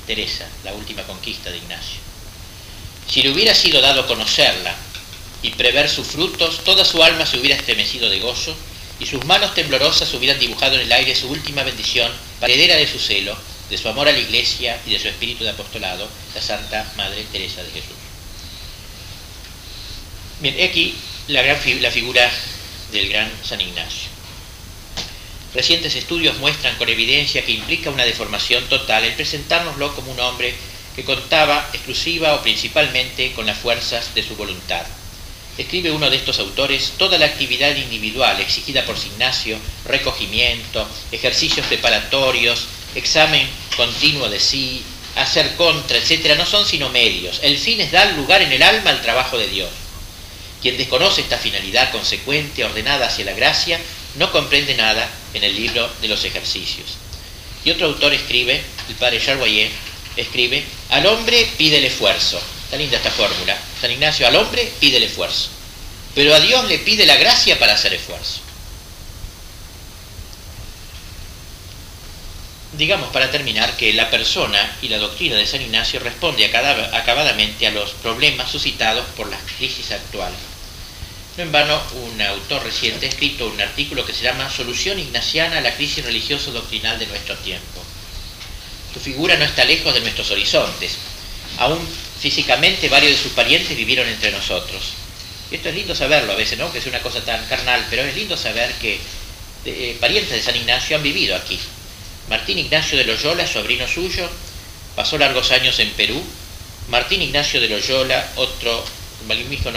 Teresa, la última conquista de Ignacio. Si le hubiera sido dado conocerla y prever sus frutos, toda su alma se hubiera estremecido de gozo y sus manos temblorosas hubieran dibujado en el aire su última bendición, heredera de su celo, de su amor a la Iglesia y de su espíritu de apostolado, la Santa Madre Teresa de Jesús. Bien, aquí la, figura del gran San Ignacio. Recientes estudios muestran con evidencia que implica una deformación total el presentárnoslo como un hombre que contaba exclusiva o principalmente con las fuerzas de su voluntad, escribe uno de estos autores, toda la actividad individual exigida por Ignacio, recogimiento, ejercicios preparatorios, examen continuo de sí, hacer contra, etcétera, no son sino medios. El fin es dar lugar en el alma al trabajo de Dios. Quien desconoce esta finalidad consecuente, ordenada hacia la gracia, no comprende nada en el libro de los ejercicios. Y otro autor escribe, el padre Charboyer, escribe, al hombre pide el esfuerzo, Está linda esta fórmula. San Ignacio al hombre pide el esfuerzo, pero a Dios le pide la gracia para hacer esfuerzo. Digamos para terminar que la persona y la doctrina de San Ignacio responde acabadamente a los problemas suscitados por las crisis actuales. No en vano, un autor reciente ha escrito un artículo que se llama Solución Ignaciana a la crisis religioso-doctrinal de nuestro tiempo. Su figura no está lejos de nuestros horizontes. Aún físicamente varios de sus parientes vivieron entre nosotros. Esto es lindo saberlo a veces, ¿no? Que es una cosa tan carnal, pero es lindo saber que eh, parientes de San Ignacio han vivido aquí. Martín Ignacio de Loyola, sobrino suyo, pasó largos años en Perú. Martín Ignacio de Loyola, otro mismo